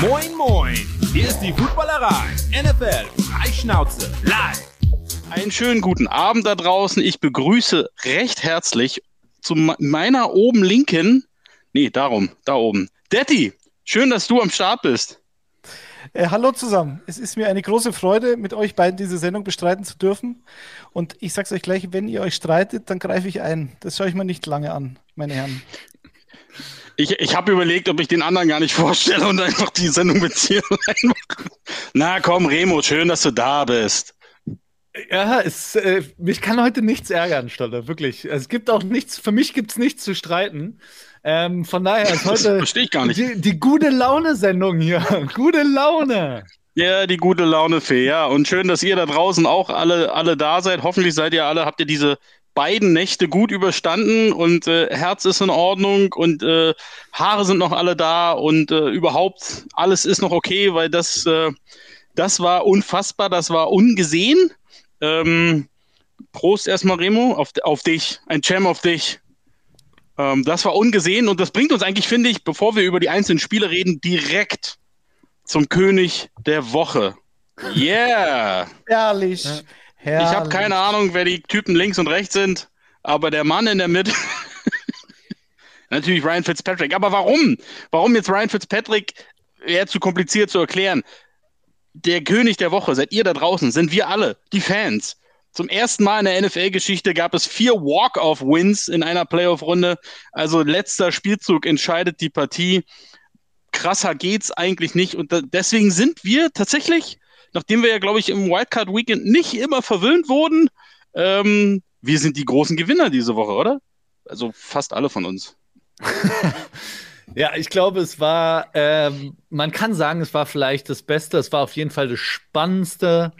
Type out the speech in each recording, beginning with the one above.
Moin, moin! Hier ist die Footballerei. NFL Freischnauze live. Einen schönen guten Abend da draußen. Ich begrüße recht herzlich zu meiner oben linken, nee, darum, da oben. Detti, schön, dass du am Start bist. Äh, hallo zusammen. Es ist mir eine große Freude, mit euch beiden diese Sendung bestreiten zu dürfen. Und ich sage es euch gleich, wenn ihr euch streitet, dann greife ich ein. Das schaue ich mir nicht lange an, meine Herren. Ich, ich habe überlegt, ob ich den anderen gar nicht vorstelle und einfach die Sendung mit dir reinmache. Na komm, Remo, schön, dass du da bist. Ja, es, äh, mich kann heute nichts ärgern, Stolle, wirklich. Es gibt auch nichts, für mich gibt es nichts zu streiten. Ähm, von daher ist heute Verstehe ich gar nicht. Die, die gute Laune-Sendung hier. gute Laune. Ja, die gute Laune-Fee, ja. Und schön, dass ihr da draußen auch alle, alle da seid. Hoffentlich seid ihr alle, habt ihr diese beiden Nächte gut überstanden und äh, Herz ist in Ordnung und äh, Haare sind noch alle da und äh, überhaupt alles ist noch okay, weil das, äh, das war unfassbar, das war ungesehen. Ähm, Prost erstmal, Remo, auf, auf dich, ein Jam auf dich. Ähm, das war ungesehen und das bringt uns eigentlich, finde ich, bevor wir über die einzelnen Spiele reden, direkt zum König der Woche. Yeah! Ehrlich. Ja. Herrlich. Ich habe keine Ahnung, wer die Typen links und rechts sind, aber der Mann in der Mitte. Natürlich Ryan Fitzpatrick. Aber warum? Warum jetzt Ryan Fitzpatrick? Wäre zu kompliziert zu erklären. Der König der Woche, seid ihr da draußen, sind wir alle, die Fans. Zum ersten Mal in der NFL-Geschichte gab es vier Walk-off-Wins in einer Playoff-Runde. Also letzter Spielzug entscheidet die Partie. Krasser geht's eigentlich nicht. Und deswegen sind wir tatsächlich nachdem wir ja, glaube ich, im Wildcard Weekend nicht immer verwöhnt wurden, ähm, wir sind die großen Gewinner diese Woche, oder? Also fast alle von uns. ja, ich glaube, es war, ähm, man kann sagen, es war vielleicht das Beste, es war auf jeden Fall das spannendste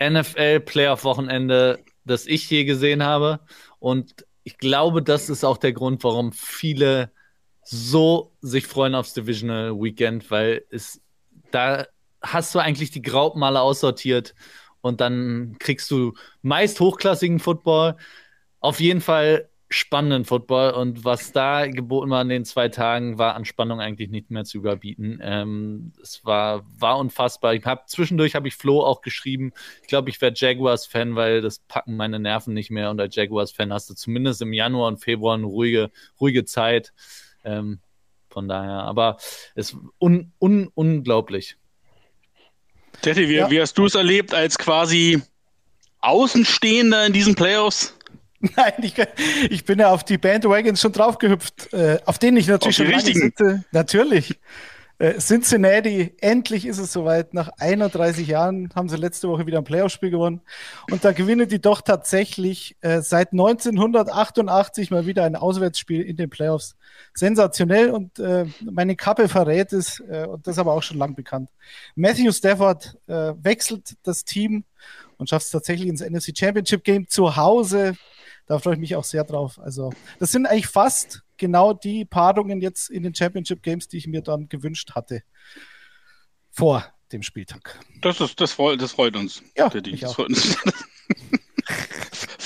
NFL-Playoff-Wochenende, das ich je gesehen habe. Und ich glaube, das ist auch der Grund, warum viele so sich freuen aufs Divisional Weekend, weil es da hast du eigentlich die Graubmale aussortiert und dann kriegst du meist hochklassigen Football, auf jeden Fall spannenden Football und was da geboten war in den zwei Tagen, war an Spannung eigentlich nicht mehr zu überbieten. Ähm, es war, war unfassbar. Ich hab, zwischendurch habe ich Flo auch geschrieben, ich glaube, ich werde Jaguars-Fan, weil das packen meine Nerven nicht mehr und als Jaguars-Fan hast du zumindest im Januar und Februar eine ruhige, ruhige Zeit. Ähm, von daher, aber es ist un, un, unglaublich. Teddy, wie, ja. wie hast du es erlebt als quasi Außenstehender in diesen Playoffs? Nein, ich, ich, bin ja auf die Bandwagons schon draufgehüpft, äh, auf denen ich natürlich auf schon lange sitze. Natürlich. Äh, Cincinnati, endlich ist es soweit. Nach 31 Jahren haben sie letzte Woche wieder ein Playoff-Spiel gewonnen. Und da gewinnen die doch tatsächlich äh, seit 1988 mal wieder ein Auswärtsspiel in den Playoffs. Sensationell und äh, meine Kappe verrät es, äh, und das ist aber auch schon lang bekannt. Matthew Stafford äh, wechselt das Team und schafft es tatsächlich ins NFC Championship Game zu Hause. Da freue ich mich auch sehr drauf. Also, das sind eigentlich fast genau die Paarungen jetzt in den Championship Games, die ich mir dann gewünscht hatte. Vor dem Spieltag. Das, ist, das, freut, das freut uns. Ja, das freut uns.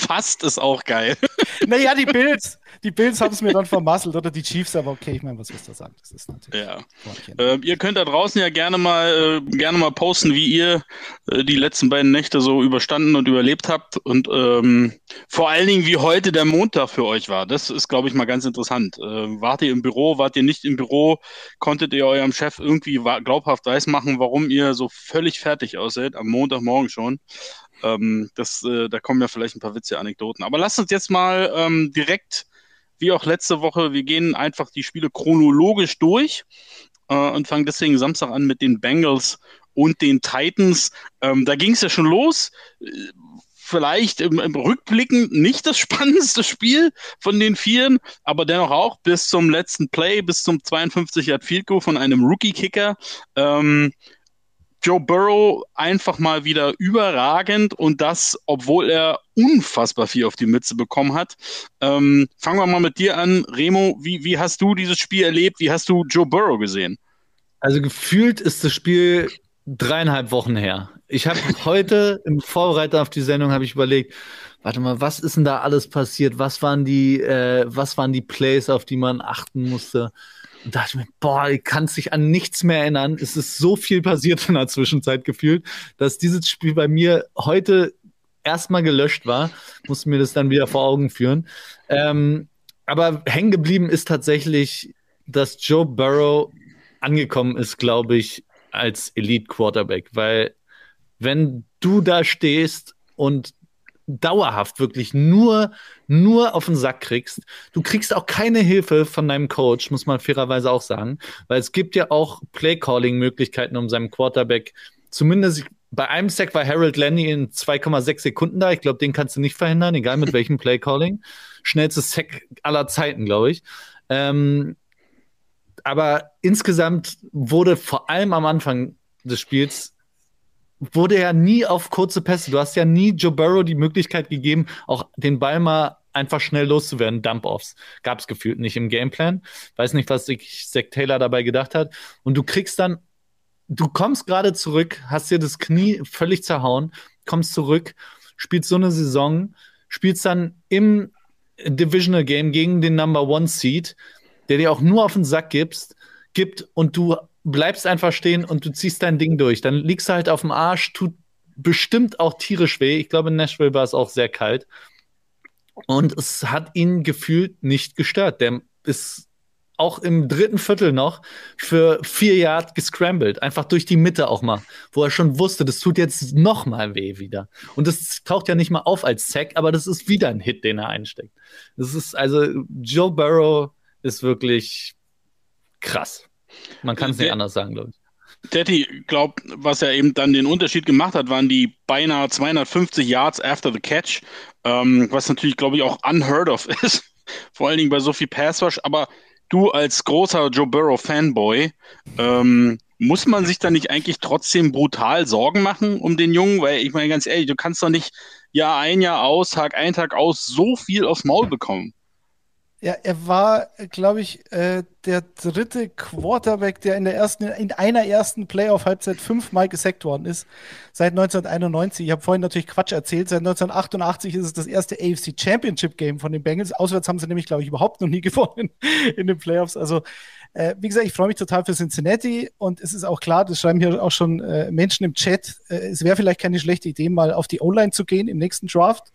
Fast ist auch geil. Naja, die Bills, die Bills haben es mir dann vermasselt oder die Chiefs, aber okay, ich meine, was willst du sagen? Das ist natürlich. Ja. Äh, ihr könnt da draußen ja gerne mal, äh, gerne mal posten, wie ihr äh, die letzten beiden Nächte so überstanden und überlebt habt und ähm, vor allen Dingen, wie heute der Montag für euch war. Das ist, glaube ich, mal ganz interessant. Äh, wart ihr im Büro, wart ihr nicht im Büro? Konntet ihr eurem Chef irgendwie glaubhaft weismachen, warum ihr so völlig fertig ausseht am Montagmorgen schon? Ähm, das, äh, da kommen ja vielleicht ein paar witzige Anekdoten. Aber lasst uns jetzt mal ähm, direkt, wie auch letzte Woche, wir gehen einfach die Spiele chronologisch durch äh, und fangen deswegen Samstag an mit den Bengals und den Titans. Ähm, da ging es ja schon los. Vielleicht im, im Rückblicken nicht das spannendste Spiel von den Vieren, aber dennoch auch bis zum letzten Play, bis zum 52 Yard Field Goal von einem Rookie-Kicker. Ähm, Joe Burrow einfach mal wieder überragend und das, obwohl er unfassbar viel auf die Mütze bekommen hat. Ähm, fangen wir mal mit dir an. Remo, wie, wie hast du dieses Spiel erlebt? Wie hast du Joe Burrow gesehen? Also gefühlt ist das Spiel dreieinhalb Wochen her. Ich habe heute im Vorbereiter auf die Sendung habe ich überlegt, warte mal, was ist denn da alles passiert? Was waren die, äh, was waren die Plays, auf die man achten musste? Und da dachte ich mir, boah, ich kann sich an nichts mehr erinnern. Es ist so viel passiert in der Zwischenzeit gefühlt, dass dieses Spiel bei mir heute erstmal gelöscht war. Musste mir das dann wieder vor Augen führen. Ähm, aber hängen geblieben ist tatsächlich, dass Joe Burrow angekommen ist, glaube ich, als Elite Quarterback, weil wenn du da stehst und dauerhaft wirklich nur, nur auf den Sack kriegst. Du kriegst auch keine Hilfe von deinem Coach, muss man fairerweise auch sagen, weil es gibt ja auch Play-Calling-Möglichkeiten, um seinem Quarterback zumindest bei einem Sack war Harold Lenny in 2,6 Sekunden da. Ich glaube, den kannst du nicht verhindern, egal mit welchem Play-Calling. Schnellstes Sack aller Zeiten, glaube ich. Ähm, aber insgesamt wurde vor allem am Anfang des Spiels wurde ja nie auf kurze Pässe. Du hast ja nie Joe Burrow die Möglichkeit gegeben, auch den Ball mal einfach schnell loszuwerden. Dump-Offs gab es gefühlt nicht im Gameplan. Weiß nicht, was sich Zach Taylor dabei gedacht hat. Und du kriegst dann, du kommst gerade zurück, hast dir das Knie völlig zerhauen, kommst zurück, spielst so eine Saison, spielst dann im Divisional Game gegen den Number One Seed, der dir auch nur auf den Sack gibst, gibt und du bleibst einfach stehen und du ziehst dein Ding durch. Dann liegst du halt auf dem Arsch, tut bestimmt auch tierisch weh. Ich glaube, in Nashville war es auch sehr kalt. Und es hat ihn gefühlt nicht gestört. Der ist auch im dritten Viertel noch für vier Yard gescrambled. Einfach durch die Mitte auch mal, wo er schon wusste, das tut jetzt noch mal weh wieder. Und das taucht ja nicht mal auf als Sack, aber das ist wieder ein Hit, den er einsteckt. Das ist also, Joe Burrow ist wirklich krass. Man kann es nicht anders sagen, glaube ich. Daddy glaubt, was ja eben dann den Unterschied gemacht hat, waren die beinahe 250 Yards after the catch, ähm, was natürlich, glaube ich, auch unheard of ist. Vor allen Dingen bei so viel Passwash. Aber du als großer Joe Burrow Fanboy, ähm, muss man sich da nicht eigentlich trotzdem brutal Sorgen machen um den Jungen? Weil ich meine ganz ehrlich, du kannst doch nicht Jahr ein, Jahr aus, Tag ein, Tag aus so viel aufs Maul bekommen. Ja, er war, glaube ich, äh, der dritte Quarterback, der in der ersten, in einer ersten Playoff-Halbzeit fünfmal gesackt worden ist, seit 1991. Ich habe vorhin natürlich Quatsch erzählt. Seit 1988 ist es das erste AFC Championship Game von den Bengals. Auswärts haben sie nämlich, glaube ich, überhaupt noch nie gewonnen in den Playoffs. Also, äh, wie gesagt, ich freue mich total für Cincinnati und es ist auch klar, das schreiben hier auch schon äh, Menschen im Chat, äh, es wäre vielleicht keine schlechte Idee, mal auf die O-Line zu gehen im nächsten Draft,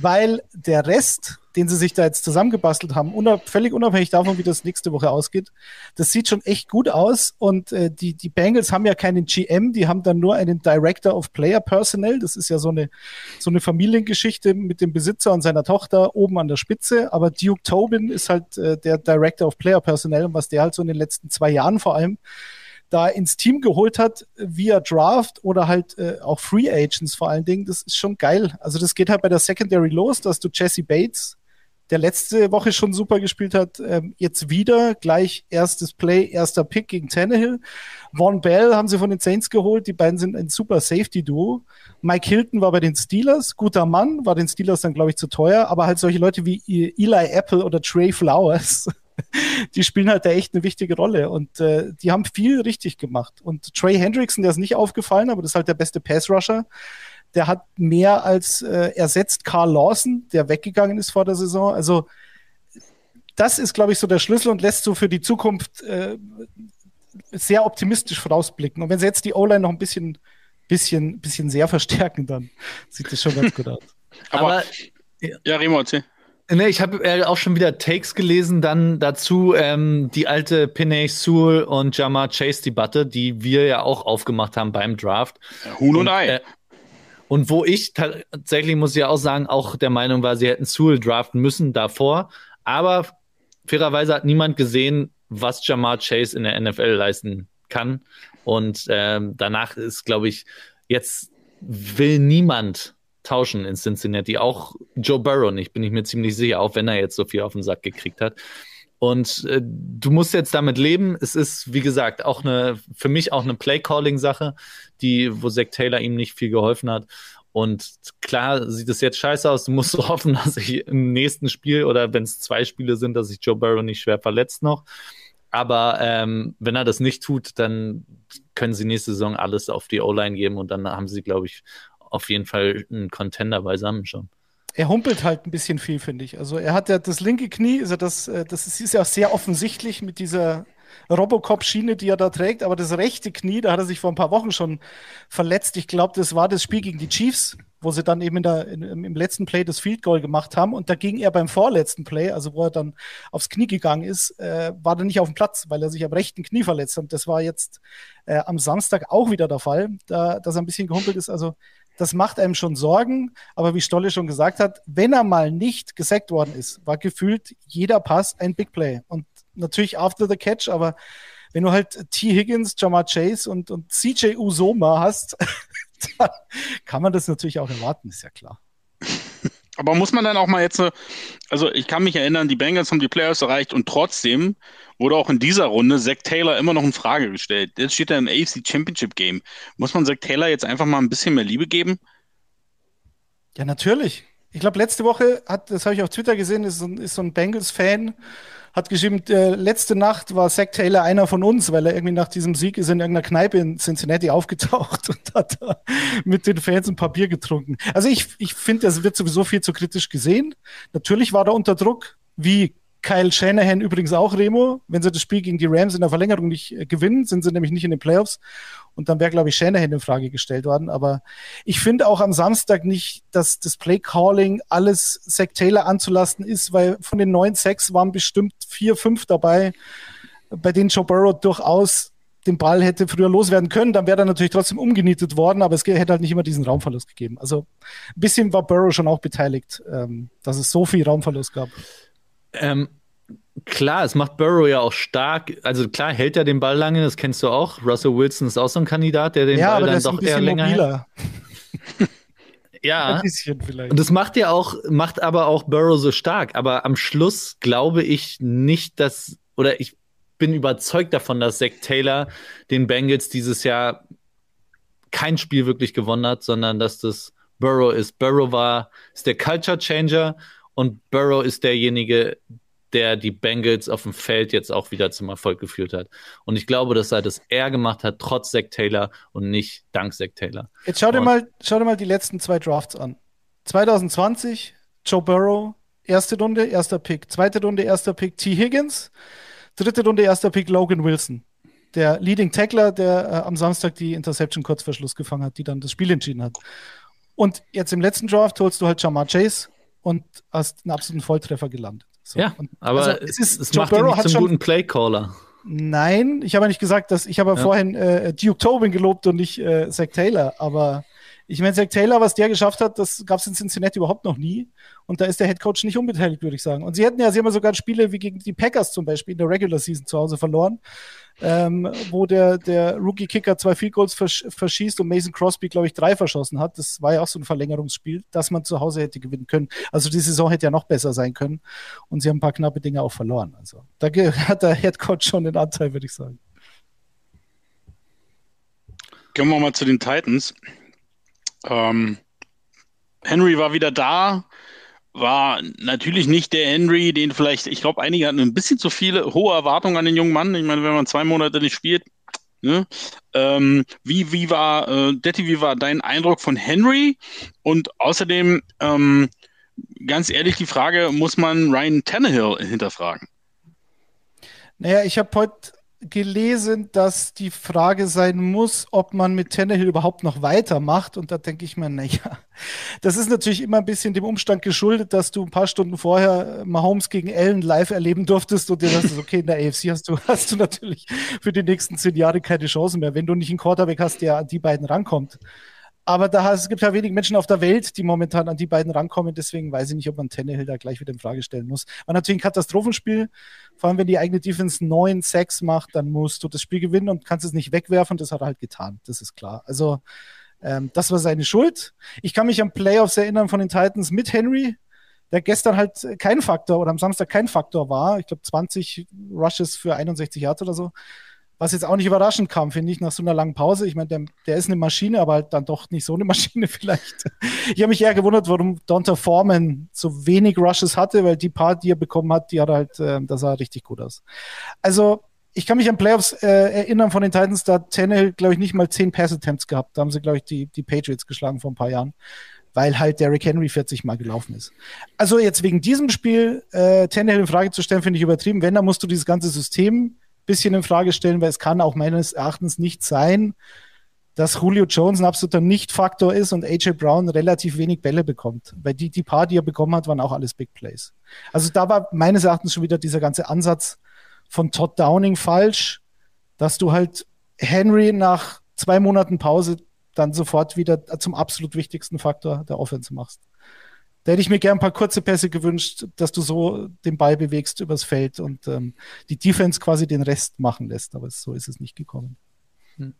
weil der Rest den sie sich da jetzt zusammengebastelt haben, unab völlig unabhängig davon, wie das nächste Woche ausgeht. Das sieht schon echt gut aus und äh, die, die Bengals haben ja keinen GM, die haben dann nur einen Director of Player Personnel. Das ist ja so eine, so eine Familiengeschichte mit dem Besitzer und seiner Tochter oben an der Spitze. Aber Duke Tobin ist halt äh, der Director of Player Personnel und was der halt so in den letzten zwei Jahren vor allem da ins Team geholt hat, via Draft oder halt äh, auch Free Agents vor allen Dingen, das ist schon geil. Also das geht halt bei der Secondary los, dass du Jesse Bates, der letzte Woche schon super gespielt hat, ähm, jetzt wieder gleich erstes Play, erster Pick gegen Tannehill. Von Bell haben sie von den Saints geholt. Die beiden sind ein super Safety-Duo. Mike Hilton war bei den Steelers, guter Mann, war den Steelers dann, glaube ich, zu teuer. Aber halt solche Leute wie Eli Apple oder Trey Flowers, die spielen halt da echt eine wichtige Rolle. Und äh, die haben viel richtig gemacht. Und Trey Hendrickson, der ist nicht aufgefallen, aber das ist halt der beste Pass-Rusher der hat mehr als äh, ersetzt Carl Lawson, der weggegangen ist vor der Saison. Also das ist, glaube ich, so der Schlüssel und lässt so für die Zukunft äh, sehr optimistisch vorausblicken. Und wenn sie jetzt die O-Line noch ein bisschen, bisschen, bisschen sehr verstärken, dann sieht das schon ganz gut aus. Aber, Aber ja, Remo, erzähl. Ne, ich habe äh, auch schon wieder Takes gelesen, dann dazu ähm, die alte Pinay Sewell und Jamar Chase Debatte, die wir ja auch aufgemacht haben beim Draft. Huhn und, und Ei. Äh, und wo ich tatsächlich, muss ich auch sagen, auch der Meinung war, sie hätten Sewell draften müssen davor. Aber fairerweise hat niemand gesehen, was Jamar Chase in der NFL leisten kann. Und ähm, danach ist, glaube ich, jetzt will niemand tauschen in Cincinnati. Auch Joe Burrow nicht, bin ich mir ziemlich sicher, auch wenn er jetzt so viel auf den Sack gekriegt hat. Und äh, du musst jetzt damit leben. Es ist, wie gesagt, auch eine, für mich auch eine Play-Calling-Sache, die, wo Zach Taylor ihm nicht viel geholfen hat. Und klar sieht es jetzt scheiße aus. Du musst so hoffen, dass ich im nächsten Spiel oder wenn es zwei Spiele sind, dass sich Joe Burrow nicht schwer verletzt noch. Aber ähm, wenn er das nicht tut, dann können sie nächste Saison alles auf die O-Line geben und dann haben sie, glaube ich, auf jeden Fall einen Contender beisammen schon. Er humpelt halt ein bisschen viel, finde ich. Also er hat ja das linke Knie, also das, äh, das ist ja sehr offensichtlich mit dieser Robocop-Schiene, die er da trägt, aber das rechte Knie, da hat er sich vor ein paar Wochen schon verletzt. Ich glaube, das war das Spiel gegen die Chiefs, wo sie dann eben in der, in, im letzten Play das Field Goal gemacht haben. Und da ging er beim vorletzten Play, also wo er dann aufs Knie gegangen ist, äh, war er nicht auf dem Platz, weil er sich am rechten Knie verletzt hat. Das war jetzt äh, am Samstag auch wieder der Fall, da, dass er ein bisschen gehumpelt ist. Also das macht einem schon Sorgen, aber wie Stolle schon gesagt hat, wenn er mal nicht gesackt worden ist, war gefühlt jeder Pass ein Big Play. Und natürlich after the catch, aber wenn du halt T. Higgins, Jamar Chase und, und CJ Usoma hast, dann kann man das natürlich auch erwarten, ist ja klar. Aber muss man dann auch mal jetzt, also ich kann mich erinnern, die Bengals haben die Playoffs erreicht und trotzdem wurde auch in dieser Runde Zach Taylor immer noch in Frage gestellt. Jetzt steht er im AFC Championship Game. Muss man Zach Taylor jetzt einfach mal ein bisschen mehr Liebe geben? Ja, natürlich. Ich glaube, letzte Woche hat, das habe ich auf Twitter gesehen, ist so ist so ein Bengals-Fan, hat geschrieben, äh, letzte Nacht war Zach Taylor einer von uns, weil er irgendwie nach diesem Sieg ist in irgendeiner Kneipe in Cincinnati aufgetaucht und hat da mit den Fans ein Papier getrunken. Also ich, ich finde, das wird sowieso viel zu kritisch gesehen. Natürlich war er unter Druck, wie Kyle Shanahan übrigens auch, Remo. Wenn sie das Spiel gegen die Rams in der Verlängerung nicht äh, gewinnen, sind sie nämlich nicht in den Playoffs. Und dann wäre, glaube ich, Shanahan in Frage gestellt worden. Aber ich finde auch am Samstag nicht, dass das Play-Calling alles Zach Taylor anzulasten ist, weil von den neun Sacks waren bestimmt vier, fünf dabei, bei denen Joe Burrow durchaus den Ball hätte früher loswerden können, dann wäre er natürlich trotzdem umgenietet worden, aber es hätte halt nicht immer diesen Raumverlust gegeben. Also ein bisschen war Burrow schon auch beteiligt, ähm, dass es so viel Raumverlust gab. Ähm, klar, es macht Burrow ja auch stark. Also klar, hält er den Ball lange, das kennst du auch. Russell Wilson ist auch so ein Kandidat, der den ja, Ball dann doch eher länger mobiler. hält. ja. Ein bisschen vielleicht. Und das macht ja auch, macht aber auch Burrow so stark. Aber am Schluss glaube ich nicht, dass, oder ich bin überzeugt davon, dass Zach Taylor den Bengals dieses Jahr kein Spiel wirklich gewonnen hat, sondern dass das Burrow ist. Burrow war, ist der Culture Changer und Burrow ist derjenige, der die Bengals auf dem Feld jetzt auch wieder zum Erfolg geführt hat. Und ich glaube, dass er das eher gemacht hat, trotz Zach Taylor und nicht dank Zach Taylor. Jetzt schau dir, mal, schau dir mal die letzten zwei Drafts an. 2020, Joe Burrow, erste Runde, erster Pick. Zweite Runde, erster Pick, T. Higgins. Dritte Runde, erster Pick, Logan Wilson. Der Leading Tackler, der äh, am Samstag die Interception kurz vor Schluss gefangen hat, die dann das Spiel entschieden hat. Und jetzt im letzten Draft holst du halt Jamar Chase, und hast einen absoluten Volltreffer gelandet. So. Ja, aber also, es, ist, es macht ihn nicht zum guten Playcaller. Nein, ich habe ja nicht gesagt, dass ich habe ja. vorhin äh, Duke Tobin gelobt und nicht äh, Zach Taylor, aber ich meine, Zach Taylor, was der geschafft hat, das gab es in Cincinnati überhaupt noch nie. Und da ist der Head Coach nicht unbeteiligt, würde ich sagen. Und sie hätten ja, sie haben ja sogar Spiele wie gegen die Packers zum Beispiel in der Regular Season zu Hause verloren ähm, wo der, der Rookie-Kicker zwei Field Goals versch verschießt und Mason Crosby, glaube ich, drei verschossen hat. Das war ja auch so ein Verlängerungsspiel, das man zu Hause hätte gewinnen können. Also die Saison hätte ja noch besser sein können und sie haben ein paar knappe Dinge auch verloren. Also da hat der Head Coach schon den Anteil, würde ich sagen. Kommen wir mal zu den Titans. Ähm, Henry war wieder da, war natürlich nicht der Henry, den vielleicht, ich glaube, einige hatten ein bisschen zu viele hohe Erwartungen an den jungen Mann. Ich meine, wenn man zwei Monate nicht spielt, ne? Ähm, wie, wie war, äh, Detti, wie war dein Eindruck von Henry? Und außerdem, ähm, ganz ehrlich, die Frage, muss man Ryan Tannehill hinterfragen? Naja, ich habe heute gelesen, dass die Frage sein muss, ob man mit Tannehill überhaupt noch weitermacht. Und da denke ich mir, naja, das ist natürlich immer ein bisschen dem Umstand geschuldet, dass du ein paar Stunden vorher Mahomes gegen Allen live erleben durftest und dir das okay, in der AFC hast du, hast du natürlich für die nächsten zehn Jahre keine Chance mehr, wenn du nicht einen Quarterback hast, der an die beiden rankommt. Aber da, es gibt ja wenig Menschen auf der Welt, die momentan an die beiden rankommen. Deswegen weiß ich nicht, ob man Tannehill da gleich wieder in Frage stellen muss. War natürlich ein Katastrophenspiel. Vor allem, wenn die eigene Defense neun Sacks macht, dann musst du das Spiel gewinnen und kannst es nicht wegwerfen. Das hat er halt getan. Das ist klar. Also, ähm, das war seine Schuld. Ich kann mich an Playoffs erinnern von den Titans mit Henry, der gestern halt kein Faktor oder am Samstag kein Faktor war. Ich glaube, 20 Rushes für 61 Yards oder so was jetzt auch nicht überraschend kam, finde ich, nach so einer langen Pause. Ich meine, der, der, ist eine Maschine, aber halt dann doch nicht so eine Maschine vielleicht. Ich habe mich eher gewundert, warum Donta Foreman so wenig Rushes hatte, weil die paar, die er bekommen hat, die hat halt, äh, das sah richtig gut aus. Also, ich kann mich an Playoffs äh, erinnern von den Titans, da hat Tannehill, glaube ich, nicht mal zehn Pass-Attempts gehabt. Da haben sie, glaube ich, die, die Patriots geschlagen vor ein paar Jahren. weil halt Derrick Henry 40 Mal gelaufen ist. Also jetzt wegen diesem Spiel äh, Tannehill in Frage zu stellen, finde ich übertrieben. Wenn, dann musst du dieses ganze System bisschen in Frage stellen, weil es kann auch meines Erachtens nicht sein, dass Julio Jones ein absoluter Nicht-Faktor ist und AJ Brown relativ wenig Bälle bekommt. Weil die, die paar, die er bekommen hat, waren auch alles Big Plays. Also da war meines Erachtens schon wieder dieser ganze Ansatz von Todd Downing falsch, dass du halt Henry nach zwei Monaten Pause dann sofort wieder zum absolut wichtigsten Faktor der Offense machst. Da hätte ich mir gern ein paar kurze Pässe gewünscht, dass du so den Ball bewegst übers Feld und ähm, die Defense quasi den Rest machen lässt. Aber so ist es nicht gekommen. Hm.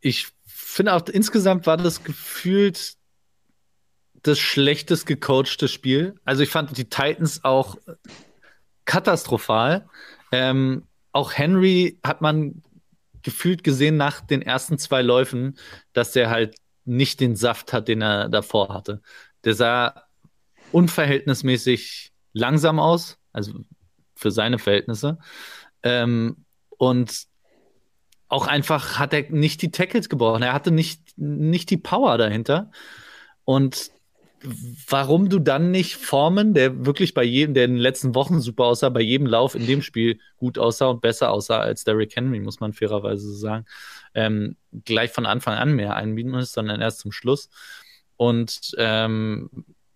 Ich finde auch insgesamt war das gefühlt das schlechtest gecoachte Spiel. Also ich fand die Titans auch katastrophal. Ähm, auch Henry hat man gefühlt gesehen nach den ersten zwei Läufen, dass der halt nicht den Saft hat, den er davor hatte. Der sah unverhältnismäßig langsam aus, also für seine Verhältnisse. Ähm, und auch einfach hat er nicht die Tackles gebrochen. Er hatte nicht, nicht die Power dahinter. Und warum du dann nicht Formen, der wirklich bei jedem, der in den letzten Wochen super aussah, bei jedem Lauf in dem Spiel gut aussah und besser aussah als Derrick Henry, muss man fairerweise so sagen, ähm, gleich von Anfang an mehr einbieten muss, sondern erst zum Schluss. Und ähm,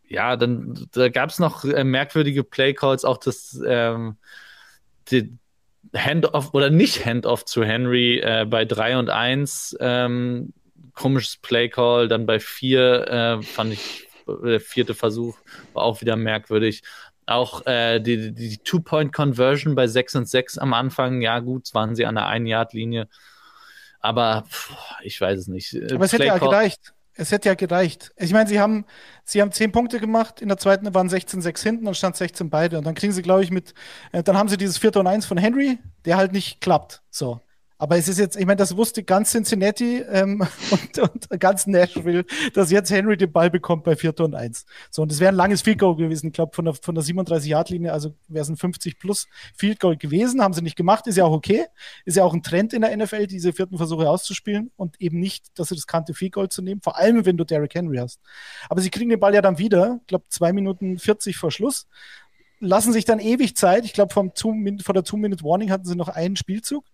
ja, dann da gab es noch äh, merkwürdige Playcalls, auch das ähm, die Handoff oder nicht Handoff zu Henry äh, bei 3 und 1. Ähm, komisches Playcall, dann bei 4 äh, fand ich der vierte Versuch war auch wieder merkwürdig. Auch äh, die, die Two-Point-Conversion bei 6 und 6 am Anfang, ja gut, waren sie an der 1-Yard-Linie. Aber pff, ich weiß es nicht. Aber es hätte ja gereicht. Es hätte ja gereicht. Ich meine, sie haben, sie haben zehn Punkte gemacht, in der zweiten waren 16-6 hinten und stand 16 beide. Und dann kriegen sie, glaube ich, mit, äh, dann haben sie dieses 4 und 1 von Henry, der halt nicht klappt. So. Aber es ist jetzt, ich meine, das wusste ganz Cincinnati ähm, und, und, ganz Nashville, dass jetzt Henry den Ball bekommt bei 4 und 1. So, und es wäre ein langes Field Goal gewesen. Ich glaube, von der, von der 37-Yard-Linie, also wäre es ein 50 plus Field Goal gewesen. Haben sie nicht gemacht, ist ja auch okay. Ist ja auch ein Trend in der NFL, diese vierten Versuche auszuspielen und eben nicht das riskante Field Goal zu nehmen, vor allem wenn du Derrick Henry hast. Aber sie kriegen den Ball ja dann wieder, ich glaube, zwei Minuten 40 vor Schluss lassen sich dann ewig Zeit. Ich glaube, vor der Two-Minute-Warning hatten sie noch einen Spielzug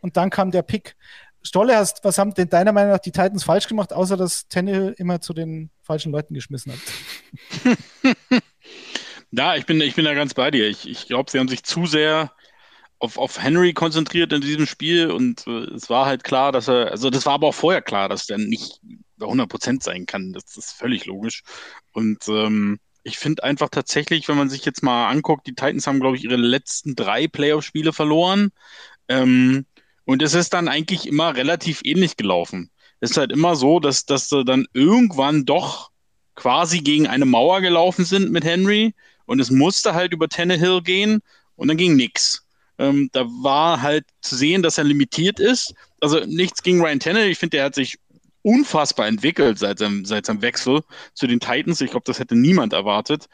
und dann kam der Pick. Stolle, hast, was haben denn deiner Meinung nach die Titans falsch gemacht, außer dass Tannehill immer zu den falschen Leuten geschmissen hat? ja, ich bin, ich bin da ganz bei dir. Ich, ich glaube, sie haben sich zu sehr auf, auf Henry konzentriert in diesem Spiel und äh, es war halt klar, dass er, also das war aber auch vorher klar, dass der nicht bei 100 Prozent sein kann. Das ist völlig logisch. Und ähm, ich finde einfach tatsächlich, wenn man sich jetzt mal anguckt, die Titans haben, glaube ich, ihre letzten drei Playoff-Spiele verloren. Ähm, und es ist dann eigentlich immer relativ ähnlich gelaufen. Es ist halt immer so, dass, dass sie dann irgendwann doch quasi gegen eine Mauer gelaufen sind mit Henry und es musste halt über Tannehill gehen und dann ging nichts. Ähm, da war halt zu sehen, dass er limitiert ist. Also nichts gegen Ryan Tannehill. Ich finde, der hat sich unfassbar entwickelt seit seinem, seit seinem Wechsel zu den Titans. Ich glaube, das hätte niemand erwartet.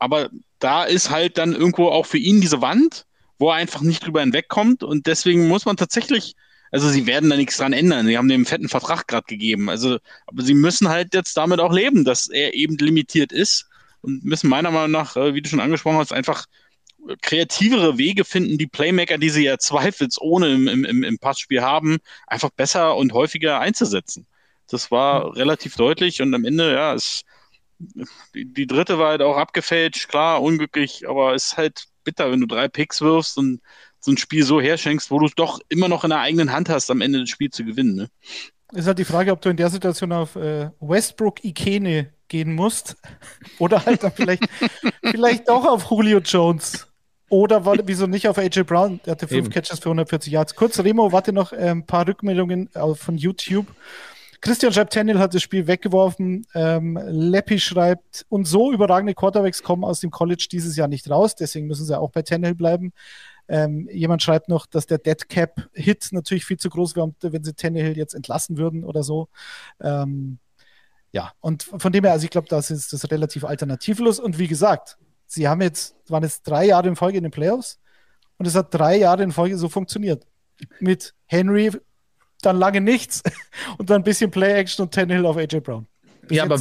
Aber da ist halt dann irgendwo auch für ihn diese Wand wo er einfach nicht drüber hinwegkommt. Und deswegen muss man tatsächlich, also sie werden da nichts dran ändern. Sie haben dem fetten Vertrag gerade gegeben. Also, aber sie müssen halt jetzt damit auch leben, dass er eben limitiert ist und müssen meiner Meinung nach, äh, wie du schon angesprochen hast, einfach kreativere Wege finden, die Playmaker, die sie ja zweifelsohne im, im, im Passspiel haben, einfach besser und häufiger einzusetzen. Das war mhm. relativ deutlich und am Ende, ja, ist die, die dritte war halt auch abgefälscht, klar, unglücklich, aber es ist halt bitter, wenn du drei Picks wirfst und so ein Spiel so herschenkst, wo du es doch immer noch in der eigenen Hand hast, am Ende das Spiel zu gewinnen. Ne? Ist halt die Frage, ob du in der Situation auf äh, Westbrook Ikene gehen musst oder halt dann vielleicht, vielleicht doch auf Julio Jones. Oder war, wieso nicht auf AJ Brown? Der hatte fünf Eben. Catches für 140 Yards. Kurz, Remo, warte noch äh, ein paar Rückmeldungen äh, von YouTube. Christian schreibt, Tannehill hat das Spiel weggeworfen. Ähm, Leppi schreibt, und so überragende Quarterbacks kommen aus dem College dieses Jahr nicht raus, deswegen müssen sie auch bei Tannehill bleiben. Ähm, jemand schreibt noch, dass der Dead Cap Hit natürlich viel zu groß wäre, wenn sie Tannehill jetzt entlassen würden oder so. Ähm, ja, und von dem her, also ich glaube, das ist das relativ alternativlos. Und wie gesagt, sie haben jetzt, waren jetzt drei Jahre in Folge in den Playoffs und es hat drei Jahre in Folge so funktioniert. Mit Henry dann lange nichts und dann ein bisschen Play-Action und Tannehill auf AJ Brown. ja, aber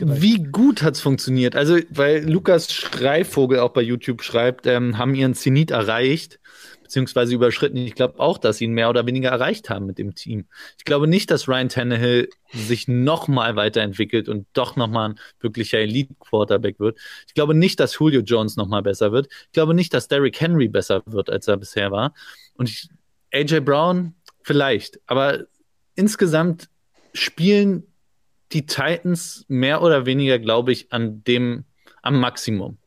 wie gut hat es funktioniert? Also, weil Lukas Schreivogel auch bei YouTube schreibt, ähm, haben ihren Zenit erreicht, beziehungsweise überschritten. Ich glaube auch, dass sie ihn mehr oder weniger erreicht haben mit dem Team. Ich glaube nicht, dass Ryan Tannehill sich noch mal weiterentwickelt und doch noch mal ein wirklicher Elite-Quarterback wird. Ich glaube nicht, dass Julio Jones noch mal besser wird. Ich glaube nicht, dass Derrick Henry besser wird, als er bisher war. Und ich, AJ Brown vielleicht, aber insgesamt spielen die Titans mehr oder weniger, glaube ich, an dem, am Maximum.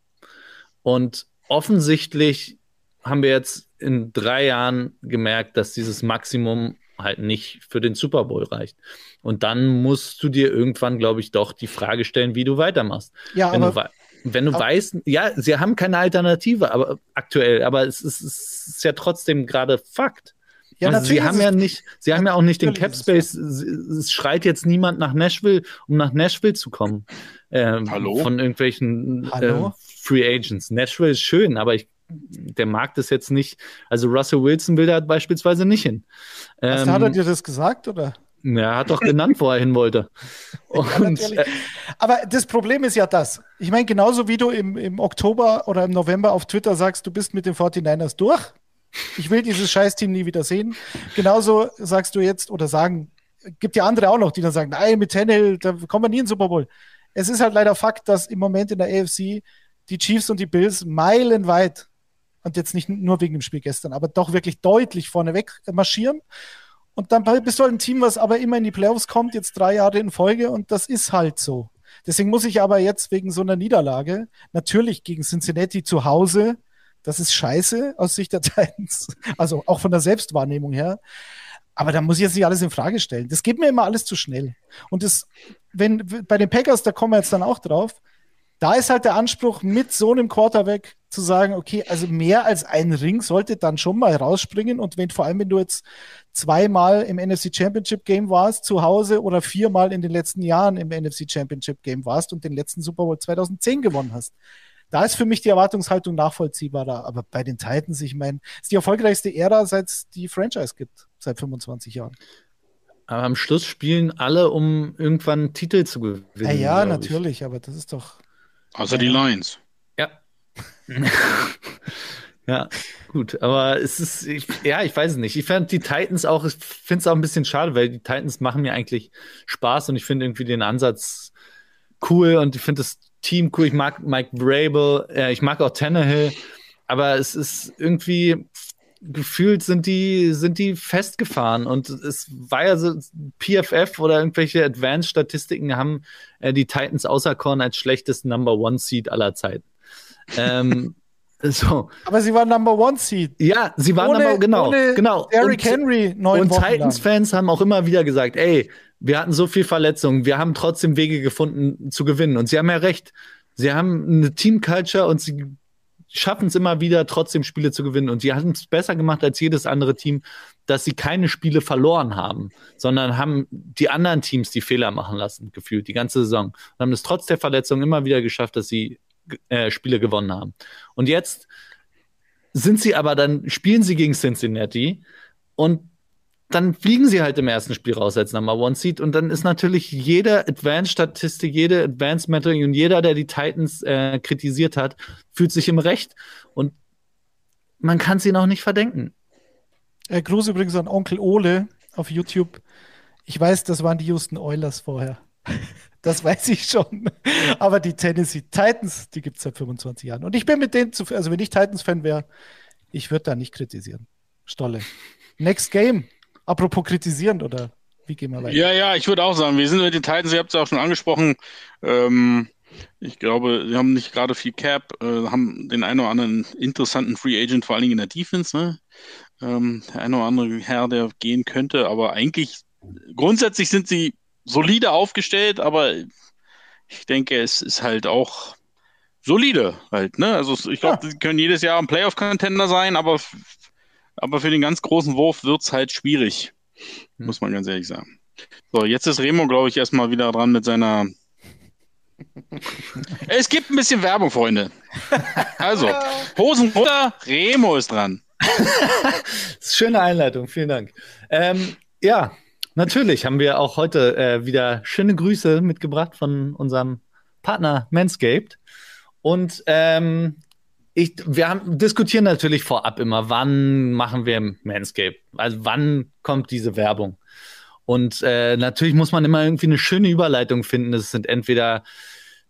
Und offensichtlich haben wir jetzt in drei Jahren gemerkt, dass dieses Maximum halt nicht für den Super Bowl reicht. Und dann musst du dir irgendwann, glaube ich, doch die Frage stellen, wie du weitermachst. Ja, wenn aber, du, wenn du aber, weißt, ja, sie haben keine Alternative, aber aktuell, aber es ist, es ist ja trotzdem gerade Fakt. Ja, also sie haben ja nicht, sie haben ja auch nicht den Cap Space. Es schreit jetzt niemand nach Nashville, um nach Nashville zu kommen. Ähm, Hallo? Von irgendwelchen äh, Free Agents. Nashville ist schön, aber ich, der Markt ist jetzt nicht. Also Russell Wilson will da beispielsweise nicht hin. Ähm, hat er ähm, dir das gesagt oder? Er hat doch genannt, wo er hin wollte. Und, ja, äh, Aber das Problem ist ja das. Ich meine, genauso wie du im, im Oktober oder im November auf Twitter sagst, du bist mit den 49ers durch, ich will dieses Scheißteam nie wieder sehen. Genauso sagst du jetzt oder sagen, gibt ja andere auch noch, die dann sagen, nein, mit Tannehill, da kommen wir nie in den Super Bowl. Es ist halt leider Fakt, dass im Moment in der AFC die Chiefs und die Bills meilenweit und jetzt nicht nur wegen dem Spiel gestern, aber doch wirklich deutlich vorneweg marschieren. Und dann bist du halt ein Team, was aber immer in die Playoffs kommt, jetzt drei Jahre in Folge und das ist halt so. Deswegen muss ich aber jetzt wegen so einer Niederlage natürlich gegen Cincinnati zu Hause das ist scheiße aus Sicht der Titans. Also auch von der Selbstwahrnehmung her. Aber da muss ich jetzt nicht alles in Frage stellen. Das geht mir immer alles zu schnell. Und das, wenn bei den Packers, da kommen wir jetzt dann auch drauf, da ist halt der Anspruch, mit so einem Quarterback zu sagen, okay, also mehr als ein Ring sollte dann schon mal rausspringen. Und wenn, vor allem, wenn du jetzt zweimal im NFC Championship Game warst, zu Hause oder viermal in den letzten Jahren im NFC Championship Game warst und den letzten Super Bowl 2010 gewonnen hast da ist für mich die Erwartungshaltung nachvollziehbarer. Aber bei den Titans, ich meine, ist die erfolgreichste Ära, seit es die Franchise gibt, seit 25 Jahren. Aber am Schluss spielen alle, um irgendwann einen Titel zu gewinnen. Ja, ja natürlich, ich. aber das ist doch. Außer ja. die Lions. Ja. ja, gut, aber es ist, ich, ja, ich weiß es nicht. Ich fand die Titans auch, ich finde es auch ein bisschen schade, weil die Titans machen mir eigentlich Spaß und ich finde irgendwie den Ansatz cool und ich finde das Team cool. Ich mag Mike Brable, äh, ich mag auch Tannehill, aber es ist irgendwie gefühlt sind die, sind die festgefahren und es war ja so, PFF oder irgendwelche Advanced-Statistiken haben äh, die Titans auserkoren als schlechtest Number One Seed aller Zeiten. ähm, so. Aber sie waren Number One Seed. Ja, sie waren ohne, Number, genau, ohne genau. Derrick Henry neun Und Titans-Fans haben auch immer wieder gesagt, ey, wir hatten so viel Verletzungen, wir haben trotzdem Wege gefunden zu gewinnen. Und sie haben ja recht. Sie haben eine Team-Culture und sie schaffen es immer wieder, trotzdem Spiele zu gewinnen. Und sie haben es besser gemacht als jedes andere Team, dass sie keine Spiele verloren haben, sondern haben die anderen Teams die Fehler machen lassen, gefühlt, die ganze Saison. Und haben es trotz der Verletzung immer wieder geschafft, dass sie äh, Spiele gewonnen haben. Und jetzt sind sie aber dann, spielen sie gegen Cincinnati und dann fliegen sie halt im ersten Spiel raus als Number One Seed und dann ist natürlich jede Advanced-Statistik, jede Advanced-Metric und jeder, der die Titans äh, kritisiert hat, fühlt sich im Recht und man kann sie noch nicht verdenken. Äh, Gruß übrigens an Onkel Ole auf YouTube. Ich weiß, das waren die Houston Oilers vorher. Das weiß ich schon. Aber die Tennessee Titans, die gibt es seit 25 Jahren. Und ich bin mit denen zu, also wenn ich Titans-Fan wäre, ich würde da nicht kritisieren. Stolle. Next Game. Apropos kritisierend, oder wie gehen wir weiter? Ja, ja, ich würde auch sagen, wir sind mit den Titans, ihr habt es auch schon angesprochen. Ähm, ich glaube, sie haben nicht gerade viel Cap, äh, haben den einen oder anderen interessanten Free Agent, vor allen Dingen in der Defense. Ne? Ähm, der eine oder andere Herr, der gehen könnte, aber eigentlich grundsätzlich sind sie solide aufgestellt, aber ich denke, es ist halt auch solide halt, ne? Also ich glaube, ja. sie können jedes Jahr ein Playoff-Contender sein, aber aber für den ganz großen Wurf wird es halt schwierig. Hm. Muss man ganz ehrlich sagen. So, jetzt ist Remo, glaube ich, erstmal wieder dran mit seiner. es gibt ein bisschen Werbung, Freunde. Also, Hosen runter, Remo ist dran. Schöne Einleitung, vielen Dank. Ähm, ja, natürlich haben wir auch heute äh, wieder schöne Grüße mitgebracht von unserem Partner Manscaped. Und ähm, ich, wir haben, diskutieren natürlich vorab immer, wann machen wir Manscaped? Also wann kommt diese Werbung? Und äh, natürlich muss man immer irgendwie eine schöne Überleitung finden. Das sind entweder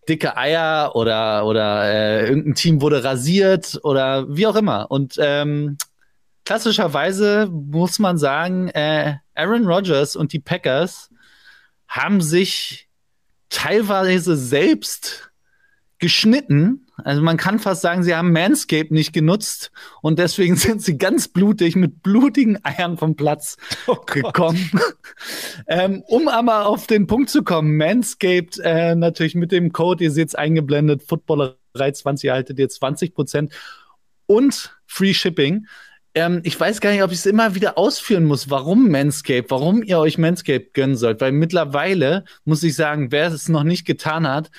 dicke Eier oder, oder äh, irgendein Team wurde rasiert oder wie auch immer. Und ähm, klassischerweise muss man sagen, äh, Aaron Rodgers und die Packers haben sich teilweise selbst geschnitten. Also man kann fast sagen, sie haben Manscaped nicht genutzt und deswegen sind sie ganz blutig mit blutigen Eiern vom Platz oh gekommen. ähm, um aber auf den Punkt zu kommen, Manscaped äh, natürlich mit dem Code, ihr seht es eingeblendet, Footballerei 20 erhaltet ihr 20 Prozent und Free Shipping. Ähm, ich weiß gar nicht, ob ich es immer wieder ausführen muss, warum Manscaped, warum ihr euch Manscaped gönnen sollt, weil mittlerweile muss ich sagen, wer es noch nicht getan hat,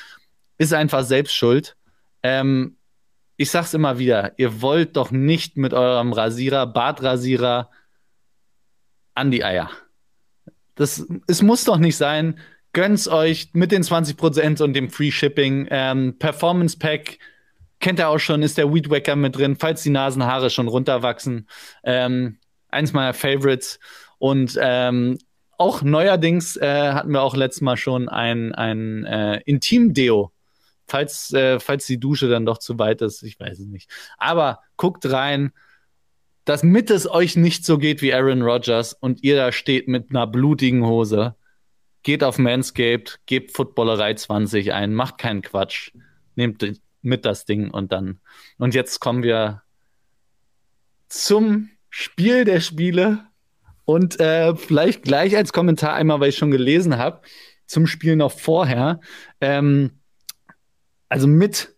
ist einfach selbst schuld. Ähm, ich sag's immer wieder, ihr wollt doch nicht mit eurem Rasierer, Bartrasierer an die Eier. Das, es muss doch nicht sein. Gönnt's euch mit den 20% und dem Free Shipping. Ähm, Performance Pack kennt ihr auch schon, ist der Weed Wacker mit drin, falls die Nasenhaare schon runterwachsen. Ähm, eins meiner Favorites. Und ähm, auch neuerdings äh, hatten wir auch letztes Mal schon ein, ein äh, Intim-Deo. Falls, äh, falls die Dusche dann doch zu weit ist, ich weiß es nicht. Aber guckt rein, damit es euch nicht so geht wie Aaron Rodgers und ihr da steht mit einer blutigen Hose. Geht auf Manscaped, gebt Footballerei 20 ein, macht keinen Quatsch. Nehmt mit das Ding und dann. Und jetzt kommen wir zum Spiel der Spiele und äh, vielleicht gleich als Kommentar einmal, weil ich schon gelesen habe, zum Spiel noch vorher. Ähm, also mit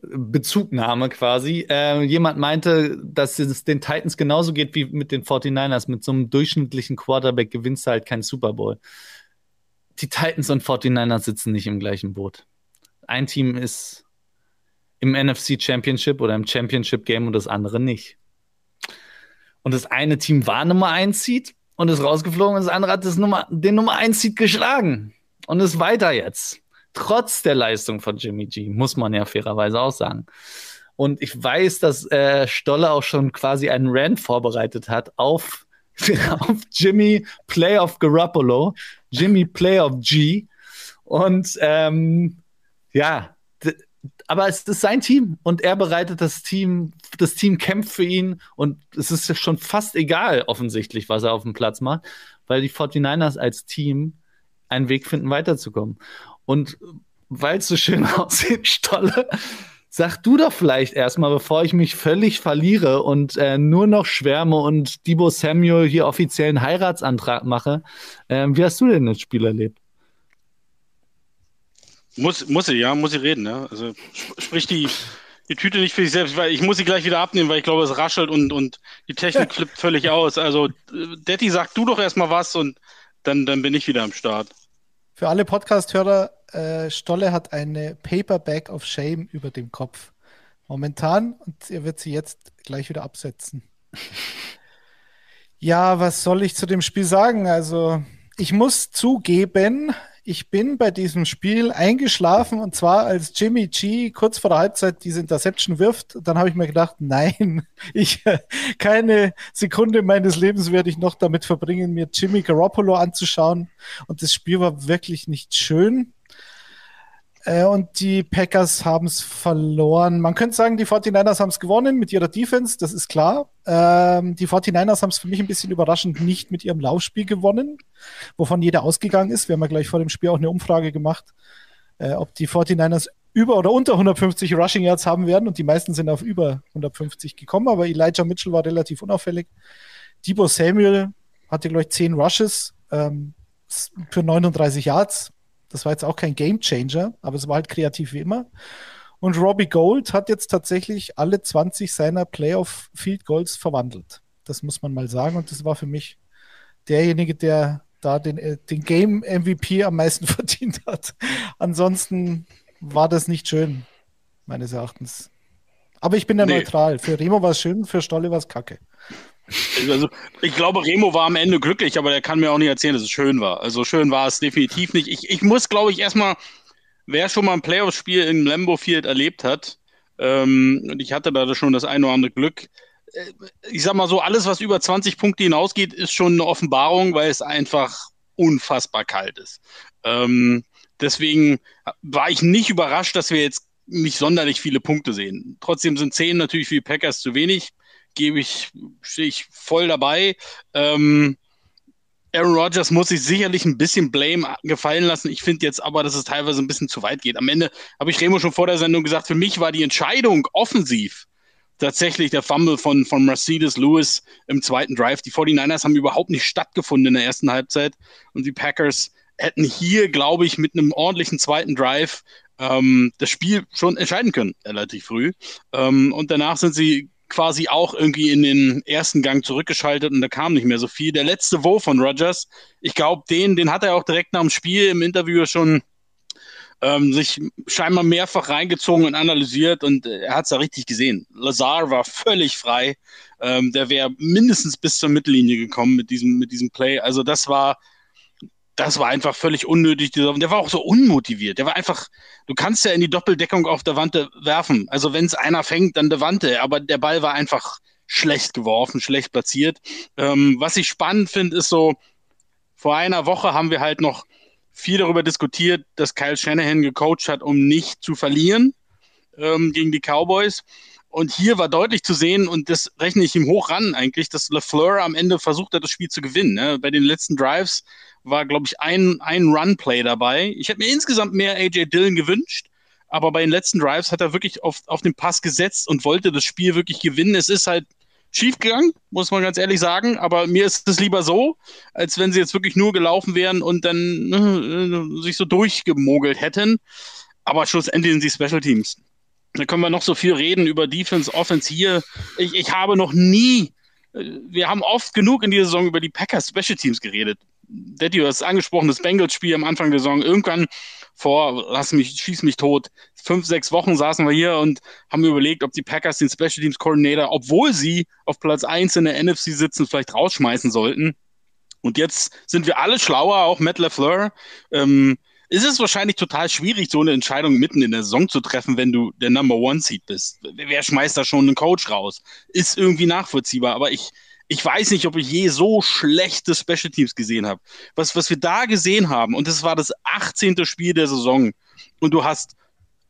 Bezugnahme quasi. Äh, jemand meinte, dass es den Titans genauso geht wie mit den 49ers. Mit so einem durchschnittlichen Quarterback gewinnst du halt keinen Super Bowl. Die Titans und 49ers sitzen nicht im gleichen Boot. Ein Team ist im NFC Championship oder im Championship Game und das andere nicht. Und das eine Team war Nummer 1 Seed und ist rausgeflogen und das andere hat das Nummer, den Nummer 1 Seed geschlagen und ist weiter jetzt. Trotz der Leistung von Jimmy G, muss man ja fairerweise auch sagen. Und ich weiß, dass äh, Stolle auch schon quasi einen Rant vorbereitet hat auf, auf Jimmy Playoff Garoppolo, Jimmy Playoff G. Und ähm, ja, aber es ist sein Team und er bereitet das Team, das Team kämpft für ihn und es ist schon fast egal offensichtlich, was er auf dem Platz macht, weil die 49ers als Team einen Weg finden, weiterzukommen. Und weil es so schön aussieht, Stolle, sag du doch vielleicht erstmal, bevor ich mich völlig verliere und äh, nur noch schwärme und Debo Samuel hier offiziellen Heiratsantrag mache, äh, wie hast du denn das Spiel erlebt? Muss, muss sie, ja, muss sie reden, ja. Also sprich die, die Tüte nicht für sich selbst, weil ich muss sie gleich wieder abnehmen, weil ich glaube, es raschelt und, und die Technik flippt völlig aus. Also, Detti, sag du doch erstmal was und dann, dann bin ich wieder am Start. Für alle Podcast-Hörer, äh, Stolle hat eine Paperback of Shame über dem Kopf. Momentan und er wird sie jetzt gleich wieder absetzen. ja, was soll ich zu dem Spiel sagen? Also, ich muss zugeben, ich bin bei diesem Spiel eingeschlafen und zwar als Jimmy G kurz vor der Halbzeit diese Interception wirft. Dann habe ich mir gedacht, nein, ich keine Sekunde meines Lebens werde ich noch damit verbringen, mir Jimmy Garoppolo anzuschauen. Und das Spiel war wirklich nicht schön. Äh, und die Packers haben es verloren. Man könnte sagen, die 49ers haben es gewonnen mit ihrer Defense, das ist klar. Ähm, die 49ers haben es für mich ein bisschen überraschend nicht mit ihrem Laufspiel gewonnen, wovon jeder ausgegangen ist. Wir haben ja gleich vor dem Spiel auch eine Umfrage gemacht, äh, ob die 49ers über oder unter 150 Rushing Yards haben werden und die meisten sind auf über 150 gekommen, aber Elijah Mitchell war relativ unauffällig. Debo Samuel hatte, glaube ich, 10 Rushes ähm, für 39 Yards das war jetzt auch kein Game Changer, aber es war halt kreativ wie immer. Und Robbie Gold hat jetzt tatsächlich alle 20 seiner Playoff Field Goals verwandelt. Das muss man mal sagen. Und das war für mich derjenige, der da den, äh, den Game MVP am meisten verdient hat. Ansonsten war das nicht schön, meines Erachtens. Aber ich bin ja nee. neutral. Für Remo war es schön, für Stolle war es kacke. Also, ich glaube, Remo war am Ende glücklich, aber der kann mir auch nicht erzählen, dass es schön war. Also schön war es definitiv nicht. Ich, ich muss, glaube ich, erstmal, wer schon mal ein Playoff-Spiel im Lambo Field erlebt hat, ähm, und ich hatte da schon das eine oder andere Glück, äh, ich sag mal so, alles, was über 20 Punkte hinausgeht, ist schon eine Offenbarung, weil es einfach unfassbar kalt ist. Ähm, deswegen war ich nicht überrascht, dass wir jetzt nicht sonderlich viele Punkte sehen. Trotzdem sind 10 natürlich für die Packers zu wenig. Gebe ich, stehe ich voll dabei. Ähm, Aaron Rodgers muss sich sicherlich ein bisschen Blame gefallen lassen. Ich finde jetzt aber, dass es teilweise ein bisschen zu weit geht. Am Ende habe ich Remo schon vor der Sendung gesagt, für mich war die Entscheidung offensiv tatsächlich der Fumble von, von Mercedes Lewis im zweiten Drive. Die 49ers haben überhaupt nicht stattgefunden in der ersten Halbzeit und die Packers hätten hier, glaube ich, mit einem ordentlichen zweiten Drive ähm, das Spiel schon entscheiden können, relativ früh. Ähm, und danach sind sie quasi auch irgendwie in den ersten Gang zurückgeschaltet und da kam nicht mehr so viel. Der letzte Wurf von Rogers, ich glaube, den, den hat er auch direkt nach dem Spiel im Interview schon ähm, sich scheinbar mehrfach reingezogen und analysiert und äh, er hat es da richtig gesehen. Lazar war völlig frei. Ähm, der wäre mindestens bis zur Mittellinie gekommen mit diesem, mit diesem Play. Also das war das war einfach völlig unnötig. Der war auch so unmotiviert. Der war einfach, du kannst ja in die Doppeldeckung auf der Wand werfen. Also wenn es einer fängt, dann der Wante. Aber der Ball war einfach schlecht geworfen, schlecht platziert. Ähm, was ich spannend finde, ist so, vor einer Woche haben wir halt noch viel darüber diskutiert, dass Kyle Shanahan gecoacht hat, um nicht zu verlieren ähm, gegen die Cowboys. Und hier war deutlich zu sehen, und das rechne ich ihm hoch ran eigentlich, dass LaFleur am Ende versucht hat, das Spiel zu gewinnen. Ne? Bei den letzten Drives war, glaube ich, ein, ein Run-Play dabei. Ich hätte mir insgesamt mehr AJ Dillon gewünscht, aber bei den letzten Drives hat er wirklich auf, auf den Pass gesetzt und wollte das Spiel wirklich gewinnen. Es ist halt schief gegangen, muss man ganz ehrlich sagen, aber mir ist es lieber so, als wenn sie jetzt wirklich nur gelaufen wären und dann äh, sich so durchgemogelt hätten. Aber schlussendlich sind sie Special Teams. Da können wir noch so viel reden über Defense, Offense hier. Ich, ich habe noch nie, wir haben oft genug in dieser Saison über die Packers Special Teams geredet. Daddy, du hast angesprochen, das Bengals-Spiel am Anfang der Saison. Irgendwann vor, lass mich, schieß mich tot, fünf, sechs Wochen saßen wir hier und haben überlegt, ob die Packers den Special Teams Coordinator, obwohl sie auf Platz eins in der NFC sitzen, vielleicht rausschmeißen sollten. Und jetzt sind wir alle schlauer, auch Matt LaFleur. Ähm, ist es wahrscheinlich total schwierig, so eine Entscheidung mitten in der Saison zu treffen, wenn du der Number One Seed bist. Wer schmeißt da schon einen Coach raus? Ist irgendwie nachvollziehbar, aber ich, ich weiß nicht, ob ich je so schlechte Special Teams gesehen habe. Was, was wir da gesehen haben, und das war das 18. Spiel der Saison, und du hast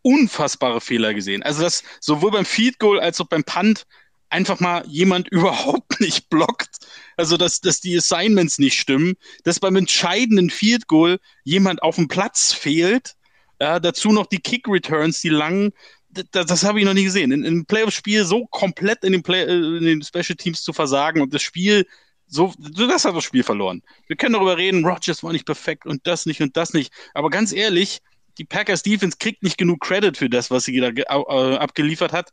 unfassbare Fehler gesehen. Also das sowohl beim Feed Goal als auch beim Punt einfach mal jemand überhaupt nicht blockt. Also, dass, dass die Assignments nicht stimmen, dass beim entscheidenden Field Goal jemand auf dem Platz fehlt. Ja, dazu noch die Kick Returns, die langen. Das, das habe ich noch nie gesehen. In, in einem Playoff-Spiel so komplett in den, Play, äh, in den Special Teams zu versagen und das Spiel so, das hat das Spiel verloren. Wir können darüber reden, Rogers war nicht perfekt und das nicht und das nicht. Aber ganz ehrlich, die Packers Defense kriegt nicht genug Credit für das, was sie da äh, abgeliefert hat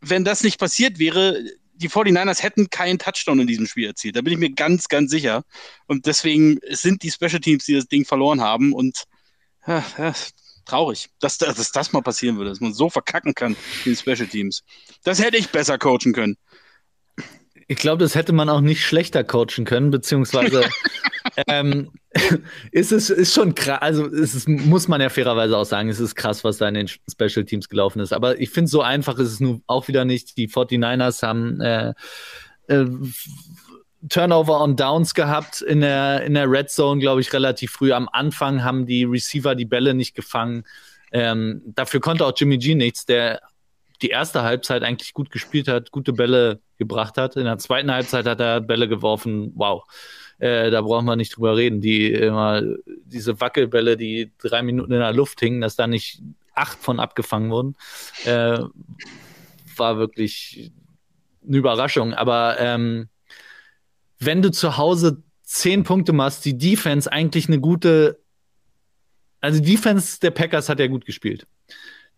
wenn das nicht passiert wäre, die 49ers hätten keinen Touchdown in diesem Spiel erzielt. Da bin ich mir ganz, ganz sicher. Und deswegen sind die Special Teams, die das Ding verloren haben. Und ja, ja, traurig, dass, dass das mal passieren würde, dass man so verkacken kann in den Special Teams. Das hätte ich besser coachen können. Ich glaube, das hätte man auch nicht schlechter coachen können, beziehungsweise ähm, ist es ist schon krass, also es ist, muss man ja fairerweise auch sagen, es ist krass, was da in den Special Teams gelaufen ist. Aber ich finde, so einfach ist es nun auch wieder nicht. Die 49ers haben äh, äh, Turnover on Downs gehabt in der, in der Red Zone, glaube ich, relativ früh. Am Anfang haben die Receiver die Bälle nicht gefangen. Ähm, dafür konnte auch Jimmy G nichts, der die erste Halbzeit eigentlich gut gespielt hat, gute Bälle gebracht hat. In der zweiten Halbzeit hat er Bälle geworfen. Wow. Äh, da brauchen wir nicht drüber reden. Die immer diese Wackelbälle, die drei Minuten in der Luft hingen, dass da nicht acht von abgefangen wurden, äh, war wirklich eine Überraschung. Aber ähm, wenn du zu Hause zehn Punkte machst, die Defense eigentlich eine gute, also die Defense der Packers hat ja gut gespielt.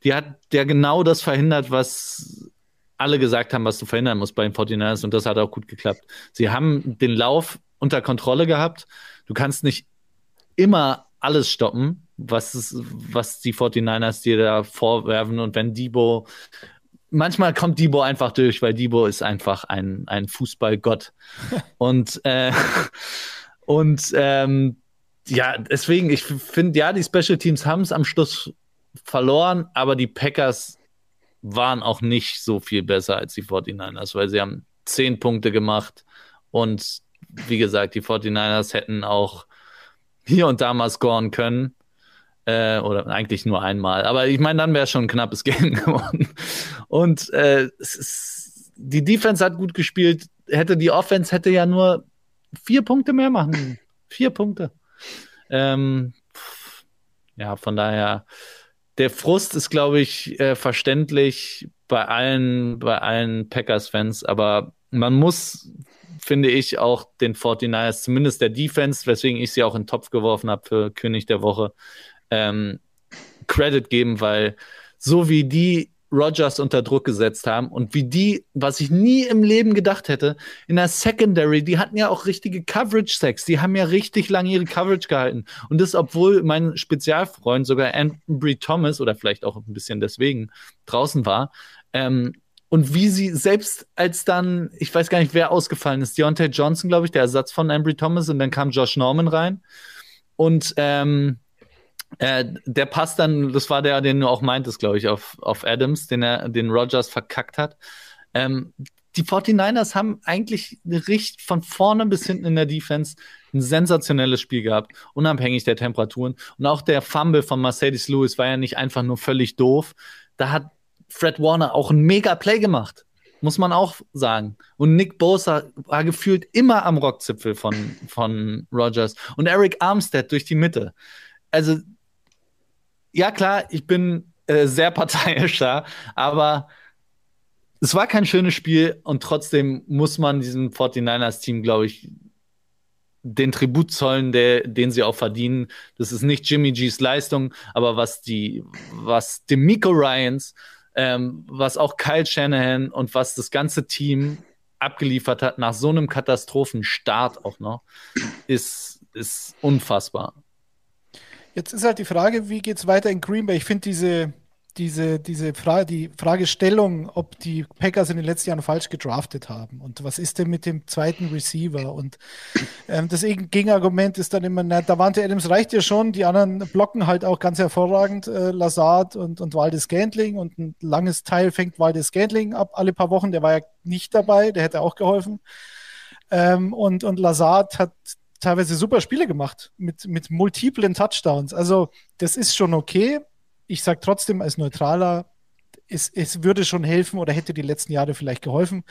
Die hat ja genau das verhindert, was alle gesagt haben, was du verhindern musst bei den 49ers und das hat auch gut geklappt. Sie haben den Lauf unter Kontrolle gehabt. Du kannst nicht immer alles stoppen, was, ist, was die 49ers dir da vorwerfen. Und wenn Debo manchmal kommt Debo einfach durch, weil Debo ist einfach ein, ein Fußballgott. und äh, und ähm, ja, deswegen, ich finde, ja, die Special Teams haben es am Schluss verloren, aber die Packers waren auch nicht so viel besser als die 49ers, weil sie haben zehn Punkte gemacht und wie gesagt, die 49ers hätten auch hier und da mal scoren können. Äh, oder eigentlich nur einmal. Aber ich meine, dann wäre schon ein knappes Game geworden. Und äh, ist, die Defense hat gut gespielt. Hätte die Offense hätte ja nur vier Punkte mehr machen. Vier Punkte. Ähm, ja, von daher, der Frust ist, glaube ich, äh, verständlich bei allen, bei allen Packers-Fans, aber man muss, finde ich, auch den 49ers, zumindest der Defense, weswegen ich sie auch in den Topf geworfen habe für König der Woche, ähm, Credit geben, weil so wie die Rogers unter Druck gesetzt haben und wie die, was ich nie im Leben gedacht hätte, in der Secondary, die hatten ja auch richtige Coverage-Sacks, die haben ja richtig lange ihre Coverage gehalten. Und das, obwohl mein Spezialfreund sogar Ambry Thomas oder vielleicht auch ein bisschen deswegen draußen war. Ähm, und wie sie selbst als dann, ich weiß gar nicht, wer ausgefallen ist, Deontay Johnson, glaube ich, der Ersatz von Ambry Thomas, und dann kam Josh Norman rein. Und ähm, äh, der passt dann, das war der, den du auch meintest, glaube ich, auf, auf Adams, den er, den Rogers verkackt hat. Ähm, die 49ers haben eigentlich richtig von vorne bis hinten in der Defense ein sensationelles Spiel gehabt, unabhängig der Temperaturen. Und auch der Fumble von Mercedes Lewis war ja nicht einfach nur völlig doof. Da hat Fred Warner auch ein mega Play gemacht. Muss man auch sagen. Und Nick Bosa war gefühlt immer am Rockzipfel von, von Rogers. Und Eric Armstead durch die Mitte. Also, ja klar, ich bin äh, sehr parteiisch da, aber es war kein schönes Spiel und trotzdem muss man diesem 49ers-Team, glaube ich, den Tribut zollen, der, den sie auch verdienen. Das ist nicht Jimmy G's Leistung, aber was die, was Demico Ryans, ähm, was auch Kyle Shanahan und was das ganze Team abgeliefert hat nach so einem Katastrophenstart auch noch, ist, ist unfassbar. Jetzt ist halt die Frage, wie geht es weiter in Green Bay? Ich finde diese, diese, diese Frage, die Fragestellung, ob die Packers in den letzten Jahren falsch gedraftet haben und was ist denn mit dem zweiten Receiver? Und ähm, das Gegenargument ist dann immer, na, Davante Adams reicht ja schon, die anderen blocken halt auch ganz hervorragend, äh, Lazard und, und Waldes Gantling und ein langes Teil fängt Waldes Gantling ab alle paar Wochen, der war ja nicht dabei, der hätte auch geholfen. Ähm, und, und Lazard hat teilweise super Spiele gemacht mit, mit multiplen Touchdowns. Also das ist schon okay. Ich sage trotzdem als Neutraler, es, es würde schon helfen oder hätte die letzten Jahre vielleicht geholfen,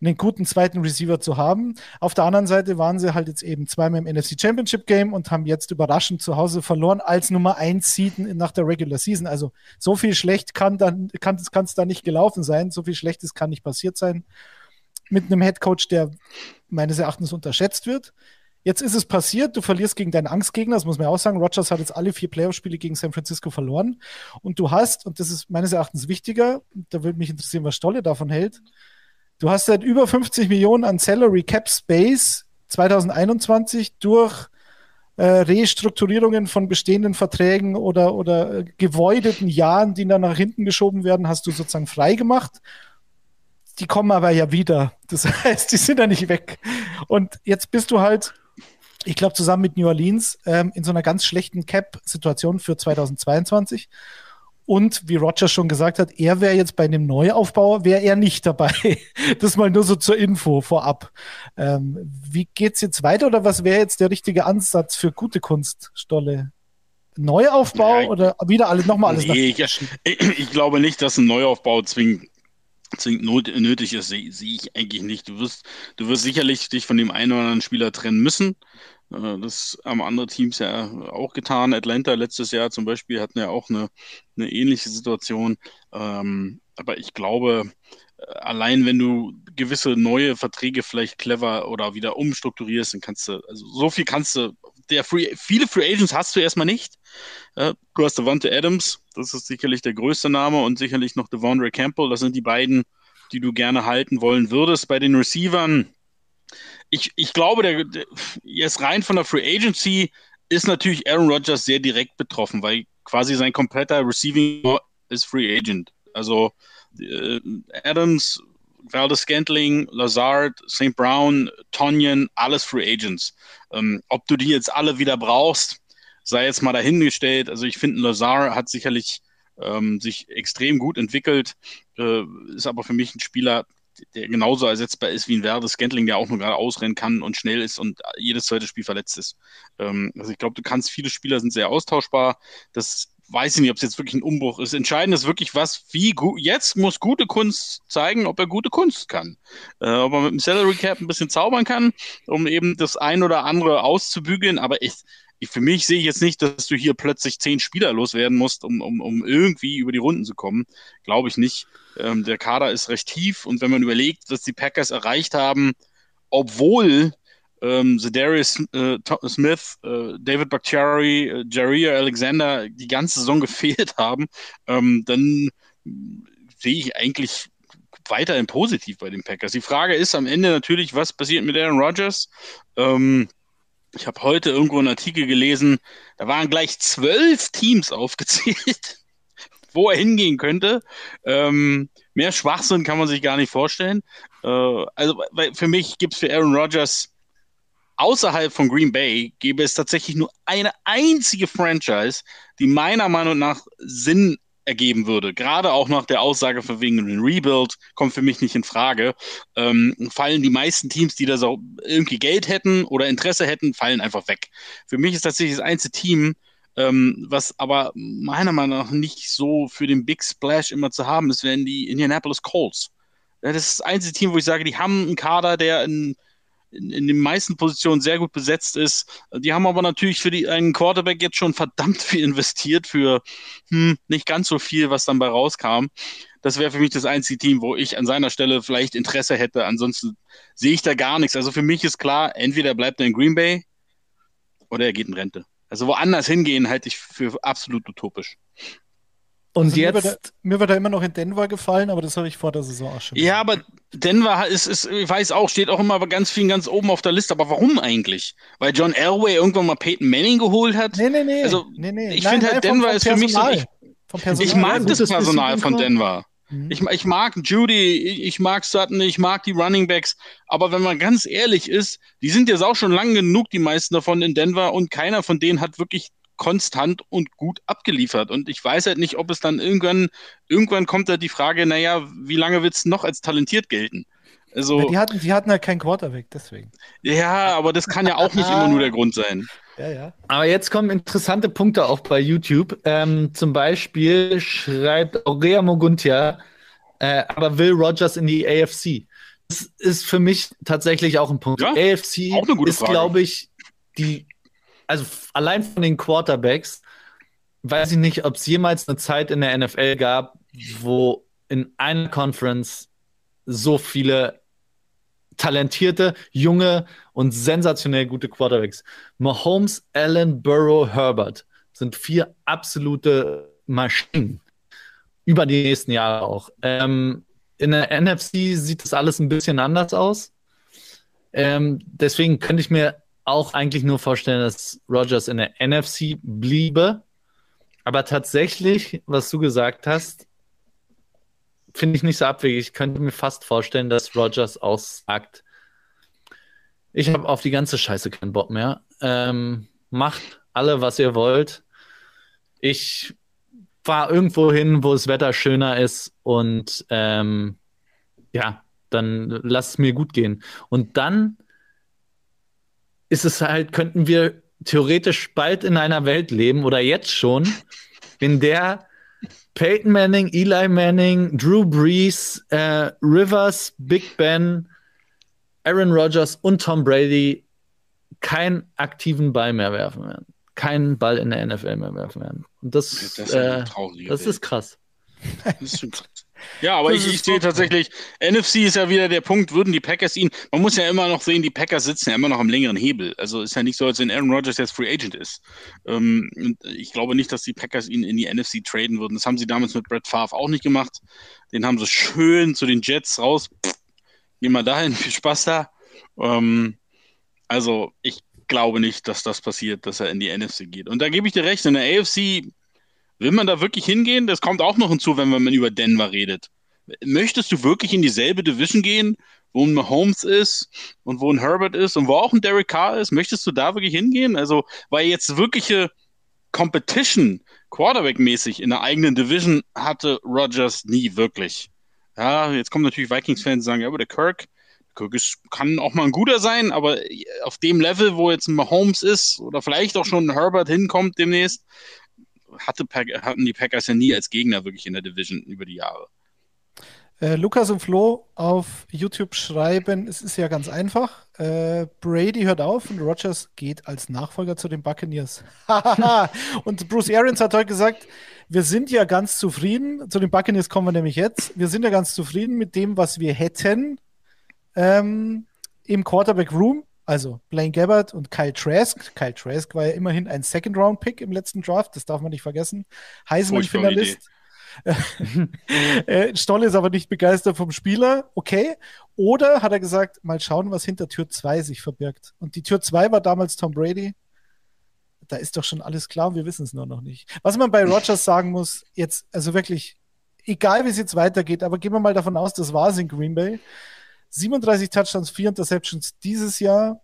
einen guten zweiten Receiver zu haben. Auf der anderen Seite waren sie halt jetzt eben zweimal im NFC Championship Game und haben jetzt überraschend zu Hause verloren als Nummer 1 Seed nach der Regular Season. Also so viel schlecht kann dann kann es da nicht gelaufen sein, so viel Schlechtes kann nicht passiert sein mit einem Head Coach, der meines Erachtens unterschätzt wird. Jetzt ist es passiert, du verlierst gegen deinen Angstgegner, das muss man auch sagen. Rogers hat jetzt alle vier Playoff-Spiele gegen San Francisco verloren. Und du hast, und das ist meines Erachtens wichtiger, da würde mich interessieren, was Stolle davon hält. Du hast seit über 50 Millionen an Salary Cap Space 2021 durch äh, Restrukturierungen von bestehenden Verträgen oder, oder äh, gewoideten Jahren, die dann nach hinten geschoben werden, hast du sozusagen frei gemacht. Die kommen aber ja wieder. Das heißt, die sind ja nicht weg. Und jetzt bist du halt ich glaube, zusammen mit New Orleans ähm, in so einer ganz schlechten Cap-Situation für 2022. Und wie Roger schon gesagt hat, er wäre jetzt bei einem Neuaufbau, wäre er nicht dabei. das mal nur so zur Info vorab. Ähm, wie geht's jetzt weiter oder was wäre jetzt der richtige Ansatz für gute Kunst, Stolle? Neuaufbau ja, oder wieder alles nochmal alles? Nee, ich, ich, glaube nicht, dass ein Neuaufbau zwingend zwingend nötig ist, sehe seh ich eigentlich nicht. Du wirst, du wirst sicherlich dich von dem einen oder anderen Spieler trennen müssen. Äh, das haben andere Teams ja auch getan. Atlanta letztes Jahr zum Beispiel hatten ja auch eine, eine ähnliche Situation. Ähm, aber ich glaube, allein wenn du gewisse neue Verträge vielleicht clever oder wieder umstrukturierst, dann kannst du, also so viel kannst du, der Free, viele Free Agents hast du erstmal nicht. Du hast Devante Adams, das ist sicherlich der größte Name und sicherlich noch Devondre Campbell. Das sind die beiden, die du gerne halten wollen würdest. Bei den Receivern, ich, ich glaube, der, der, jetzt rein von der Free Agency ist natürlich Aaron Rodgers sehr direkt betroffen, weil quasi sein kompletter Receiving ist Free Agent. Also äh, Adams, Valdez Scantling, Lazard, St. Brown, Tonyan, alles Free Agents. Ähm, ob du die jetzt alle wieder brauchst, sei jetzt mal dahingestellt. Also ich finde, Lazar hat sicherlich ähm, sich extrem gut entwickelt, äh, ist aber für mich ein Spieler, der genauso ersetzbar ist wie ein Verde Scantling, der auch nur gerade ausrennen kann und schnell ist und jedes zweite Spiel verletzt ist. Ähm, also ich glaube, du kannst, viele Spieler sind sehr austauschbar. Das weiß ich nicht, ob es jetzt wirklich ein Umbruch ist. Entscheidend ist wirklich, was, wie gut, jetzt muss gute Kunst zeigen, ob er gute Kunst kann. Äh, ob er mit dem Salary Cap ein bisschen zaubern kann, um eben das ein oder andere auszubügeln, aber ich, ich, für mich sehe ich jetzt nicht, dass du hier plötzlich zehn Spieler loswerden musst, um, um, um irgendwie über die Runden zu kommen. Glaube ich nicht. Ähm, der Kader ist recht tief und wenn man überlegt, was die Packers erreicht haben, obwohl ähm, Zedarius äh, Smith, äh, David Bakhtiari, äh, Jaria Alexander die ganze Saison gefehlt haben, ähm, dann sehe ich eigentlich weiterhin positiv bei den Packers. Die Frage ist am Ende natürlich, was passiert mit Aaron Rodgers? Ähm, ich habe heute irgendwo einen Artikel gelesen, da waren gleich zwölf Teams aufgezählt, wo er hingehen könnte. Ähm, mehr Schwachsinn kann man sich gar nicht vorstellen. Äh, also für mich gibt es für Aaron Rodgers außerhalb von Green Bay gäbe es tatsächlich nur eine einzige Franchise, die meiner Meinung nach Sinn ergeben würde. Gerade auch nach der Aussage von wegen dem Rebuild kommt für mich nicht in Frage. Ähm, fallen die meisten Teams, die da so irgendwie Geld hätten oder Interesse hätten, fallen einfach weg. Für mich ist tatsächlich das einzige Team, ähm, was aber meiner Meinung nach nicht so für den Big Splash immer zu haben ist, wären die Indianapolis Colts. Das ist das einzige Team, wo ich sage, die haben einen Kader, der in in, in den meisten Positionen sehr gut besetzt ist. Die haben aber natürlich für die, einen Quarterback jetzt schon verdammt viel investiert für hm, nicht ganz so viel, was dann bei rauskam. Das wäre für mich das einzige Team, wo ich an seiner Stelle vielleicht Interesse hätte. Ansonsten sehe ich da gar nichts. Also für mich ist klar, entweder bleibt er in Green Bay oder er geht in Rente. Also woanders hingehen halte ich für absolut utopisch. Und also jetzt. Mir wird, da, mir wird, da, immer noch in Denver gefallen, aber das habe ich vor der Saison auch schon. Ja, aber Denver ist, ist, ich weiß auch, steht auch immer ganz viel ganz oben auf der Liste. Aber warum eigentlich? Weil John Elway irgendwann mal Peyton Manning geholt hat? Nee, nee, nee. Also, nee, nee. ich finde halt, Denver ist für mich so. Ich, ich mag das Personal von Denver. Mhm. Ich, ich mag Judy, ich mag Sutton, ich mag die Running Backs. Aber wenn man ganz ehrlich ist, die sind jetzt auch schon lang genug, die meisten davon in Denver, und keiner von denen hat wirklich konstant und gut abgeliefert. Und ich weiß halt nicht, ob es dann irgendwann, irgendwann kommt da die Frage, naja, wie lange wird es noch als talentiert gelten? Also, ja, die, hatten, die hatten halt keinen Quarterback, deswegen. Ja, aber das kann ja auch nicht immer nur der Grund sein. Ja, ja. Aber jetzt kommen interessante Punkte auch bei YouTube. Ähm, zum Beispiel schreibt Aurea Moguntia, äh, aber will Rogers in die AFC? Das ist für mich tatsächlich auch ein Punkt. Ja, AFC ist, glaube ich, die also allein von den Quarterbacks, weiß ich nicht, ob es jemals eine Zeit in der NFL gab, wo in einer Conference so viele talentierte, junge und sensationell gute Quarterbacks. Mahomes, Allen, Burrow, Herbert sind vier absolute Maschinen. Über die nächsten Jahre auch. Ähm, in der NFC sieht das alles ein bisschen anders aus. Ähm, deswegen könnte ich mir auch eigentlich nur vorstellen, dass Rogers in der NFC bliebe. Aber tatsächlich, was du gesagt hast, finde ich nicht so abwegig. Ich könnte mir fast vorstellen, dass Rogers aussagt, ich habe auf die ganze Scheiße keinen Bock mehr. Ähm, macht alle, was ihr wollt. Ich fahre irgendwo hin, wo das Wetter schöner ist und ähm, ja, dann lass es mir gut gehen. Und dann ist es halt, könnten wir theoretisch bald in einer Welt leben oder jetzt schon, in der Peyton Manning, Eli Manning, Drew Brees, äh, Rivers, Big Ben, Aaron Rodgers und Tom Brady keinen aktiven Ball mehr werfen werden. Keinen Ball in der NFL mehr werfen werden. Und das, das, ist, äh, das ist krass. Das ist schon krass. Ja, aber ich, ich sehe tatsächlich, NFC ist ja wieder der Punkt, würden die Packers ihn, man muss ja immer noch sehen, die Packers sitzen ja immer noch am längeren Hebel. Also ist ja nicht so, als wenn Aaron Rodgers jetzt Free Agent ist. Ähm, ich glaube nicht, dass die Packers ihn in die NFC traden würden. Das haben sie damals mit Brett Favre auch nicht gemacht. Den haben sie schön zu den Jets raus. Pff, geh mal dahin, viel Spaß da. Ähm, also ich glaube nicht, dass das passiert, dass er in die NFC geht. Und da gebe ich dir recht, in der AFC Will man da wirklich hingehen? Das kommt auch noch hinzu, wenn man über Denver redet. möchtest du wirklich in dieselbe Division gehen, wo ein Mahomes ist und wo ein Herbert ist und wo auch ein Derek Carr ist? Möchtest du da wirklich hingehen? Also, weil jetzt wirkliche Competition Quarterback-mäßig in der eigenen Division hatte Rogers nie wirklich. Ja, jetzt kommen natürlich Vikings-Fans und sagen, ja, aber der Kirk, Kirk ist, kann auch mal ein guter sein, aber auf dem Level, wo jetzt ein Mahomes ist oder vielleicht auch schon ein Herbert hinkommt demnächst, hatte, hatten die Packers ja nie als Gegner wirklich in der Division über die Jahre. Äh, Lukas und Flo auf YouTube schreiben, es ist ja ganz einfach. Äh, Brady hört auf und Rogers geht als Nachfolger zu den Buccaneers. und Bruce Arians hat heute gesagt, wir sind ja ganz zufrieden. Zu den Buccaneers kommen wir nämlich jetzt. Wir sind ja ganz zufrieden mit dem, was wir hätten ähm, im Quarterback Room. Also Blaine Gabbard und Kyle Trask. Kyle Trask war ja immerhin ein Second-Round-Pick im letzten Draft, das darf man nicht vergessen. Heisman-Finalist. Äh, Stoll ist aber nicht begeistert vom Spieler. Okay. Oder hat er gesagt, mal schauen, was hinter Tür 2 sich verbirgt. Und die Tür 2 war damals Tom Brady. Da ist doch schon alles klar, wir wissen es nur noch nicht. Was man bei Rogers sagen muss, jetzt, also wirklich, egal wie es jetzt weitergeht, aber gehen wir mal davon aus, das war es in Green Bay. 37 Touchdowns, 4 Interceptions dieses Jahr,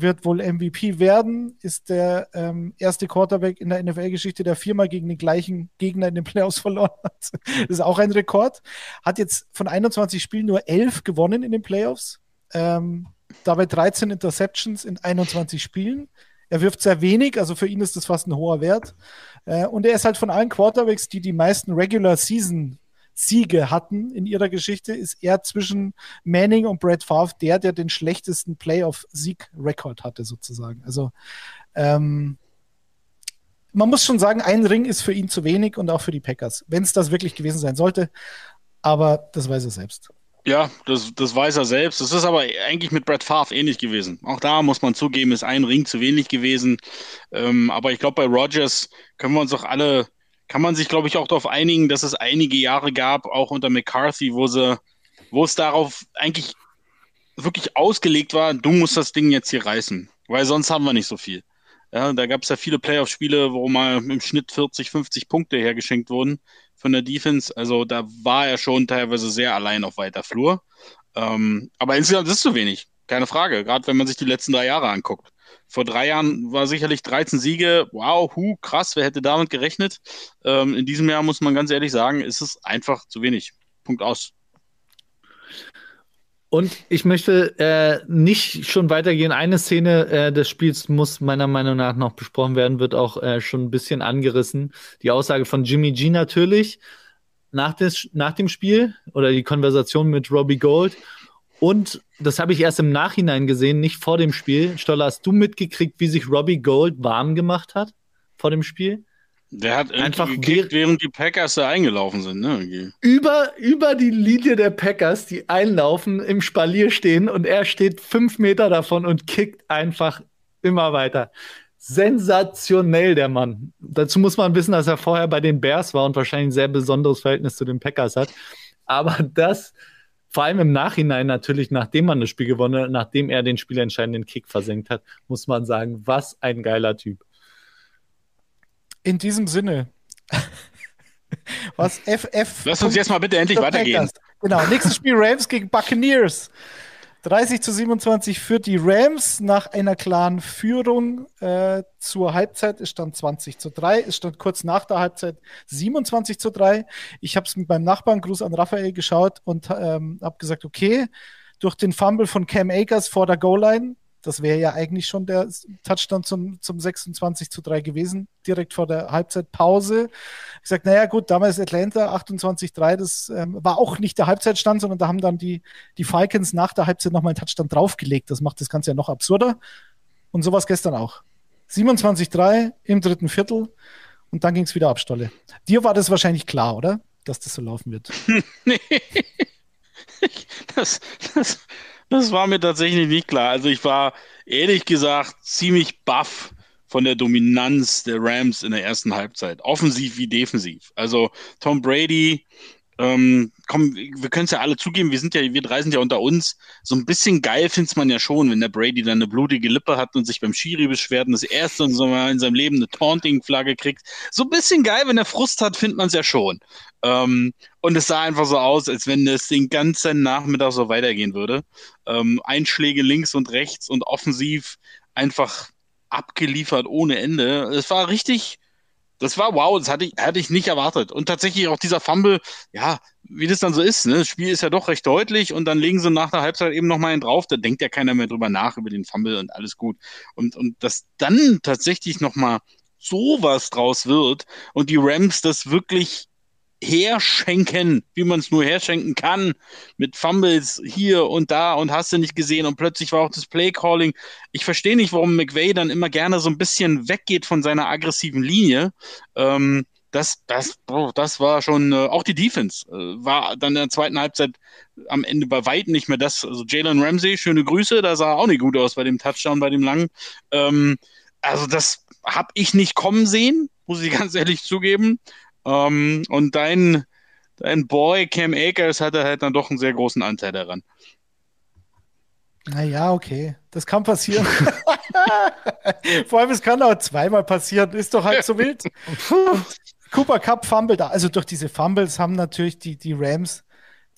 wird wohl MVP werden, ist der ähm, erste Quarterback in der NFL-Geschichte, der viermal gegen den gleichen Gegner in den Playoffs verloren hat. Das ist auch ein Rekord. Hat jetzt von 21 Spielen nur 11 gewonnen in den Playoffs. Ähm, dabei 13 Interceptions in 21 Spielen. Er wirft sehr wenig, also für ihn ist das fast ein hoher Wert. Äh, und er ist halt von allen Quarterbacks, die die meisten Regular Season Siege hatten in ihrer Geschichte, ist er zwischen Manning und Brad Favre der, der den schlechtesten Playoff-Sieg-Rekord hatte, sozusagen. Also ähm, man muss schon sagen, ein Ring ist für ihn zu wenig und auch für die Packers, wenn es das wirklich gewesen sein sollte. Aber das weiß er selbst. Ja, das, das weiß er selbst. Das ist aber eigentlich mit Brad Favre ähnlich gewesen. Auch da muss man zugeben, ist ein Ring zu wenig gewesen. Ähm, aber ich glaube, bei Rogers können wir uns doch alle kann man sich, glaube ich, auch darauf einigen, dass es einige Jahre gab, auch unter McCarthy, wo sie, wo es darauf eigentlich wirklich ausgelegt war, du musst das Ding jetzt hier reißen, weil sonst haben wir nicht so viel. Ja, da gab es ja viele Playoff-Spiele, wo mal im Schnitt 40, 50 Punkte hergeschenkt wurden von der Defense. Also da war er schon teilweise sehr allein auf weiter Flur. Ähm, aber insgesamt ist es zu wenig, keine Frage, gerade wenn man sich die letzten drei Jahre anguckt. Vor drei Jahren war sicherlich 13 Siege. Wow, hu, krass, wer hätte damit gerechnet? Ähm, in diesem Jahr muss man ganz ehrlich sagen, ist es einfach zu wenig. Punkt aus. Und ich möchte äh, nicht schon weitergehen. Eine Szene äh, des Spiels muss meiner Meinung nach noch besprochen werden, wird auch äh, schon ein bisschen angerissen. Die Aussage von Jimmy G natürlich nach, des, nach dem Spiel oder die Konversation mit Robbie Gold. Und das habe ich erst im Nachhinein gesehen, nicht vor dem Spiel. Stoller, hast du mitgekriegt, wie sich Robbie Gold warm gemacht hat vor dem Spiel? Der hat einfach gekickt, während die Packers da eingelaufen sind, ne? Über, über die Linie der Packers, die einlaufen, im Spalier stehen und er steht fünf Meter davon und kickt einfach immer weiter. Sensationell, der Mann. Dazu muss man wissen, dass er vorher bei den Bears war und wahrscheinlich ein sehr besonderes Verhältnis zu den Packers hat. Aber das, vor allem im Nachhinein natürlich, nachdem man das Spiel gewonnen hat, nachdem er den spielentscheidenden Kick versenkt hat, muss man sagen, was ein geiler Typ. In diesem Sinne. was FF. Lass uns jetzt mal bitte endlich weitergehen. Genau, nächstes Spiel Rams gegen Buccaneers. 30 zu 27 führt die Rams nach einer klaren Führung äh, zur Halbzeit. Es stand 20 zu 3. Es stand kurz nach der Halbzeit 27 zu 3. Ich habe es mit meinem Nachbarn, Gruß an Raphael, geschaut und ähm, habe gesagt, okay, durch den Fumble von Cam Akers vor der Goal-Line das wäre ja eigentlich schon der Touchdown zum, zum 26 zu 3 gewesen, direkt vor der Halbzeitpause. Ich sage, naja, gut, damals Atlanta 28-3, das ähm, war auch nicht der Halbzeitstand, sondern da haben dann die, die Falcons nach der Halbzeit nochmal einen Touchdown draufgelegt. Das macht das Ganze ja noch absurder. Und sowas gestern auch. 27-3 im dritten Viertel und dann ging es wieder ab, Stolle. Dir war das wahrscheinlich klar, oder? Dass das so laufen wird. nee. das, das, das war mir tatsächlich nicht klar. Also ich war ehrlich gesagt ziemlich baff von der Dominanz der Rams in der ersten Halbzeit, offensiv wie defensiv. Also Tom Brady ähm, komm, wir können es ja alle zugeben, wir sind ja, wir drei sind ja unter uns. So ein bisschen geil findet man ja schon, wenn der Brady dann eine blutige Lippe hat und sich beim Schiri beschwert und das erste und so mal in seinem Leben eine Taunting-Flagge kriegt. So ein bisschen geil, wenn er Frust hat, findet man es ja schon. Ähm, und es sah einfach so aus, als wenn es den ganzen Nachmittag so weitergehen würde. Ähm, Einschläge links und rechts und offensiv einfach abgeliefert ohne Ende. Es war richtig, das war wow, das hatte ich, hatte ich nicht erwartet. Und tatsächlich auch dieser Fumble, ja, wie das dann so ist, ne? das Spiel ist ja doch recht deutlich und dann legen sie nach der Halbzeit eben nochmal einen drauf, da denkt ja keiner mehr drüber nach, über den Fumble und alles gut. Und, und dass dann tatsächlich nochmal sowas draus wird und die Rams das wirklich herschenken, wie man es nur herschenken kann, mit Fumbles hier und da und hast du nicht gesehen und plötzlich war auch das Playcalling. Ich verstehe nicht, warum McVay dann immer gerne so ein bisschen weggeht von seiner aggressiven Linie. Ähm, das, das, das war schon, äh, auch die Defense äh, war dann in der zweiten Halbzeit am Ende bei weitem nicht mehr das. Also Jalen Ramsey, schöne Grüße, da sah auch nicht gut aus bei dem Touchdown, bei dem langen. Ähm, also das habe ich nicht kommen sehen, muss ich ganz ehrlich zugeben. Ähm, und dein, dein Boy Cam Akers hatte halt dann doch einen sehr großen Anteil daran. Naja, okay. Das kann passieren. Vor allem, es kann auch zweimal passieren. Ist doch halt so wild. Cooper Cup Fumble da. Also durch diese Fumbles haben natürlich die, die Rams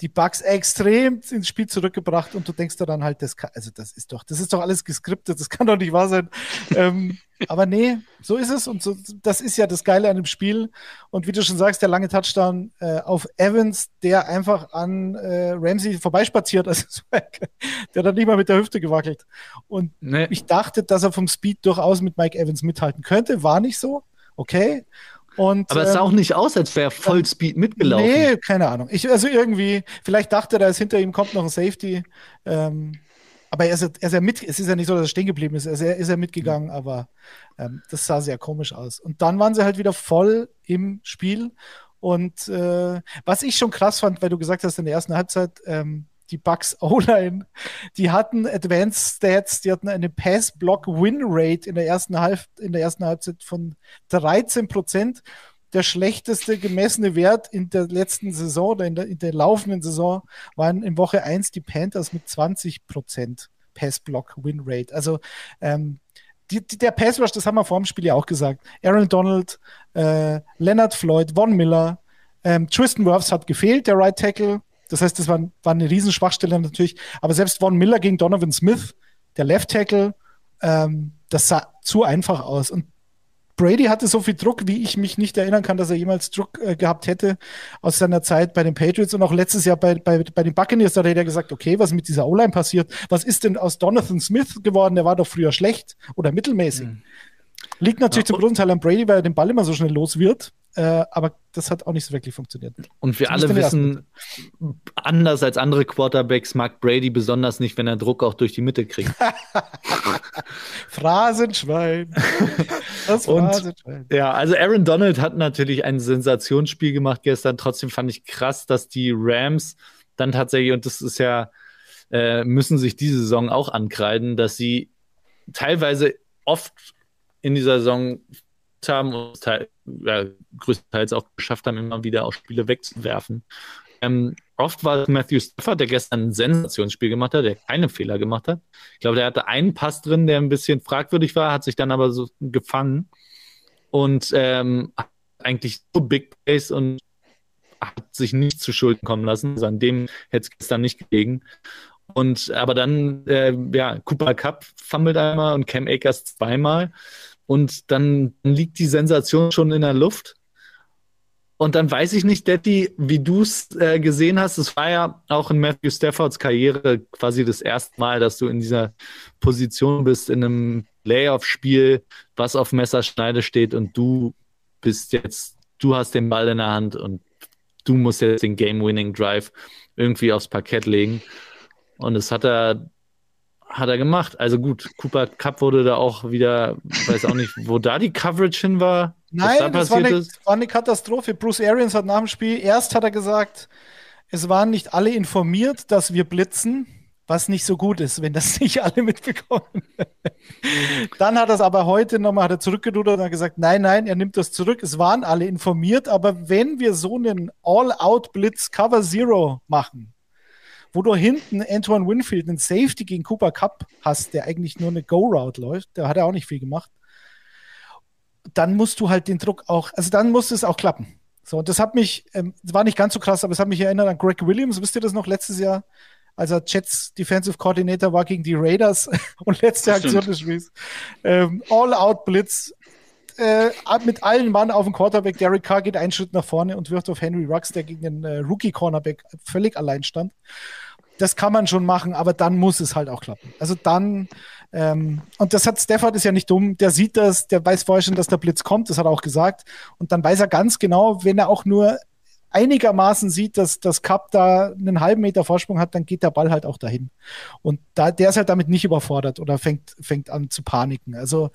die Bugs extrem ins Spiel zurückgebracht und du denkst da dann halt, das kann, also das ist doch, das ist doch alles geskriptet, das kann doch nicht wahr sein. ähm, aber nee, so ist es und so, das ist ja das Geile an dem Spiel. Und wie du schon sagst, der lange Touchdown äh, auf Evans, der einfach an äh, Ramsey vorbeispaziert, also der dann nicht mal mit der Hüfte gewackelt. Und nee. ich dachte, dass er vom Speed durchaus mit Mike Evans mithalten könnte, war nicht so. Okay. Und, Aber es sah ähm, auch nicht aus, als wäre er Vollspeed mitgelaufen. Nee, keine Ahnung. Ich, also irgendwie, vielleicht dachte er, dass hinter ihm kommt noch ein Safety. Ähm, aber er ist, er ist ja mit, es ist ja nicht so, dass er stehen geblieben ist. Er ist, er ist ja mitgegangen, mhm. aber ähm, das sah sehr komisch aus. Und dann waren sie halt wieder voll im Spiel. Und äh, was ich schon krass fand, weil du gesagt hast in der ersten Halbzeit, ähm, die Bucks O-Line, die hatten Advanced Stats, die hatten eine Pass-Block-Win-Rate in der ersten in der ersten Halbzeit von 13 Prozent. Der schlechteste gemessene Wert in der letzten Saison oder in der, in der laufenden Saison waren in Woche 1 die Panthers mit 20 Prozent Pass-Block-Win-Rate. Also ähm, die, die, der Pass Rush, das haben wir vor dem Spiel ja auch gesagt. Aaron Donald, äh, Leonard Floyd, Von Miller, ähm, Tristan Wirfs hat gefehlt, der Right Tackle. Das heißt, das war, war eine Riesenschwachstelle natürlich. Aber selbst Von Miller gegen Donovan Smith, der Left Tackle, ähm, das sah zu einfach aus. Und Brady hatte so viel Druck, wie ich mich nicht erinnern kann, dass er jemals Druck äh, gehabt hätte aus seiner Zeit bei den Patriots und auch letztes Jahr bei, bei, bei den Buccaneers. Da hat er gesagt, okay, was mit dieser O-Line passiert? Was ist denn aus Donathan Smith geworden? Der war doch früher schlecht oder mittelmäßig. Mhm. Liegt natürlich ja, zum großen Teil an Brady, weil er den Ball immer so schnell los wird. Äh, aber das hat auch nicht so wirklich funktioniert. Und wir alle wissen, anders als andere Quarterbacks mag Brady besonders nicht, wenn er Druck auch durch die Mitte kriegt. Phrasenschwein. Das Phrasenschwein. Und, ja, also Aaron Donald hat natürlich ein Sensationsspiel gemacht gestern. Trotzdem fand ich krass, dass die Rams dann tatsächlich, und das ist ja, äh, müssen sich diese Saison auch ankreiden, dass sie teilweise oft in dieser Saison haben und teil, ja, größtenteils auch geschafft haben, immer wieder auch Spiele wegzuwerfen. Ähm, oft war es Matthew Stafford, der gestern ein Sensationsspiel gemacht hat, der keine Fehler gemacht hat. Ich glaube, der hatte einen Pass drin, der ein bisschen fragwürdig war, hat sich dann aber so gefangen und ähm, eigentlich so Big Plays und hat sich nicht zu Schulden kommen lassen. Also an dem hätte es gestern nicht gelegen. Und aber dann, äh, ja, Cooper Cup fummelt einmal und Cam Akers zweimal. Und dann liegt die Sensation schon in der Luft. Und dann weiß ich nicht, Detti, wie du es äh, gesehen hast. Es war ja auch in Matthew Staffords Karriere quasi das erste Mal, dass du in dieser Position bist, in einem Playoff-Spiel, was auf Messerschneide steht und du bist jetzt, du hast den Ball in der Hand und du musst jetzt den Game-Winning-Drive irgendwie aufs Parkett legen. Und das hat er hat er gemacht. Also gut, Cooper Cup wurde da auch wieder, weiß auch nicht, wo da die Coverage hin war. Nein, da das war eine, war eine, Katastrophe. Bruce Arians hat nach dem Spiel, erst hat er gesagt, es waren nicht alle informiert, dass wir blitzen. was nicht so gut ist, wenn das nicht alle mitbekommen. Dann hat er es aber heute nochmal hat er zurückgerudert und hat gesagt, nein, nein, er nimmt das zurück. Es waren alle informiert, aber wenn wir so einen All-Out-Blitz Cover Zero machen, wo du hinten Antoine Winfield einen Safety gegen Cooper Cup hast, der eigentlich nur eine Go-Route läuft, der hat er auch nicht viel gemacht, dann musst du halt den Druck auch, also dann muss es auch klappen. So, und das hat mich, ähm, war nicht ganz so krass, aber es hat mich erinnert an Greg Williams, wisst ihr das noch, letztes Jahr, als er Jets Defensive Coordinator war gegen die Raiders und letzte Aktion des Spiels. Ähm, All-Out-Blitz, äh, mit allen Mann auf dem Quarterback. Derek Carr geht einen Schritt nach vorne und wirft auf Henry Rux, der gegen den äh, Rookie-Cornerback völlig allein stand. Das kann man schon machen, aber dann muss es halt auch klappen. Also dann, ähm, und das hat Stafford ist ja nicht dumm, der sieht das, der weiß vorher schon, dass der Blitz kommt, das hat er auch gesagt. Und dann weiß er ganz genau, wenn er auch nur einigermaßen sieht, dass das Cup da einen halben Meter Vorsprung hat, dann geht der Ball halt auch dahin. Und da, der ist halt damit nicht überfordert oder fängt, fängt an zu paniken. Also,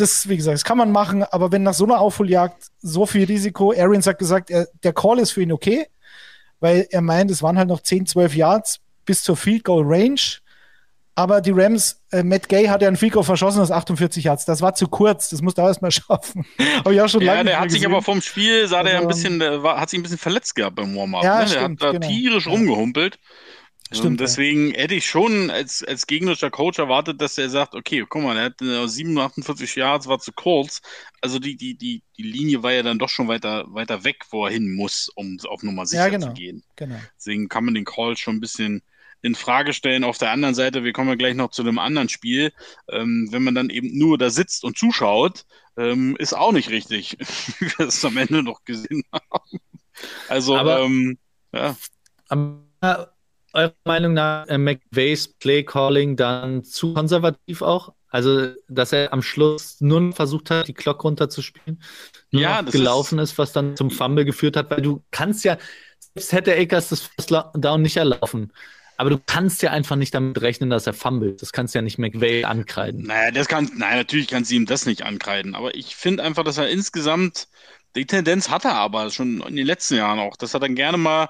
das, wie gesagt, das kann man machen, aber wenn nach so einer Aufholjagd so viel Risiko, Arians hat gesagt, er, der Call ist für ihn okay, weil er meint, es waren halt noch 10, 12 Yards bis zur Field Goal Range. Aber die Rams, äh, Matt Gay hat ja einen Fico verschossen aus 48 Yards. Das war zu kurz. Das musste er erstmal schaffen. Habe ich auch schon ja, lange der hat sich aber vom Spiel, sah also, der ein bisschen, der war, hat sich ein bisschen verletzt gehabt beim Warm-Up. Ja, ne? Der stimmt, hat da genau. tierisch Ja. rumgehumpelt. Stimmt, und deswegen hätte ich schon als, als gegnerischer Coach erwartet, dass er sagt, okay, guck mal, er hat äh, 47 Yards, war zu kurz. Also die, die, die, die Linie war ja dann doch schon weiter, weiter weg, wo er hin muss, um auf Nummer sicher Ja, genau. zu gehen. Genau. Deswegen kann man den Call schon ein bisschen in Frage stellen. Auf der anderen Seite, wir kommen ja gleich noch zu einem anderen Spiel, ähm, wenn man dann eben nur da sitzt und zuschaut, ähm, ist auch nicht richtig, wie wir es am Ende noch gesehen haben. Also, Aber- ähm, ja. Aber eurer Meinung nach äh, McVays Play Calling dann zu konservativ auch? Also, dass er am Schluss nur noch versucht hat, die Glock runterzuspielen, nur Ja, gelaufen ist, was dann zum Fumble geführt hat, weil du kannst ja, selbst hätte Akers das First Down nicht erlaufen, aber du kannst ja einfach nicht damit rechnen, dass er fummelt. Das kannst du ja nicht McVay ankreiden. Naja, das kann, nein, natürlich kannst du ihm das nicht ankreiden, aber ich finde einfach, dass er insgesamt, die Tendenz hat er aber schon in den letzten Jahren auch, dass er dann gerne mal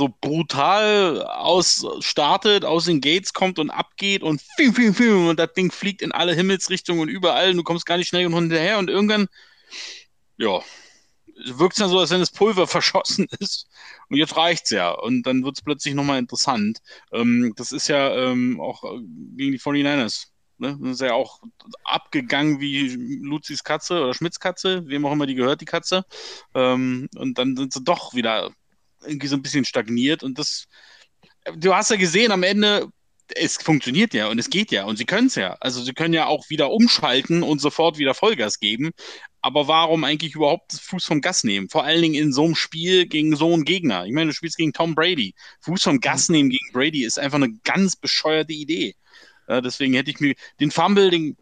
so brutal aus startet, aus den Gates kommt und abgeht und fiu, fiu, fiu, und das Ding fliegt in alle Himmelsrichtungen und überall und du kommst gar nicht schnell genug hinterher und irgendwann, ja, wirkt es dann so, als wenn das Pulver verschossen ist. Und jetzt reicht's ja. Und dann wird es plötzlich nochmal interessant. Ähm, das ist ja ähm, auch äh, gegen die 49ers. Ne? Das ist ja auch abgegangen wie Luzis Katze oder Schmidts Katze, wem auch immer die gehört, die Katze. Ähm, und dann sind sie doch wieder irgendwie so ein bisschen stagniert. Und das, du hast ja gesehen, am Ende, es funktioniert ja und es geht ja und sie können es ja. Also sie können ja auch wieder umschalten und sofort wieder Vollgas geben. Aber warum eigentlich überhaupt Fuß vom Gas nehmen? Vor allen Dingen in so einem Spiel gegen so einen Gegner. Ich meine, du spielst gegen Tom Brady. Fuß vom Gas nehmen gegen Brady ist einfach eine ganz bescheuerte Idee. Ja, deswegen hätte ich mir den Fumble, den,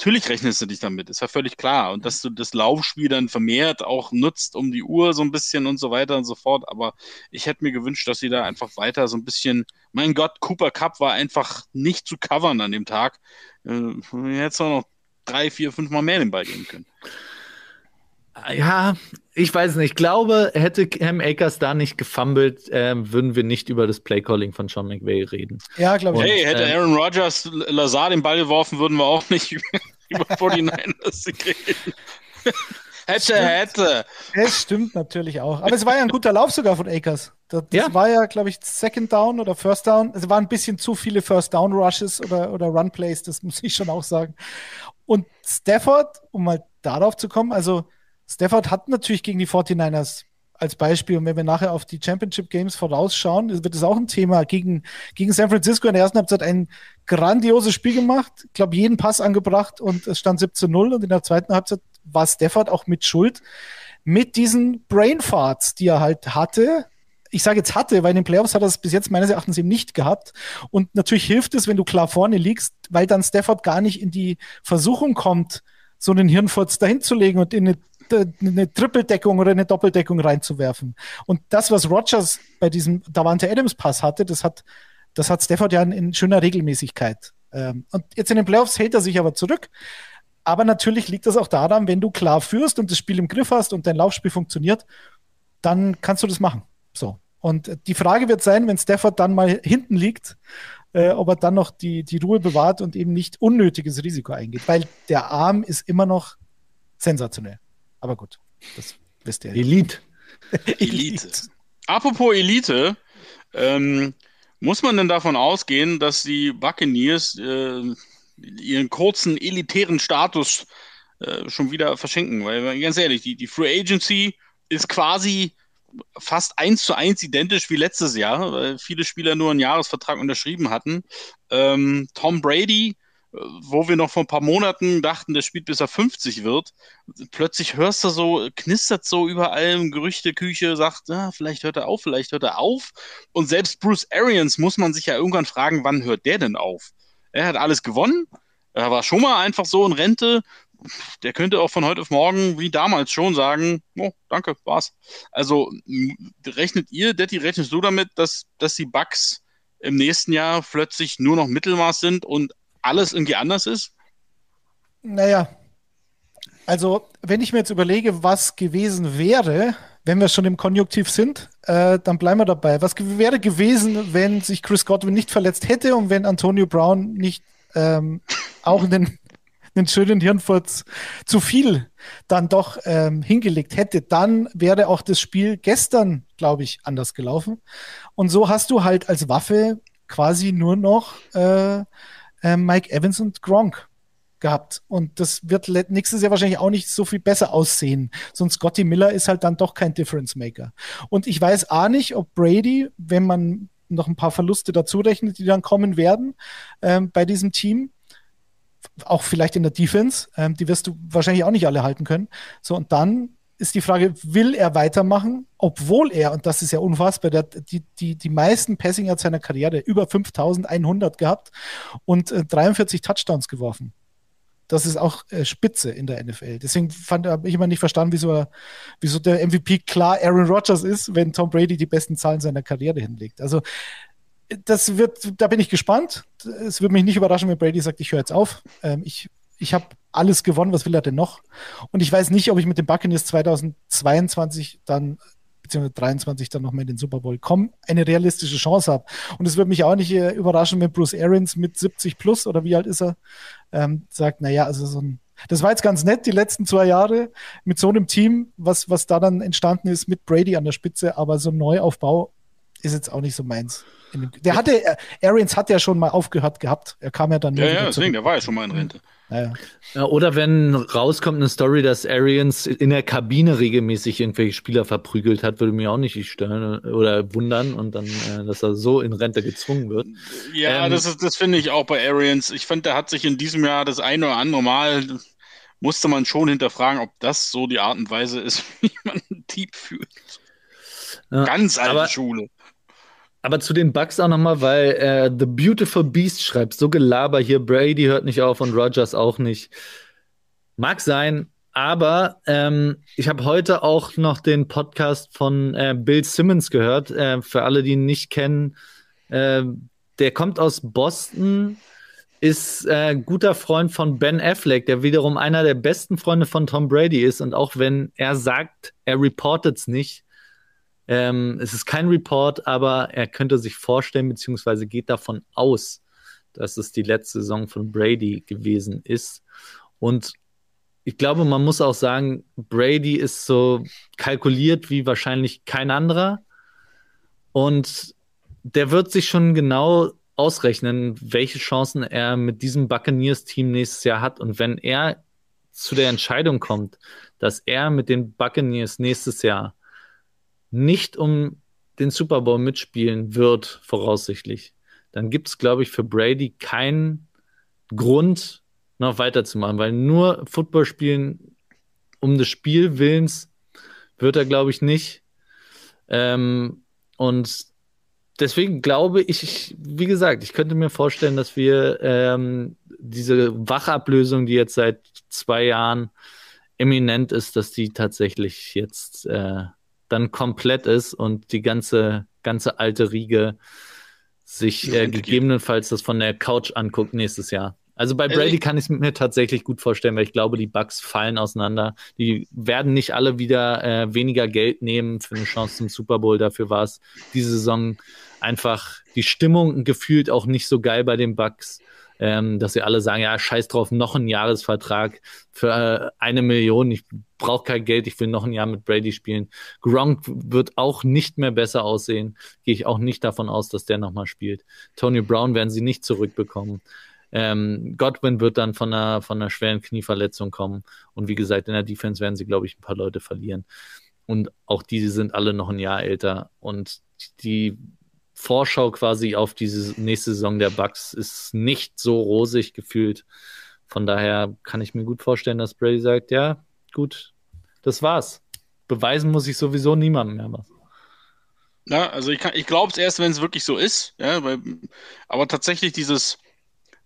natürlich rechnest du dich damit, ist ja völlig klar. Und dass du das Laufspiel dann vermehrt auch nutzt um die Uhr so ein bisschen und so weiter und so fort. Aber ich hätte mir gewünscht, dass sie da einfach weiter so ein bisschen, mein Gott, Cooper Cup war einfach nicht zu covern an dem Tag. Äh, hättest du noch drei, vier, fünf Mal mehr den Ball geben können. Ja, ich weiß nicht. Ich glaube, hätte Cam Akers da nicht gefummelt, ähm, würden wir nicht über das Playcalling von Sean McVay reden. Ja, glaube ich. Hey, hätte ähm, Aaron Rodgers Lazar den Ball geworfen, würden wir auch nicht über, über 49ers reden. hätte, hätte. Es stimmt natürlich auch. Aber es war ja ein guter Lauf sogar von Akers. Das, das Ja. war ja, glaube ich, Second Down oder First Down. Es waren ein bisschen zu viele First Down Rushes oder, oder Run Plays, das muss ich schon auch sagen. Und Stafford, um mal darauf zu kommen, also Stafford hat natürlich gegen die 49ers als Beispiel, und wenn wir nachher auf die Championship Games vorausschauen, wird es auch ein Thema. Gegen, gegen San Francisco in der ersten Halbzeit ein grandioses Spiel gemacht, ich glaube, jeden Pass angebracht und es stand 17-0 und in der zweiten Halbzeit war Stafford auch mit Schuld mit diesen Brainfarts, die er halt hatte. Ich sage jetzt hatte, weil in den Playoffs hat er es bis jetzt meines Erachtens eben nicht gehabt. Und natürlich hilft es, wenn du klar vorne liegst, weil dann Stafford gar nicht in die Versuchung kommt, so einen Hirnfurz dahin zu legen und in eine, eine Trippeldeckung oder eine Doppeldeckung reinzuwerfen. Und das, was Rogers bei diesem Davante Adams Pass hatte, das hat, das hat Stafford ja in, in schöner Regelmäßigkeit. Ähm, und jetzt in den Playoffs hält er sich aber zurück. Aber natürlich liegt das auch daran, wenn du klar führst und das Spiel im Griff hast und dein Laufspiel funktioniert, dann kannst du das machen. So. Und die Frage wird sein, wenn Stafford dann mal hinten liegt, äh, ob er dann noch die, die Ruhe bewahrt und eben nicht unnötiges Risiko eingeht, weil der Arm ist immer noch sensationell. Aber gut, das wisst ihr. Elite. Elite. Apropos Elite, ähm, muss man denn davon ausgehen, dass die Buccaneers äh, ihren kurzen elitären Status äh, schon wieder verschenken? Weil ganz ehrlich, die, die Free Agency ist quasi fast eins zu eins identisch wie letztes Jahr, weil viele Spieler nur einen Jahresvertrag unterschrieben hatten. Ähm, Tom Brady, wo wir noch vor ein paar Monaten dachten, der spielt bis er 50 wird, plötzlich hörst du so, knistert so überall im Gerüchteküche, sagt, ah, vielleicht hört er auf, vielleicht hört er auf. Und selbst Bruce Arians muss man sich ja irgendwann fragen, wann hört der denn auf? Er hat alles gewonnen. Er war schon mal einfach so in Rente der könnte auch von heute auf morgen wie damals schon sagen, oh, danke, war's. Also rechnet ihr, Detti, rechnest du damit, dass, dass die Bugs im nächsten Jahr plötzlich nur noch Mittelmaß sind und alles irgendwie anders ist? Naja, also wenn ich mir jetzt überlege, was gewesen wäre, wenn wir schon im Konjunktiv sind, äh, dann bleiben wir dabei. Was ge wäre gewesen, wenn sich Chris Godwin nicht verletzt hätte und wenn Antonio Brown nicht ähm, auch in den einen schönen Hirnfurz zu viel dann doch ähm, hingelegt hätte, dann wäre auch das Spiel gestern, glaube ich, anders gelaufen. Und so hast du halt als Waffe quasi nur noch äh, äh, Mike Evans und Gronk gehabt. Und das wird nächstes Jahr wahrscheinlich auch nicht so viel besser aussehen. Sonst Scotty Miller ist halt dann doch kein Difference Maker. Und ich weiß auch nicht, ob Brady, wenn man noch ein paar Verluste dazu rechnet, die dann kommen werden ähm, bei diesem Team, auch vielleicht in der Defense, ähm, die wirst du wahrscheinlich auch nicht alle halten können. So, und dann ist die Frage, will er weitermachen, obwohl er, und das ist ja unfassbar, der, die, die, die meisten Passing Yards seiner Karriere, über 5100 gehabt und äh, 43 Touchdowns geworfen. Das ist auch äh, Spitze in der NFL. Deswegen habe ich immer nicht verstanden, wieso, wieso der MVP klar Aaron Rodgers ist, wenn Tom Brady die besten Zahlen seiner Karriere hinlegt. Also das wird, da bin ich gespannt. Es würde mich nicht überraschen, wenn Brady sagt, ich höre jetzt auf. Ähm, ich ich habe alles gewonnen, was will er denn noch? Und ich weiß nicht, ob ich mit den Buccaneers 2022 dann beziehungsweise 23 dann nochmal in den Super Bowl kommen, eine realistische Chance habe. Und es würde mich auch nicht äh, überraschen, wenn Bruce Arians mit 70 plus oder wie alt ist er, ähm, sagt, naja, also so ein das war jetzt ganz nett, die letzten zwei Jahre mit so einem Team, was, was da dann entstanden ist mit Brady an der Spitze, aber so ein Neuaufbau ist jetzt auch nicht so meins. Der hatte, äh, Arians hat ja schon mal aufgehört gehabt. Er kam ja dann. Ja, ja, deswegen, der war ja schon mal in Rente. Ja, ja. Oder wenn rauskommt eine Story, dass Arians in der Kabine regelmäßig irgendwelche Spieler verprügelt hat, würde mich auch nicht stören oder wundern und dann, äh, dass er so in Rente gezwungen wird. Ja, ähm, das, das finde ich auch bei Arians. Ich finde, der hat sich in diesem Jahr das eine oder andere Mal musste man schon hinterfragen, ob das so die Art und Weise ist, wie man einen Dieb führt. Ja, Ganz alte aber, Schule. Aber zu den Bugs auch nochmal, weil äh, The Beautiful Beast schreibt, so Gelaber hier, Brady hört nicht auf und Rogers auch nicht. Mag sein, aber ähm, ich habe heute auch noch den Podcast von äh, Bill Simmons gehört. Äh, für alle, die ihn nicht kennen, äh, der kommt aus Boston, ist äh, guter Freund von Ben Affleck, der wiederum einer der besten Freunde von Tom Brady ist. Und auch wenn er sagt, er reportet es nicht, ähm, es ist kein Report, aber er könnte sich vorstellen, beziehungsweise geht davon aus, dass es die letzte Saison von Brady gewesen ist. Und ich glaube, man muss auch sagen, Brady ist so kalkuliert wie wahrscheinlich kein anderer. Und der wird sich schon genau ausrechnen, welche Chancen er mit diesem Buccaneers-Team nächstes Jahr hat. Und wenn er zu der Entscheidung kommt, dass er mit den Buccaneers nächstes Jahr nicht um den Super Bowl mitspielen wird, voraussichtlich, dann gibt es, glaube ich, für Brady keinen Grund, noch weiterzumachen, weil nur Football spielen um des Spielwillens wird er, glaube ich, nicht. Ähm, und deswegen glaube ich, wie gesagt, ich könnte mir vorstellen, dass wir ähm, diese Wachablösung, die jetzt seit zwei Jahren eminent ist, dass die tatsächlich jetzt äh, dann komplett ist und die ganze, ganze alte Riege sich äh, gegebenenfalls das von der Couch anguckt nächstes Jahr. Also bei Brady kann ich es mir tatsächlich gut vorstellen, weil ich glaube, die Bugs fallen auseinander. Die werden nicht alle wieder äh, weniger Geld nehmen für eine Chance zum Super Bowl. Dafür war es diese Saison einfach die Stimmung gefühlt auch nicht so geil bei den Bucks ähm, dass sie alle sagen, ja, scheiß drauf, noch ein Jahresvertrag für äh, eine Million, ich brauche kein Geld, ich will noch ein Jahr mit Brady spielen. Gronk wird auch nicht mehr besser aussehen, gehe ich auch nicht davon aus, dass der nochmal spielt. Tony Brown werden sie nicht zurückbekommen. Ähm, Godwin wird dann von einer, von einer schweren Knieverletzung kommen. Und wie gesagt, in der Defense werden sie, glaube ich, ein paar Leute verlieren. Und auch diese sind alle noch ein Jahr älter. Und die Vorschau quasi auf diese nächste Saison der Bucks ist nicht so rosig gefühlt. Von daher kann ich mir gut vorstellen, dass Brady sagt, ja, gut, das war's. Beweisen muss ich sowieso niemandem mehr was. Ja, also ich, ich glaube es erst, wenn es wirklich so ist. Ja, weil, aber tatsächlich dieses,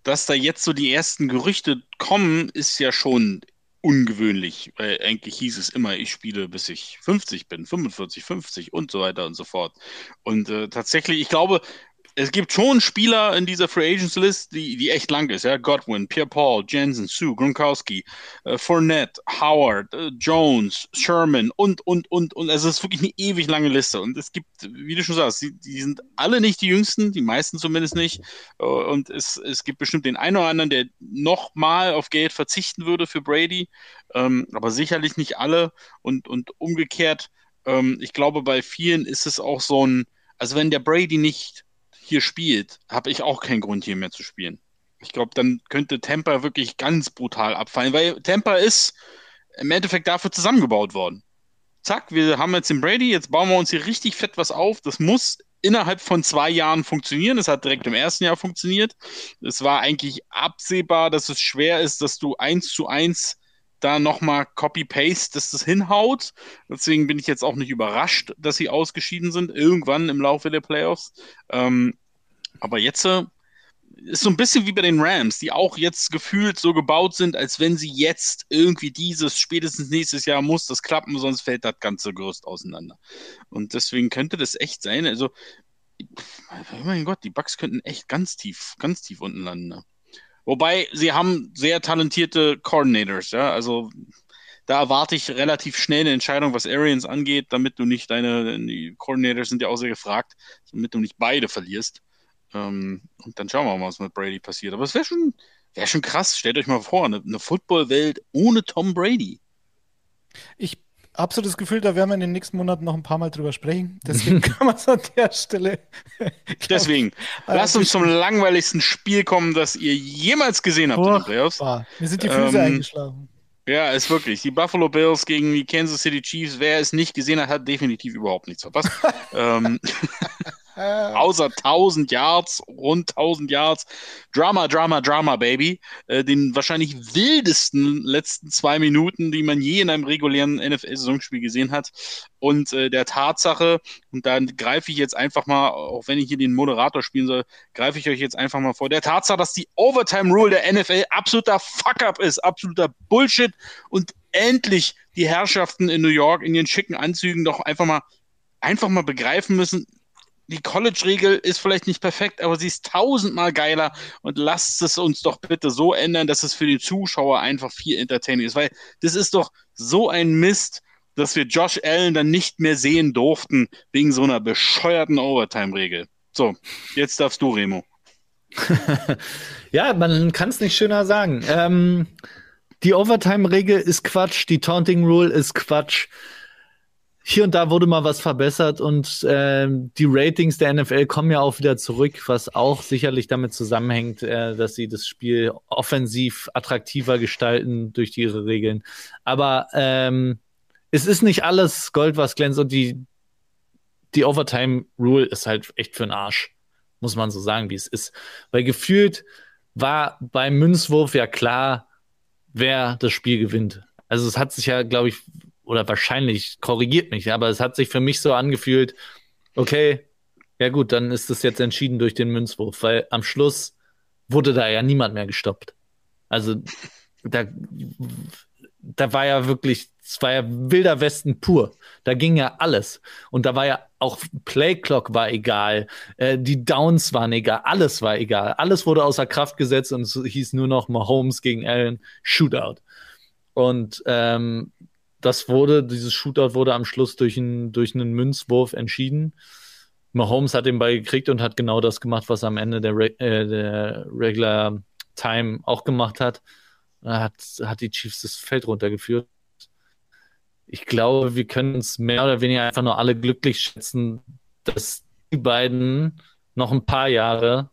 dass da jetzt so die ersten Gerüchte kommen, ist ja schon ungewöhnlich, weil eigentlich hieß es immer, ich spiele bis ich 50 bin, 45, 50 und so weiter und so fort. Und äh, tatsächlich, ich glaube, es gibt schon Spieler in dieser Free Agents List, die, die echt lang ist. Ja? Godwin, Pierre Paul, Jensen, Sue, Gronkowski, äh, Fournette, Howard, äh, Jones, Sherman und, und, und, und. Also es ist wirklich eine ewig lange Liste. Und es gibt, wie du schon sagst, die, die sind alle nicht die jüngsten, die meisten zumindest nicht. Äh, und es, es gibt bestimmt den einen oder anderen, der nochmal auf Geld verzichten würde für Brady. Ähm, aber sicherlich nicht alle. Und, und umgekehrt, ähm, ich glaube, bei vielen ist es auch so ein, also wenn der Brady nicht hier spielt, habe ich auch keinen Grund hier mehr zu spielen. Ich glaube, dann könnte Tampa wirklich ganz brutal abfallen, weil Tampa ist im Endeffekt dafür zusammengebaut worden. Zack, wir haben jetzt den Brady, jetzt bauen wir uns hier richtig fett was auf. Das muss innerhalb von zwei Jahren funktionieren. Es hat direkt im ersten Jahr funktioniert. Es war eigentlich absehbar, dass es schwer ist, dass du eins zu eins da nochmal Copy-Paste, dass das hinhaut. Deswegen bin ich jetzt auch nicht überrascht, dass sie ausgeschieden sind, irgendwann im Laufe der Playoffs. Ähm, aber jetzt äh, ist so ein bisschen wie bei den Rams, die auch jetzt gefühlt so gebaut sind, als wenn sie jetzt irgendwie dieses, spätestens nächstes Jahr muss das klappen, sonst fällt das ganze Gerüst auseinander. Und deswegen könnte das echt sein. Also, mein Gott, die Bugs könnten echt ganz tief, ganz tief unten landen. Ne? Wobei sie haben sehr talentierte Coordinators, ja. Also da erwarte ich relativ schnell eine Entscheidung, was Arians angeht, damit du nicht deine, die Coordinators sind ja auch sehr gefragt, damit du nicht beide verlierst. Ähm, und dann schauen wir mal, was mit Brady passiert. Aber es wäre schon, wäre schon krass. Stellt euch mal vor, eine, eine Footballwelt ohne Tom Brady. Ich habe so das Gefühl, da werden wir in den nächsten Monaten noch ein paar Mal drüber sprechen. Deswegen kann man es an der Stelle. Deswegen, glaub, lasst uns zum langweiligsten Spiel kommen, das ihr jemals gesehen habt in den Playoffs. Mir sind die Füße ähm, eingeschlagen. Ja, ist wirklich. Die Buffalo Bills gegen die Kansas City Chiefs. Wer es nicht gesehen hat, hat definitiv überhaupt nichts verpasst. ähm, Außer 1000 Yards, rund 1000 Yards. Drama, Drama, Drama, Baby. Äh, den wahrscheinlich wildesten letzten zwei Minuten, die man je in einem regulären NFL-Saisonspiel gesehen hat. Und äh, der Tatsache, und dann greife ich jetzt einfach mal, auch wenn ich hier den Moderator spielen soll, greife ich euch jetzt einfach mal vor. Der Tatsache, dass die Overtime-Rule der NFL absoluter Fuck-up ist, absoluter Bullshit und endlich die Herrschaften in New York in ihren schicken Anzügen doch einfach mal einfach mal begreifen müssen, die College-Regel ist vielleicht nicht perfekt, aber sie ist tausendmal geiler und lasst es uns doch bitte so ändern, dass es für den Zuschauer einfach viel entertaining ist, weil das ist doch so ein Mist, dass wir Josh Allen dann nicht mehr sehen durften wegen so einer bescheuerten Overtime-Regel. So, jetzt darfst du, Remo. ja, man kann es nicht schöner sagen. Ähm, die Overtime-Regel ist Quatsch, die Taunting Rule ist Quatsch hier und da wurde mal was verbessert und äh, die Ratings der NFL kommen ja auch wieder zurück, was auch sicherlich damit zusammenhängt, äh, dass sie das Spiel offensiv attraktiver gestalten durch ihre Regeln. Aber ähm, es ist nicht alles Gold, was glänzt und die, die Overtime Rule ist halt echt für den Arsch, muss man so sagen, wie es ist. Weil gefühlt war beim Münzwurf ja klar, wer das Spiel gewinnt. Also es hat sich ja, glaube ich, oder wahrscheinlich korrigiert mich, aber es hat sich für mich so angefühlt, okay, ja gut, dann ist es jetzt entschieden durch den Münzwurf, weil am Schluss wurde da ja niemand mehr gestoppt. Also da, da war ja wirklich, es war ja wilder Westen pur. Da ging ja alles. Und da war ja auch Playclock war egal, äh, die Downs waren egal, alles war egal. Alles wurde außer Kraft gesetzt und es hieß nur noch Mahomes gegen Allen Shootout. Und ähm, das wurde, dieses Shootout wurde am Schluss durch, ein, durch einen Münzwurf entschieden. Mahomes hat den Ball gekriegt und hat genau das gemacht, was er am Ende der, Re äh, der Regular Time auch gemacht hat. Er hat, hat die Chiefs das Feld runtergeführt. Ich glaube, wir können uns mehr oder weniger einfach nur alle glücklich schätzen, dass die beiden noch ein paar Jahre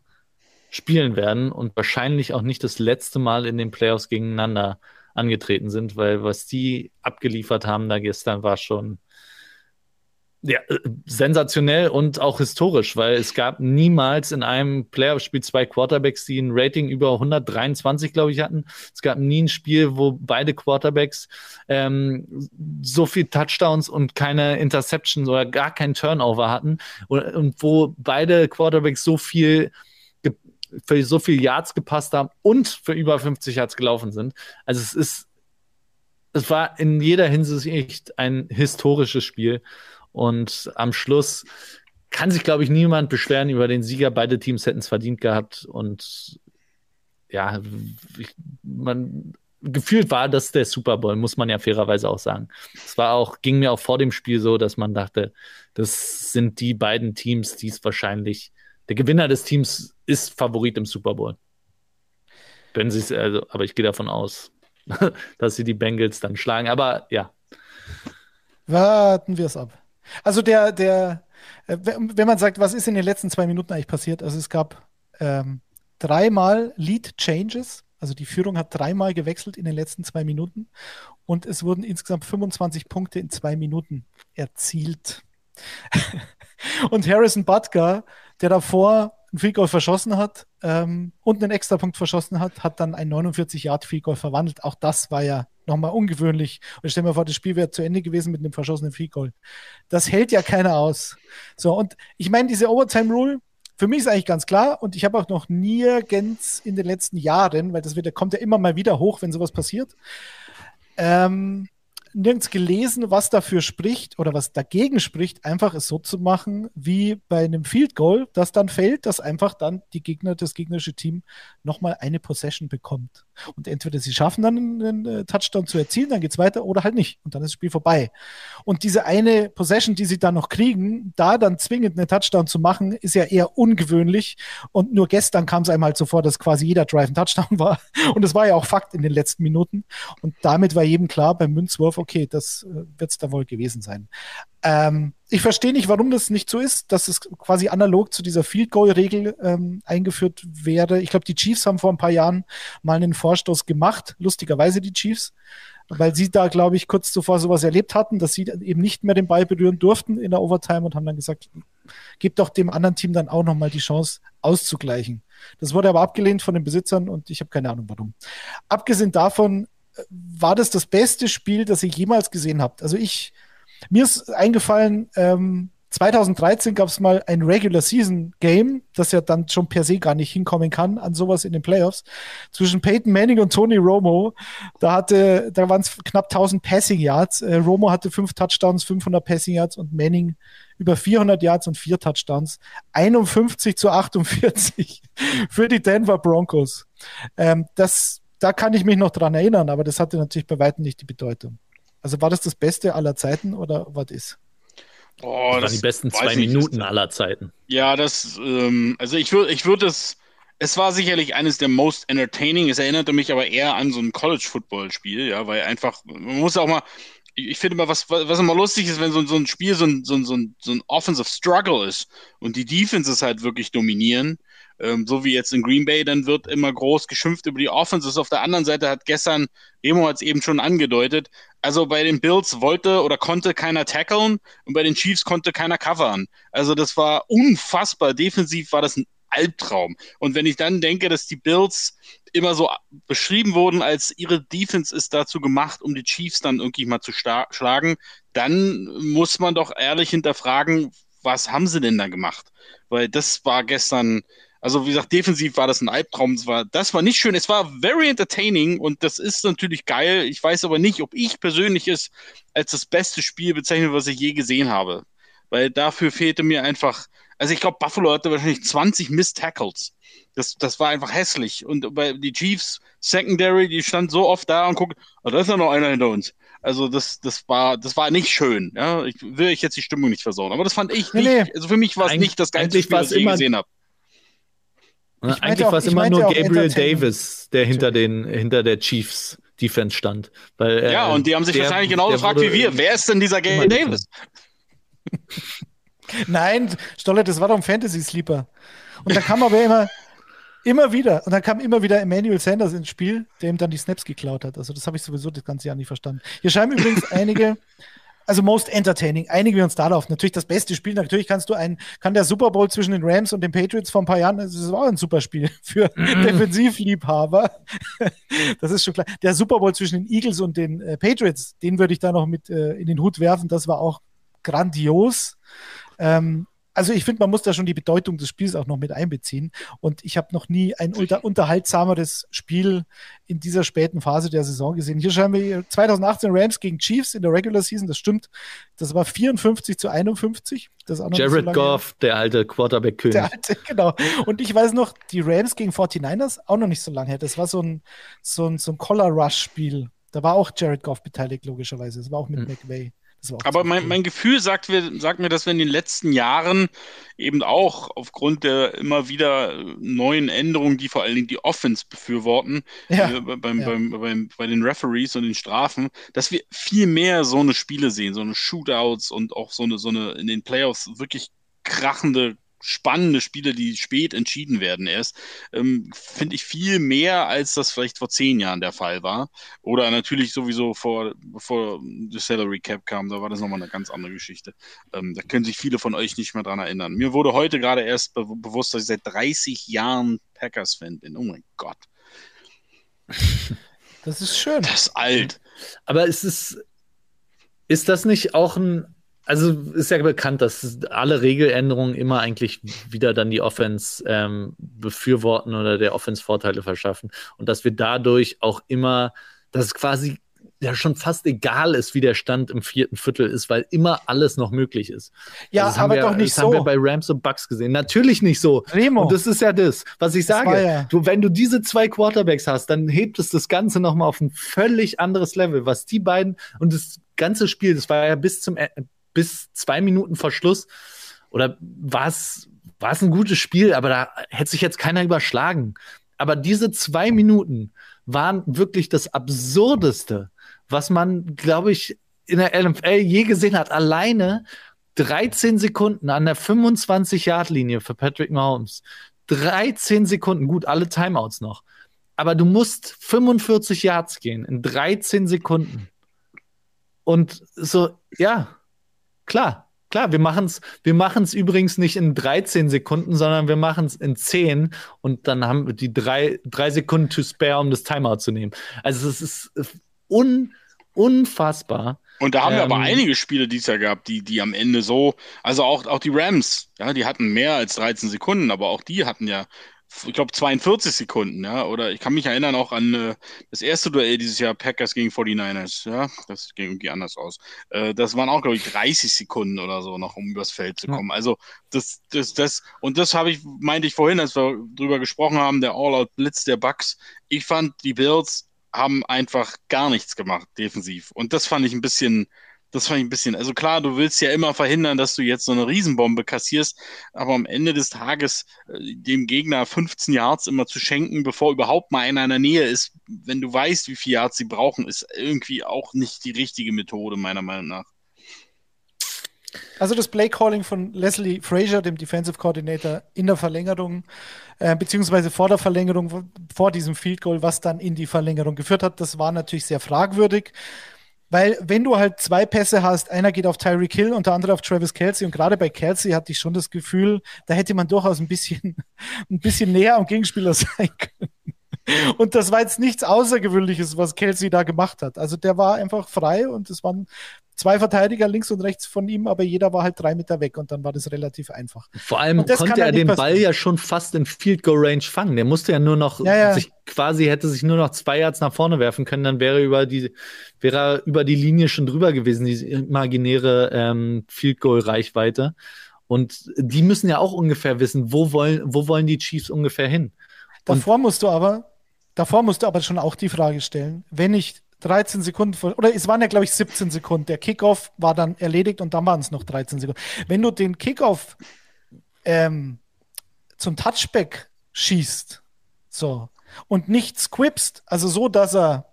spielen werden und wahrscheinlich auch nicht das letzte Mal in den Playoffs gegeneinander angetreten sind, weil was die abgeliefert haben da gestern war schon ja, äh, sensationell und auch historisch, weil es gab niemals in einem Playoff-Spiel zwei Quarterbacks, die ein Rating über 123, glaube ich, hatten. Es gab nie ein Spiel, wo beide Quarterbacks ähm, so viel Touchdowns und keine Interceptions oder gar kein Turnover hatten und, und wo beide Quarterbacks so viel für so viel Yards gepasst haben und für über 50 Yards gelaufen sind. Also es ist, es war in jeder Hinsicht ein historisches Spiel. Und am Schluss kann sich, glaube ich, niemand beschweren über den Sieger. Beide Teams hätten es verdient gehabt. Und ja, ich, man, gefühlt war das der Super Bowl, muss man ja fairerweise auch sagen. Es war auch, ging mir auch vor dem Spiel so, dass man dachte, das sind die beiden Teams, die es wahrscheinlich, der Gewinner des Teams ist Favorit im Super Bowl. Wenn sie es, also, aber ich gehe davon aus, dass sie die Bengals dann schlagen. Aber ja. Warten wir es ab. Also der, der, äh, wenn man sagt, was ist in den letzten zwei Minuten eigentlich passiert? Also es gab ähm, dreimal Lead Changes. Also die Führung hat dreimal gewechselt in den letzten zwei Minuten und es wurden insgesamt 25 Punkte in zwei Minuten erzielt. und Harrison Butker, der davor ein Field Goal verschossen hat ähm, und einen Extrapunkt verschossen hat, hat dann ein 49 Yard Field Goal verwandelt. Auch das war ja nochmal ungewöhnlich. Und stell mir vor, das Spiel wäre zu Ende gewesen mit einem verschossenen Field Goal. Das hält ja keiner aus. So, und ich meine, diese Overtime Rule, für mich ist eigentlich ganz klar, und ich habe auch noch nirgends in den letzten Jahren, weil das wird, kommt ja immer mal wieder hoch, wenn sowas passiert, ähm, nirgends gelesen, was dafür spricht oder was dagegen spricht, einfach es so zu machen wie bei einem Field Goal, das dann fällt, dass einfach dann die Gegner, das gegnerische Team nochmal eine Possession bekommt. Und entweder sie schaffen dann einen äh, Touchdown zu erzielen, dann geht's weiter oder halt nicht. Und dann ist das Spiel vorbei. Und diese eine Possession, die sie dann noch kriegen, da dann zwingend einen Touchdown zu machen, ist ja eher ungewöhnlich. Und nur gestern kam es einem halt so vor, dass quasi jeder Drive ein Touchdown war. Und das war ja auch Fakt in den letzten Minuten. Und damit war jedem klar beim Münzwurf, okay, das äh, wird es da wohl gewesen sein. Ähm, ich verstehe nicht, warum das nicht so ist, dass es quasi analog zu dieser Field Goal Regel ähm, eingeführt wäre. Ich glaube, die Chiefs haben vor ein paar Jahren mal einen Vorstoß gemacht, lustigerweise die Chiefs, weil sie da, glaube ich, kurz zuvor sowas erlebt hatten, dass sie eben nicht mehr den Ball berühren durften in der Overtime und haben dann gesagt, gebt doch dem anderen Team dann auch nochmal die Chance auszugleichen. Das wurde aber abgelehnt von den Besitzern und ich habe keine Ahnung warum. Abgesehen davon äh, war das das beste Spiel, das ihr jemals gesehen habt. Also ich mir ist eingefallen, ähm, 2013 gab es mal ein Regular Season Game, das ja dann schon per se gar nicht hinkommen kann an sowas in den Playoffs, zwischen Peyton Manning und Tony Romo. Da hatte, da waren es knapp 1000 Passing Yards. Äh, Romo hatte fünf Touchdowns, 500 Passing Yards und Manning über 400 Yards und vier Touchdowns. 51 zu 48 für die Denver Broncos. Ähm, das, da kann ich mich noch dran erinnern, aber das hatte natürlich bei weitem nicht die Bedeutung. Also war das das Beste aller Zeiten oder was ist? Oh, das, das waren die besten zwei Minuten nicht. aller Zeiten. Ja, das, ähm, also ich würde ich würde es, es war sicherlich eines der most entertaining. Es erinnerte mich aber ehr an so ein College-Football-Spiel, ja, weil einfach, man muss auch mal, ich finde immer, was, was immer lustig ist, wenn so, so ein Spiel so ein, so, ein, so ein Offensive Struggle ist und die Defenses halt wirklich dominieren, ähm, so wie jetzt in Green Bay, dann wird immer groß geschimpft über die Offenses. Auf der anderen Seite hat gestern, Remo hat es eben schon angedeutet, also bei den Bills wollte oder konnte keiner tackeln und bei den Chiefs konnte keiner covern. Also das war unfassbar. Defensiv war das ein Albtraum. Und wenn ich dann denke, dass die Bills immer so beschrieben wurden, als ihre Defense ist dazu gemacht, um die Chiefs dann irgendwie mal zu schlagen, dann muss man doch ehrlich hinterfragen, was haben sie denn da gemacht? Weil das war gestern, also wie gesagt, defensiv war das ein Albtraum. Das war, das war nicht schön. Es war very entertaining und das ist natürlich geil. Ich weiß aber nicht, ob ich persönlich es als das beste Spiel bezeichne, was ich je gesehen habe. Weil dafür fehlte mir einfach, also ich glaube, Buffalo hatte wahrscheinlich 20 Missed Tackles. Das, das war einfach hässlich. Und bei die Chiefs Secondary, die stand so oft da und guckt, oh, da ist ja noch einer hinter uns. Also das, das war, das war nicht schön. Ja, ich will euch jetzt die Stimmung nicht versauen, aber das fand ich Nee, nicht. Also für mich war es nicht das geilste Spiel, es ich je gesehen habe. Ich meinte Eigentlich war es immer nur Gabriel. Davis, der hinter den hinter der Chiefs Defense stand. Weil, äh, Ja, und die haben sich der- wahrscheinlich genau der gefragt wie wir. Wer ist denn dieser Gabriel Davis? Nein, Stolle, das war doch ein Fantasy-Sleeper. Und da kam aber immer, immer wieder, und dann kam immer wieder Emmanuel Sanders ins Spiel, der ihm dann die Snaps geklaut hat. Also das habe ich sowieso das ganze Jahr nicht verstanden. Hier schreiben übrigens einige, also most entertaining, einigen wir uns darauf. Natürlich das beste Spiel, natürlich kannst du ein, kann der Super Bowl zwischen den Rams und den Patriots vor ein paar Jahren, das war ein super Spiel für Defensivliebhaber. Das ist schon klar. Der Super Bowl zwischen den Eagles und den äh, Patriots, den würde ich da noch mit äh, in den Hut werfen. Das war auch grandios. Ähm, also ich finde, man muss da schon die Bedeutung des Spiels auch noch mit einbeziehen. Und ich habe noch nie ein unter unterhaltsameres Spiel in dieser späten Phase der Saison gesehen. Hier schreiben wir hier 2018 Rams gegen Chiefs in der Regular Season. Das stimmt. Das war 54 zu 51. Das auch noch so Jared her. Goff, der alte Quarterback-König. Der alte, genau. Und ich weiß noch, die Rams gegen 49ers, auch noch nicht so lange her. Das war so ein, so ein, so ein Collar-Rush-Spiel. Da war auch Jared Goff beteiligt, logischerweise. Das war auch mit Mhm. McVay. Aber mein, mein Gefühl sagt mir, sagt mir, dass wir in den letzten Jahren eben auch aufgrund der immer wieder äh, neuen Änderungen, die vor allen Dingen die Offense befürworten, ja. äh, beim, ja. beim, beim, bei den Referees und den Strafen, dass wir viel mehr so eine Spiele sehen, so eine Shootouts und auch so eine, so eine in den Playoffs wirklich krachende, spannende Spiele, die spät entschieden werden erst, ähm, finde ich viel mehr, als das vielleicht vor zehn Jahren der Fall war. Oder natürlich sowieso vor, bevor die Salary Cap kam, da war das nochmal eine ganz andere Geschichte. Ähm, da können sich viele von euch nicht mehr dran erinnern. Mir wurde heute gerade erst be bewusst, dass ich seit 30 Jahren Packers-Fan bin. Oh mein Gott, Das ist schön. das ist alt. Aber ist es, ist das nicht auch ein, also ist ja bekannt, dass alle Regeländerungen immer eigentlich wieder dann die Offense ähm, befürworten oder der Offense Vorteile verschaffen und dass wir dadurch auch immer, dass es quasi ja schon fast egal ist, wie der Stand im vierten Viertel ist, weil immer alles noch möglich ist. Ja, Also das haben aber wir, doch nicht das haben wir so. bei Rams und Bucks gesehen. Natürlich nicht so. Remo, Und das ist ja das, was ich Das sage. ja- Du, wenn du diese zwei Quarterbacks hast, dann hebt es das Ganze nochmal auf ein völlig anderes Level. Was die beiden und das ganze Spiel, das war ja bis zum E- bis zwei Minuten vor Schluss oder war es ein gutes Spiel, aber da hätte sich jetzt keiner überschlagen. Aber diese zwei Minuten waren wirklich das Absurdeste, was man, glaube ich, in der NFL je gesehen hat. Alleine 13 Sekunden an der 25-Yard-Linie für Patrick Mahomes. 13 Sekunden, gut, alle Timeouts noch. Aber du musst 45 Yards gehen in 13 Sekunden. Und so, ja, klar, klar, wir machen es wir machen's übrigens nicht in 13 Sekunden, sondern wir machen es in 10 und dann haben wir die drei, drei Sekunden to spare, um das Timeout zu nehmen. Also es ist un, unfassbar. Und da haben wir aber Ähm, einige Spiele dieses Jahr gehabt, die, die am Ende so, also auch, auch die Rams, ja, die hatten mehr als 13 Sekunden, aber auch die hatten ja, ich glaube, 42 Sekunden, ja, oder ich kann mich erinnern auch an äh, das erste Duell dieses Jahr, Packers gegen 49ers, ja, das ging irgendwie anders aus. Äh, das waren auch, glaube ich, 30 Sekunden oder so noch, um übers Feld zu Ja. kommen. Also, das, das, das, und das habe ich, meinte ich vorhin, als wir drüber gesprochen haben, der All-Out-Blitz der Bucks. Ich fand, die Bills haben einfach gar nichts gemacht defensiv. Und das fand ich ein bisschen, das fand ich ein bisschen, also klar, du willst ja immer verhindern, dass du jetzt so eine Riesenbombe kassierst, aber am Ende des Tages äh, dem Gegner 15 Yards immer zu schenken, bevor überhaupt mal einer in der Nähe ist, wenn du weißt, wie viele Yards sie brauchen, ist irgendwie auch nicht die richtige Methode, meiner Meinung nach. Also das Play-Calling von Leslie Frazier, dem Defensive Coordinator, in der Verlängerung, äh, beziehungsweise vor der Verlängerung, vor diesem Field Goal, was dann in die Verlängerung geführt hat, das war natürlich sehr fragwürdig. Weil wenn du halt zwei Pässe hast, einer geht auf Tyreek Hill und der andere auf Travis Kelsey und gerade bei Kelsey hatte ich schon das Gefühl, da hätte man durchaus ein bisschen, ein bisschen näher am Gegenspieler sein können. Und das war jetzt nichts Außergewöhnliches, was Kelsey da gemacht hat. Also der war einfach frei und es waren zwei Verteidiger links und rechts von ihm, aber jeder war halt drei Meter weg und dann war das relativ einfach. Vor allem Und konnte er den Ball ja schon fast in Field Goal Range fangen. Der musste ja nur noch Ja, ja. sich quasi hätte sich nur noch zwei Yards nach vorne werfen können, dann wäre er über die wäre er über die Linie schon drüber gewesen, diese imaginäre ähm, Field Goal Reichweite. Und die müssen ja auch ungefähr wissen, wo wollen wo wollen die Chiefs ungefähr hin? Davor musst du aber, davor musst du aber schon auch die Frage stellen, wenn ich 13 Sekunden vor, oder es waren ja, glaube ich, 17 Sekunden. Der Kickoff war dann erledigt und dann waren es noch 13 Sekunden. Wenn du den Kickoff ähm, zum Touchback schießt, so, und nicht squipst, also so, dass er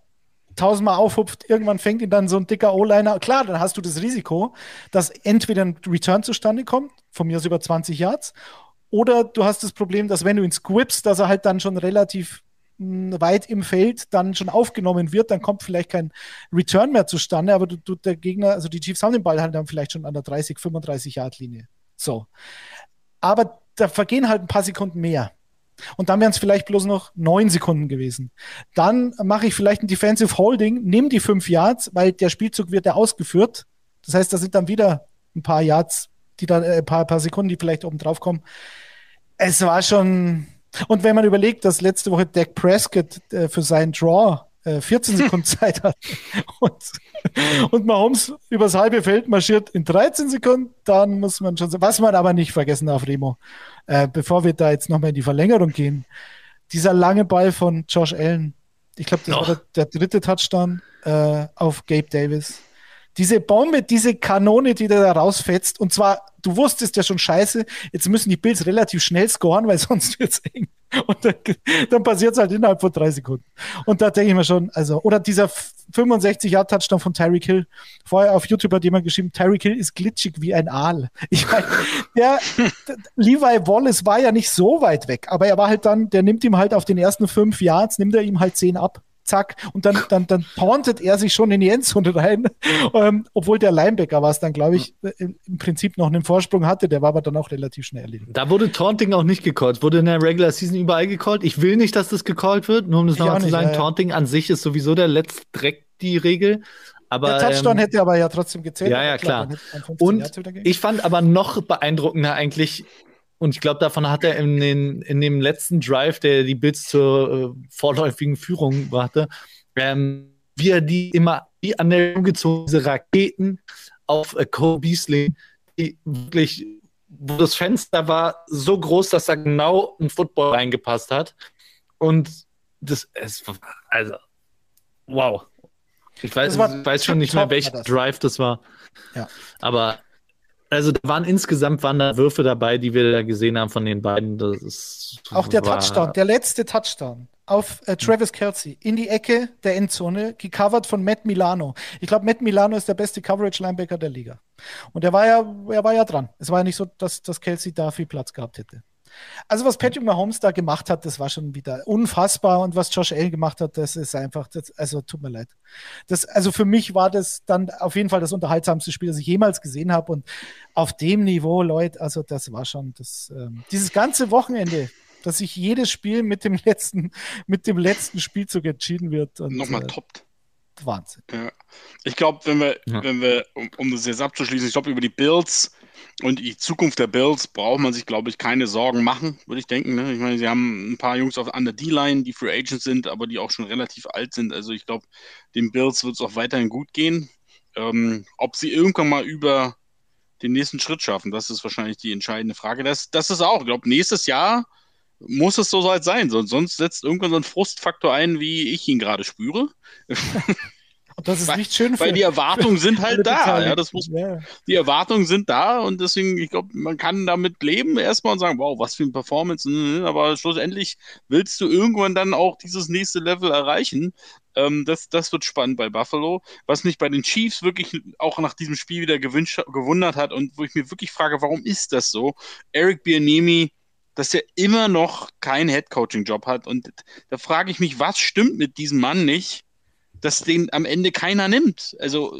tausendmal aufhupft, irgendwann fängt ihn dann so ein dicker O-Liner. Klar, dann hast du das Risiko, dass entweder ein Return zustande kommt, von mir aus über 20 Yards, oder du hast das Problem, dass wenn du ihn squipst, dass er halt dann schon relativ weit im Feld dann schon aufgenommen wird, dann kommt vielleicht kein Return mehr zustande, aber du, du, der Gegner, also die Chiefs haben den Ball halt dann vielleicht schon an der 30, 35 Yard Linie. So. Aber da vergehen halt ein paar Sekunden mehr. Und dann wären es vielleicht bloß noch neun Sekunden gewesen. Dann mache ich vielleicht ein Defensive Holding, nehme die fünf Yards, weil der Spielzug wird ja ausgeführt. Das heißt, da sind dann wieder ein paar Yards, die dann, äh, ein paar, paar Sekunden, die vielleicht oben drauf kommen. Es war schon. Und wenn man überlegt, dass letzte Woche Dak Prescott äh, für seinen Draw 14 äh, Sekunden Zeit hat und, und Mahomes übers halbe Feld marschiert in 13 Sekunden, dann muss man schon, was man aber nicht vergessen darf, Remo, äh, bevor wir da jetzt nochmal in die Verlängerung gehen, dieser lange Ball von Josh Allen, ich glaube, das oh. war der, der, dritte Touchdown äh, auf Gabe Davis. Diese Bombe, diese Kanone, die der da rausfetzt, und zwar, du wusstest ja schon scheiße, jetzt müssen die Bills relativ schnell scoren, weil sonst wird es eng. Und dann, dann passiert es halt innerhalb von drei Sekunden. Und da denke ich mir schon, also, oder dieser 65-Jahr-Touchdown von Tyreek Hill. Vorher auf YouTube hat jemand geschrieben, Tyreek Hill ist glitschig wie ein Aal. Ich meine, der, der, Levi Wallace war ja nicht so weit weg, aber er war halt dann, der nimmt ihm halt auf den ersten fünf Yards, nimmt er ihm halt zehn ab zack, und dann, dann, dann tauntet er sich schon in die Endzone rein, ähm, obwohl der Linebacker war es dann, glaube ich, im, im, Prinzip noch einen Vorsprung hatte, der war aber dann auch relativ schnell erledigt. Da wurde Taunting auch nicht gecallt, wurde in der Regular Season überall gecallt. Ich will nicht, dass das gecallt wird, nur um das nochmal zu sagen, ja. Taunting an sich ist sowieso der letzte Dreck die Regel. Aber, der Touchdown ähm, hätte aber ja trotzdem gezählt. Ja, ja, klar. Und ich fand aber noch beeindruckender eigentlich, und ich glaube, davon hat er in, den, in dem letzten Drive, der die Bills zur äh, vorläufigen Führung brachte, ähm, wie er die immer wie an der gezogen, diese Raketen auf äh, Cole Beasley, die wirklich, wo das Fenster war so groß, dass da genau ein Football reingepasst hat. Und das, es, also, wow. Ich weiß, weiß schon nicht mehr, welcher Drive das war. Ja. Aber also da waren insgesamt waren da Würfe dabei, die wir da gesehen haben von den beiden. Das ist, Auch der Touchdown, der letzte Touchdown auf äh, Travis Kelsey in die Ecke der Endzone, gecovert von Matt Milano. Ich glaube, Matt Milano ist der beste Coverage-Linebacker der Liga. Und er war ja, er war ja dran. Es war ja nicht so, dass, dass Kelsey da viel Platz gehabt hätte. Also was Patrick Mahomes da gemacht hat, das war schon wieder unfassbar und was Josh Allen gemacht hat, das ist einfach, das, also tut mir leid. Das, also für mich war das dann auf jeden Fall das unterhaltsamste Spiel, das ich jemals gesehen habe und auf dem Niveau, Leute, also das war schon das, ähm, dieses ganze Wochenende, dass sich jedes Spiel mit dem letzten, mit dem letzten Spielzug entschieden wird. Und, Nochmal äh, toppt. Wahnsinn. Ja. Ich glaube, wenn wir, ja. wenn wir, um, um das jetzt abzuschließen, ich glaube, über die Bills und die Zukunft der Bills braucht man sich, glaube ich, keine Sorgen machen, würde ich denken. Ne? Ich meine, sie haben ein paar Jungs auf, an der D-Line, die Free Agents sind, aber die auch schon relativ alt sind. Also ich glaube, den Bills wird es auch weiterhin gut gehen. Ähm, ob sie irgendwann mal über den nächsten Schritt schaffen, das ist wahrscheinlich die entscheidende Frage. Das, das ist auch, ich glaube, nächstes Jahr muss es so sein, sonst setzt irgendwann so ein Frustfaktor ein, wie ich ihn gerade spüre. Und das ist nicht schön für Weil die Erwartungen sind halt da. Ja, das muss, yeah. Die Erwartungen sind da und deswegen, ich glaube, man kann damit leben erstmal und sagen, wow, was für eine Performance. Ne, aber schlussendlich willst du irgendwann dann auch dieses nächste Level erreichen. Ähm, das, das wird spannend bei Buffalo. Was mich bei den Chiefs wirklich auch nach diesem Spiel wieder gewünscht, gewundert hat und wo ich mir wirklich frage, warum ist das so? Eric Bianemi dass er immer noch keinen Head-Coaching-Job hat. Und da frage ich mich, was stimmt mit diesem Mann nicht, dass den am Ende keiner nimmt. Also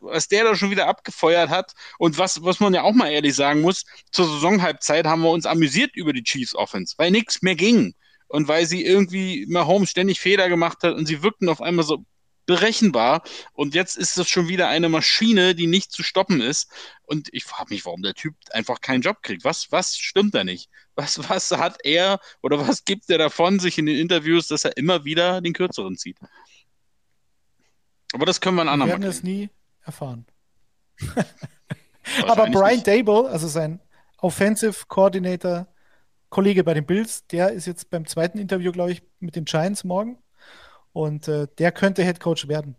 was der da schon wieder abgefeuert hat und was, was man ja auch mal ehrlich sagen muss, zur Saisonhalbzeit haben wir uns amüsiert über die Chiefs Offense, weil nichts mehr ging und weil sie irgendwie Mahomes ständig Fehler gemacht hat und sie wirkten auf einmal so berechenbar und jetzt ist das schon wieder eine Maschine, die nicht zu stoppen ist und ich frage mich, warum der Typ einfach keinen Job kriegt. Was, was stimmt da nicht? Was, was hat er oder was gibt er davon sich in den Interviews, dass er immer wieder den Kürzeren zieht? Aber das können wir ein andermal. Wir werden es nie erfahren. Aber Brian nicht. Dable, also sein Offensive Coordinator, Kollege bei den Bills, der ist jetzt beim zweiten Interview, glaube ich, mit den Giants morgen. Und äh, der könnte Head Coach werden.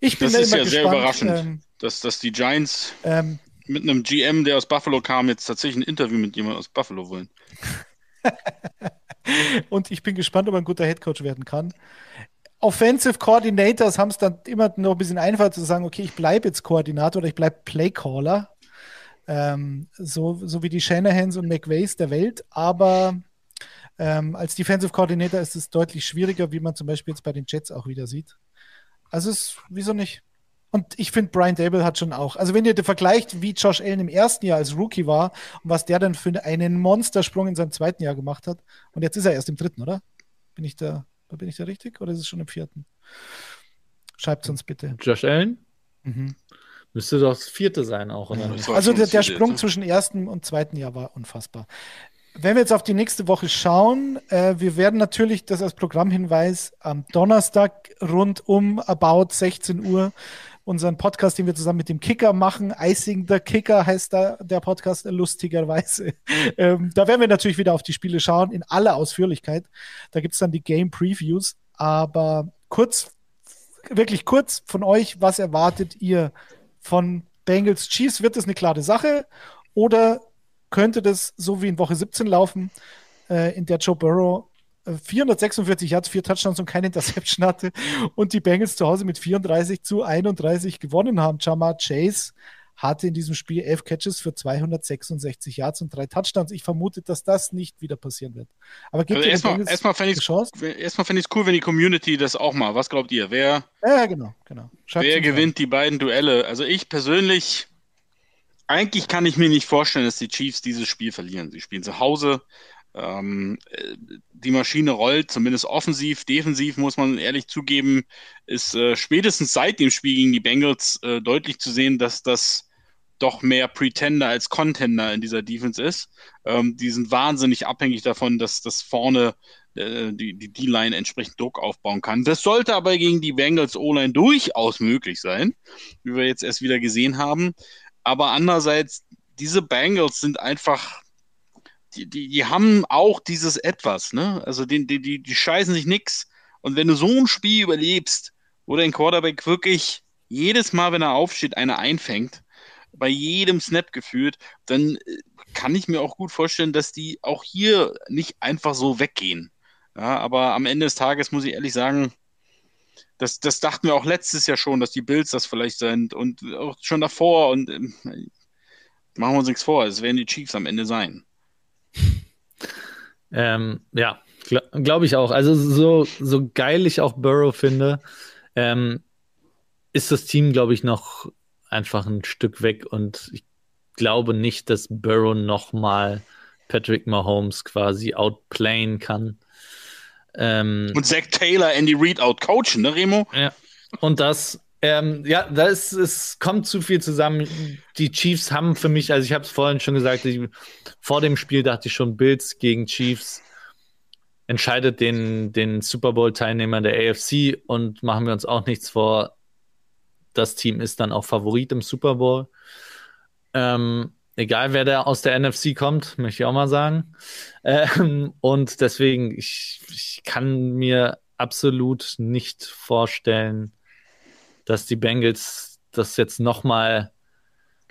Ich bin das da ist ja gespannt. sehr überraschend, Ähm, dass, dass die Giants ähm, mit einem GM, der aus Buffalo kam, jetzt tatsächlich ein Interview mit jemandem aus Buffalo wollen. und ich bin gespannt, ob er ein guter Head Coach werden kann. Offensive Coordinators haben es dann immer noch ein bisschen einfacher zu sagen, okay, ich bleibe jetzt Koordinator oder ich bleibe Playcaller. Ähm, so, so wie die Shanahans und McVays der Welt. Aber ähm, als Defensive Coordinator ist es deutlich schwieriger, wie man zum Beispiel jetzt bei den Jets auch wieder sieht. Also es, wieso nicht? Und ich finde, Brian Dable hat schon auch. Also, wenn ihr vergleicht, wie Josh Allen im ersten Jahr als Rookie war und was der dann für einen Monstersprung in seinem zweiten Jahr gemacht hat. Und jetzt ist er erst im dritten, oder? Bin ich da, bin ich da richtig? Oder ist es schon im vierten? Schreibt uns bitte. Josh Allen? Mhm. Müsste doch das vierte sein auch, oder? Ja, Also der, der Sprung zwischen ersten und zweiten Jahr war unfassbar. Wenn wir jetzt auf die nächste Woche schauen, äh, wir werden natürlich das als Programmhinweis am Donnerstag rund um about 16 Uhr unseren Podcast, den wir zusammen mit dem Kicker machen. Icing the Kicker heißt da der Podcast lustigerweise. Ähm, da werden wir natürlich wieder auf die Spiele schauen in aller Ausführlichkeit. Da gibt es dann die Game Previews. Aber kurz, wirklich kurz von euch, was erwartet ihr von Bengals Chiefs? Wird das eine klare Sache? Oder könnte das so wie in Woche 17 laufen, äh, in der Joe Burrow 446 Yards, vier Touchdowns und keine Interception hatte und die Bengals zu Hause mit 34 zu 31 gewonnen haben. Jamar Chase hatte in diesem Spiel elf Catches für 266 Yards und drei Touchdowns. Ich vermute, dass das nicht wieder passieren wird. Aber gibt Also erstmal, erstmal fände ich es erstmal fänd ich's cool, wenn die Community das auch mal. Was glaubt ihr? Wer, Ja, genau, genau. Wer uns rein. gewinnt die beiden Duelle? Also ich persönlich, eigentlich kann ich mir nicht vorstellen, dass die Chiefs dieses Spiel verlieren. Sie spielen zu Hause. Ähm, äh, die Maschine rollt, zumindest offensiv, defensiv muss man ehrlich zugeben, ist äh, spätestens seit dem Spiel gegen die Bengals äh, deutlich zu sehen, dass das doch mehr Pretender als Contender in dieser Defense ist. Ähm, die sind wahnsinnig abhängig davon, dass das vorne äh, die, D-Line entsprechend Druck aufbauen kann. Das sollte aber gegen die Bengals O-Line durchaus möglich sein, wie wir jetzt erst wieder gesehen haben. Aber andererseits, diese Bengals sind einfach, die, die, die haben auch dieses Etwas, ne? Also die, die, die, die scheißen sich nix. Und wenn du so ein Spiel überlebst, wo dein Quarterback wirklich jedes Mal, wenn er aufsteht, eine einfängt, bei jedem Snap gefühlt, dann äh, kann ich mir auch gut vorstellen, dass die auch hier nicht einfach so weggehen. Ja, aber am Ende des Tages muss ich ehrlich sagen, das, das dachten wir auch letztes Jahr schon, dass die Bills das vielleicht sind und auch schon davor und ähm, machen wir uns nichts vor, es werden die Chiefs am Ende sein. Ähm, ja, glaube glaub ich auch. Also so, so geil ich auch Burrow finde, ähm, ist das Team, glaube ich, noch einfach ein Stück weg und ich glaube nicht, dass Burrow noch mal Patrick Mahomes quasi outplayen kann. Ähm, Und Zach Taylor, Andy Reid outcoachen, ne, Remo? ja. Und das, ähm, ja, da es kommt zu viel zusammen. Die Chiefs haben für mich, also ich habe es vorhin schon gesagt, ich, vor dem Spiel dachte ich schon, Bills gegen Chiefs entscheidet den, den Super Bowl-Teilnehmer der AFC und machen wir uns auch nichts vor. Das Team ist dann auch Favorit im Super Bowl. Ähm, egal wer da aus der NFC kommt, möchte ich auch mal sagen. Ähm, und deswegen, ich, ich kann mir absolut nicht vorstellen, dass die Bengals das jetzt nochmal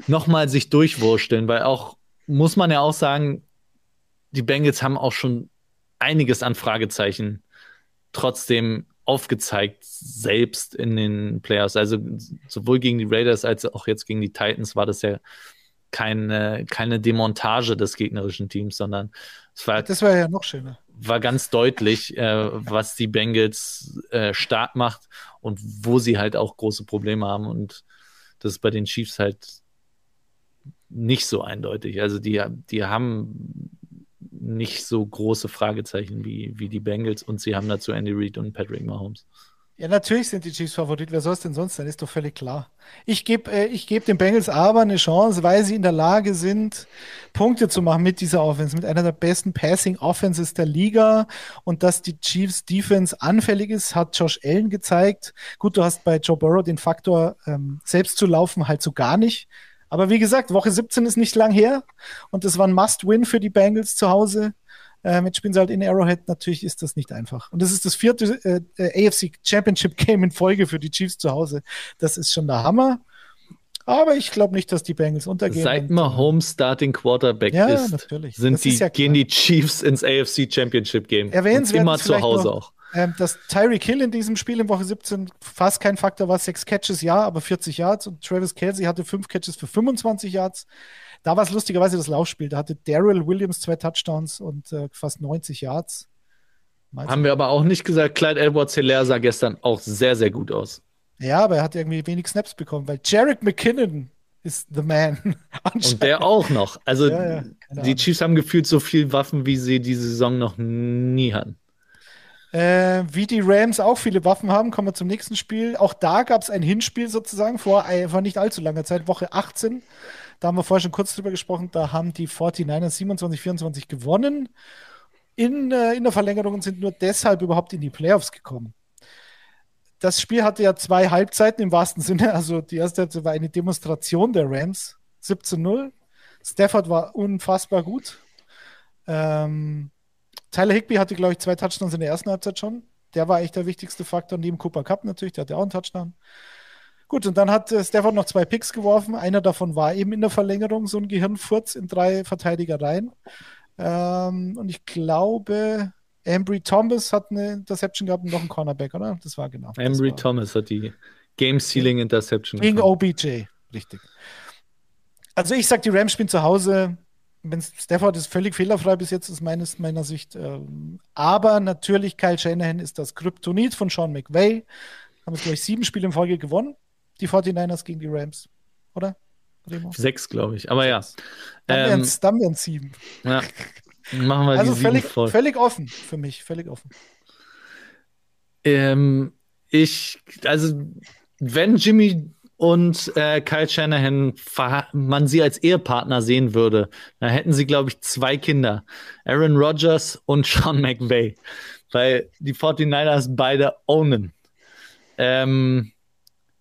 noch mal sich durchwursteln, weil auch, muss man ja auch sagen, die Bengals haben auch schon einiges an Fragezeichen trotzdem aufgezeigt, selbst in den Playoffs. Also sowohl gegen die Raiders als auch jetzt gegen die Titans war das ja keine, keine Demontage des gegnerischen Teams, sondern es war Das wäre ja noch schöner. war ganz deutlich, äh, was die Bengals äh, stark macht und wo sie halt auch große Probleme haben. Und das ist bei den Chiefs halt nicht so eindeutig. Also die, die haben nicht so große Fragezeichen wie, wie die Bengals und sie haben dazu Andy Reid und Patrick Mahomes. Ja, natürlich sind die Chiefs Favorit. Wer soll es denn sonst sein? Ist doch völlig klar. Ich gebe äh, ich geb den Bengals aber eine Chance, weil sie in der Lage sind, Punkte zu machen mit dieser Offense, mit einer der besten Passing Offenses der Liga. Und dass die Chiefs Defense anfällig ist, hat Josh Allen gezeigt. Gut, du hast bei Joe Burrow den Faktor, ähm, selbst zu laufen, halt so gar nicht. Aber wie gesagt, Woche 17 ist nicht lang her und das war ein Must-Win für die Bengals zu Hause. Ähm, jetzt spielen sie halt in Arrowhead. Natürlich ist das nicht einfach. Und das ist das vierte äh, äh AFC Championship Game in Folge für die Chiefs zu Hause. Das ist schon der Hammer. Aber ich glaube nicht, dass die Bengals untergehen. Seit Mahomes Starting Quarterback ja, ist, natürlich. sind die, ja gehen die Chiefs ins AFC Championship Game. Erwähnenswert immer zu Hause noch, auch. Ähm, dass Tyreek Hill in diesem Spiel in Woche 17 fast kein Faktor war. Sechs Catches, ja, aber 40 Yards. Und Travis Kelsey hatte fünf Catches für 25 Yards. Da war es lustigerweise das Laufspiel. Da hatte Daryl Williams zwei Touchdowns und äh, fast 90 Yards. Mal Haben wir aber auch nicht gesagt, Clyde Edwards Hilaire sah gestern auch sehr, sehr gut aus. Ja, aber er hat irgendwie wenig Snaps bekommen, weil Jarek McKinnon ist the man. Und der auch noch. Also ja, ja, die Chiefs haben gefühlt so viel Waffen, wie sie diese Saison noch nie hatten. Äh, wie die Rams auch viele Waffen haben, kommen wir zum nächsten Spiel. Auch da gab es ein Hinspiel sozusagen vor, vor nicht allzu langer Zeit, Woche 18. Da haben wir vorher schon kurz drüber gesprochen. Da haben die 49ers 27-24 gewonnen in, äh, in der Verlängerung und sind nur deshalb überhaupt in die Playoffs gekommen das Spiel hatte ja zwei Halbzeiten im wahrsten Sinne. Also die erste Halbzeit war eine Demonstration der Rams. 17-0. Stafford war unfassbar gut. Ähm, Tyler Higby hatte, glaube ich, zwei Touchdowns in der ersten Halbzeit schon. Der war eigentlich der wichtigste Faktor, neben Cooper Cup natürlich, der hatte auch einen Touchdown. Gut, und dann hat äh, Stafford noch zwei Picks geworfen. Einer davon war eben in der Verlängerung so ein Gehirnfurz in drei Verteidiger rein. Ähm, und ich glaube, Ambry Thomas hat eine Interception gehabt und noch einen Cornerback, oder? Das war genau. Ambry Thomas hat die Game-Sealing Interception. Gegen OBJ, richtig. Also ich sag, die Rams spielen zu Hause. Wenn Stafford ist völlig fehlerfrei bis jetzt aus meines, meiner Sicht. Ähm, aber natürlich, Kyle Shanahan ist das Kryptonit von Sean McVay. Haben jetzt, glaube ich, sieben Spiele in Folge gewonnen. Die 49ers gegen die Rams, oder? Remo? Sechs, glaube ich. Aber ja. Dann wären es sieben. Ja. Machen wir also die völlig, voll. völlig offen für mich, völlig offen. Ähm, ich, also, wenn Jimmy und äh, Kyle Shanahan man sie als Ehepartner sehen würde, dann hätten sie, glaube ich, zwei Kinder. Aaron Rodgers und Sean McVay. Weil die 49ers beide ownen. Ähm,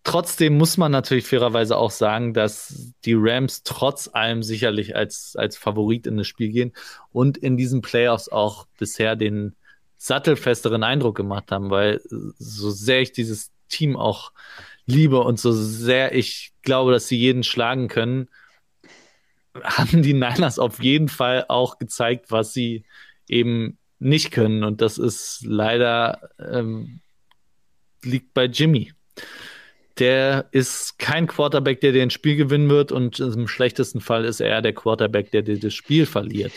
Trotzdem muss man natürlich fairerweise auch sagen, dass die Rams trotz allem sicherlich als, als Favorit in das Spiel gehen und in diesen Playoffs auch bisher den sattelfesteren Eindruck gemacht haben, weil so sehr ich dieses Team auch liebe und so sehr ich glaube, dass sie jeden schlagen können, haben die Niners auf jeden Fall auch gezeigt, was sie eben nicht können. Und das ist leider ähm, liegt bei Jimmy der ist kein Quarterback, der dir ein Spiel gewinnen wird und im schlechtesten Fall ist er der Quarterback, der dir das Spiel verliert.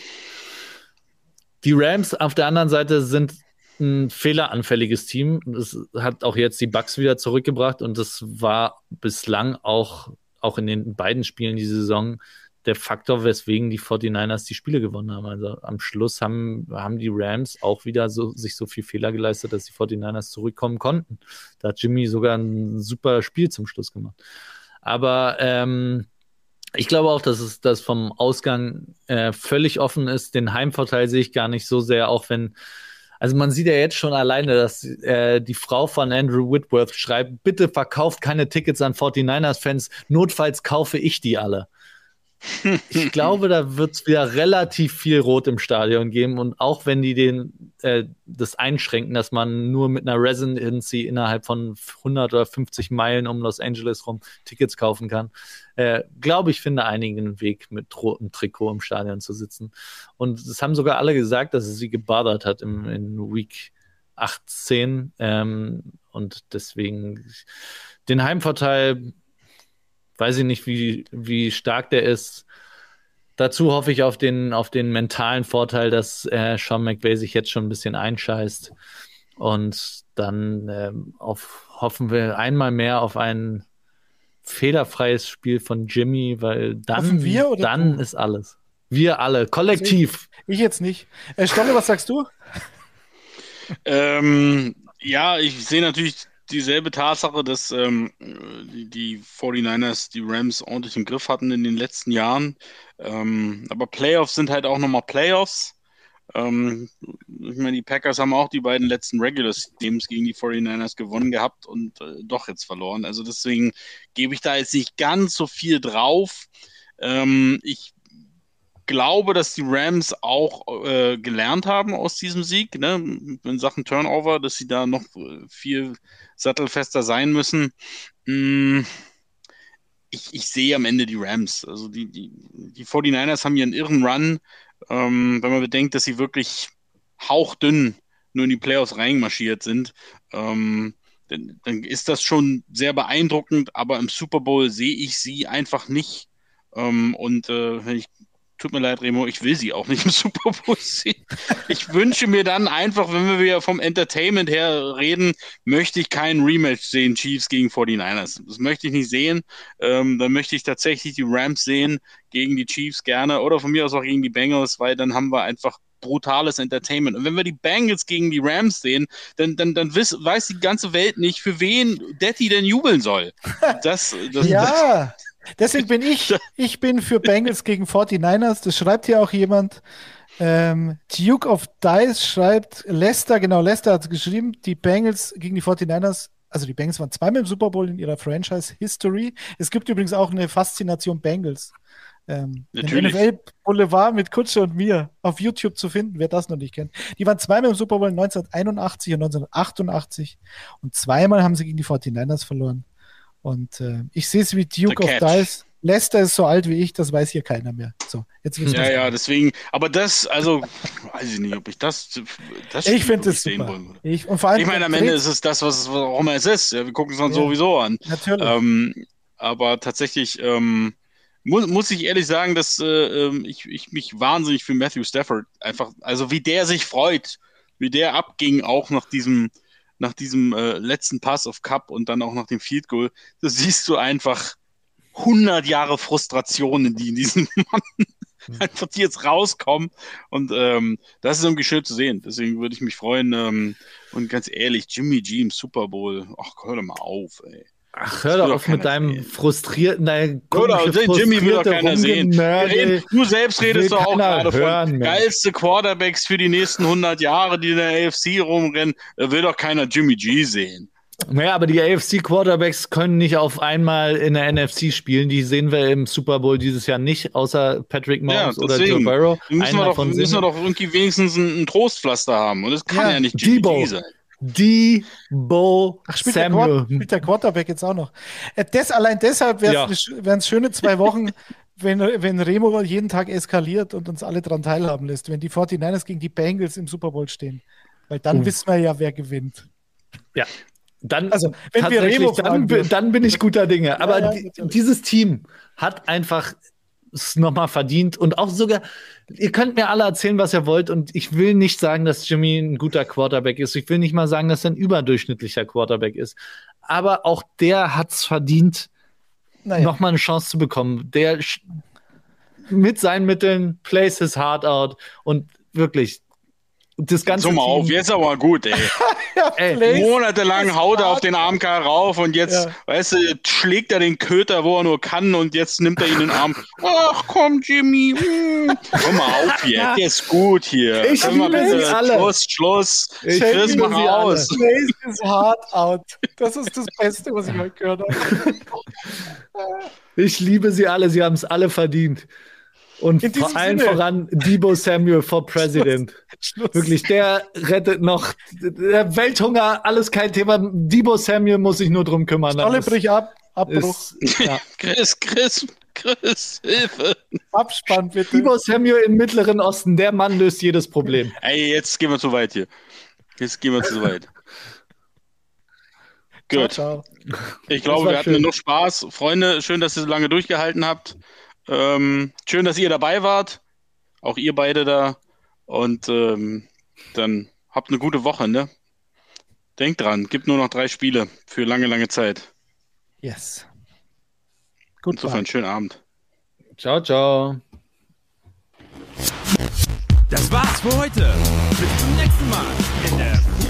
Die Rams auf der anderen Seite sind ein fehleranfälliges Team. Das hat auch jetzt die Bucks wieder zurückgebracht und das war bislang auch, auch in den beiden Spielen die Saison der Faktor, weswegen die 49ers die Spiele gewonnen haben. Also am Schluss haben, haben die Rams auch wieder so, sich so viel Fehler geleistet, dass die 49ers zurückkommen konnten. Da hat Jimmy sogar ein super Spiel zum Schluss gemacht. Aber ähm, ich glaube auch, dass es das vom Ausgang äh, völlig offen ist. Den Heimvorteil sehe ich gar nicht so sehr, auch wenn also man sieht ja jetzt schon alleine, dass äh, die Frau von Andrew Whitworth schreibt, bitte verkauft keine Tickets an 49ers-Fans, notfalls kaufe ich die alle ich glaube, da wird es wieder relativ viel Rot im Stadion geben. Und auch wenn die den, äh, das einschränken, dass man nur mit einer Residency innerhalb von 100 oder 50 Meilen um Los Angeles rum Tickets kaufen kann, äh, glaube ich, finde einige einen Weg, mit rotem Trikot im Stadion zu sitzen. Und es haben sogar alle gesagt, dass es sie gebadert hat im, in Week 18. Ähm, und deswegen den Heimvorteil weiß ich nicht, wie, wie stark der ist. Dazu hoffe ich auf den, auf den mentalen Vorteil, dass äh, Sean McVay sich jetzt schon ein bisschen einscheißt. Und dann äh, auf, hoffen wir einmal mehr auf ein fehlerfreies Spiel von Jimmy, weil dann, wir, dann ist alles. Wir alle, kollektiv. Ich, ich jetzt nicht. Äh, Stolle, was sagst du? Ähm, ja, ich sehe natürlich dieselbe Tatsache, dass ähm, die, die 49ers die Rams ordentlich im Griff hatten in den letzten Jahren. Ähm, aber Playoffs sind halt auch nochmal Playoffs. Ähm, ich meine, die Packers haben auch die beiden letzten Regular Games gegen die 49ers gewonnen gehabt und äh, doch jetzt verloren. Also deswegen gebe ich da jetzt nicht ganz so viel drauf. Ähm, ich glaube, dass die Rams auch äh, gelernt haben aus diesem Sieg, ne, in Sachen Turnover, dass sie da noch äh, viel sattelfester sein müssen. Mm, ich, ich sehe am Ende die Rams. Also die, die, die 49ers haben einen irren Run, ähm, wenn man bedenkt, dass sie wirklich hauchdünn nur in die Playoffs reinmarschiert sind. Ähm, dann, dann ist das schon sehr beeindruckend, aber im Super Bowl sehe ich sie einfach nicht. Ähm, und äh, ich tut mir leid, Remo, ich will sie auch nicht im Super Bowl sehen. Ich wünsche mir dann einfach, wenn wir wieder vom Entertainment her reden, möchte ich keinen Rematch sehen, Chiefs gegen 49ers. Das möchte ich nicht sehen. Ähm, dann möchte ich tatsächlich die Rams sehen gegen die Chiefs gerne oder von mir aus auch gegen die Bengals, weil dann haben wir einfach brutales Entertainment. Und wenn wir die Bengals gegen die Rams sehen, dann, dann, dann wiss, weiß die ganze Welt nicht, für wen Detti denn jubeln soll. Das, das, ja, deswegen bin ich, ich bin für Bengals gegen 49ers. Das schreibt hier auch jemand. Ähm, Duke of Dice schreibt, Leicester, genau, Leicester hat geschrieben, die Bengals gegen die 49ers also die Bengals waren zweimal im Super Bowl in ihrer Franchise-History. Es gibt übrigens auch eine Faszination Bengals. Ähm, NFL Boulevard mit Kutsche und mir auf YouTube zu finden, wer das noch nicht kennt. Die waren zweimal im Super Bowl 1981 und 1988 und zweimal haben sie gegen die 49ers verloren. Und äh, ich sehe es wie Duke of Dice. Leicester ist so alt wie ich, das weiß hier keiner mehr. So, jetzt wissen Ja, ja, deswegen, aber das, also, weiß ich nicht, ob ich das. das ich finde es super. Ich, und vor allem, ich meine, am Ende ist es das, was auch immer es ist. Ja, wir gucken es dann ja, sowieso an. Natürlich. Ähm, aber tatsächlich, ähm, muss, muss ich ehrlich sagen, dass äh, ähm, ich, ich mich wahnsinnig für Matthew Stafford einfach, also wie der sich freut, wie der abging, auch nach diesem, nach diesem äh, letzten Pass auf Cup und dann auch nach dem Field Goal, da siehst du einfach 100 Jahre Frustrationen, die in diesem Mann mhm. einfach die jetzt rauskommen. Und ähm, das ist irgendwie schön zu sehen. Deswegen würde ich mich freuen. Ähm, und ganz ehrlich, Jimmy G im Super Bowl, ach, hör doch mal auf, ey. Ach, hör doch auf mit deinem sehen. frustrierten, deinem Oder Jimmy will doch keiner sehen. du selbst redest doch auch gerade hören, von geilste Quarterbacks für die nächsten 100 Jahre, die in der AFC rumrennen. Da will doch keiner Jimmy G sehen. Naja, aber die AFC-Quarterbacks können nicht auf einmal in der NFC spielen. Die sehen wir im Super Bowl dieses Jahr nicht, außer Patrick Mahomes ja, oder Joe Burrow. Müssen wir, doch, müssen wir doch irgendwie wenigstens ein, ein Trostpflaster haben. Und das kann ja, ja nicht Jimmy Debo. G sein. Debo Ach, spielt Samuel. Der spielt der Quarterback jetzt auch noch. Äh, das, allein deshalb wären es ja. schöne zwei Wochen, wenn, wenn Remo jeden Tag eskaliert und uns alle daran teilhaben lässt, wenn die 49ers gegen die Bengals im Super Bowl stehen. Weil dann uh. wissen wir ja, wer gewinnt. Ja. Dann, also, wenn wir Remo dann, dann bin ich guter Dinge. Aber ja, ja, dieses Team hat einfach es nochmal verdient und auch sogar, ihr könnt mir alle erzählen, was ihr wollt und ich will nicht sagen, dass Jimmy ein guter Quarterback ist. Ich will nicht mal sagen, dass er ein überdurchschnittlicher Quarterback ist. Aber auch der hat es verdient, naja. nochmal eine Chance zu bekommen. Der mit seinen Mitteln plays his heart out und wirklich, das ganze so mal Team, auf, jetzt aber gut, ey. ey monatelang haut er auf den AMK rauf und jetzt, ja. weißt du, schlägt er den Köter, wo er nur kann und jetzt nimmt er ihn in den Arm. Ach komm, Jimmy. Hm. Komm mal auf hier, der ist gut hier. Ich Komm liebe sie alle. Schluss, Schluss. Ich Chris, mach aus. Is hard out. Das ist das Beste, was ich heute gehört habe. Ich liebe sie alle, sie haben es alle verdient. Und vor allen Sinne. voran Debo Samuel for President. Schluss, Schluss. Wirklich, der rettet noch. Der Welthunger, alles kein Thema. Debo Samuel muss sich nur drum kümmern. Stolle brich ab. Abbruch. Ist, ja. Chris, Chris, Chris, Hilfe. Abspann bitte. Debo Samuel im Mittleren Osten, der Mann löst jedes Problem. Ey, jetzt gehen wir zu weit hier. Jetzt gehen wir zu weit. Gut. Ich glaube, wir hatten schön. genug Spaß. Freunde, schön, dass ihr so lange durchgehalten habt. Ähm, schön, dass ihr dabei wart. Auch ihr beide da. Und ähm, dann habt eine gute Woche, ne? Denkt dran, gibt nur noch drei Spiele für lange, lange Zeit. Yes. Gut. Insofern schönen Abend. Ciao, ciao. Das war's für heute. Bis zum nächsten Mal in der.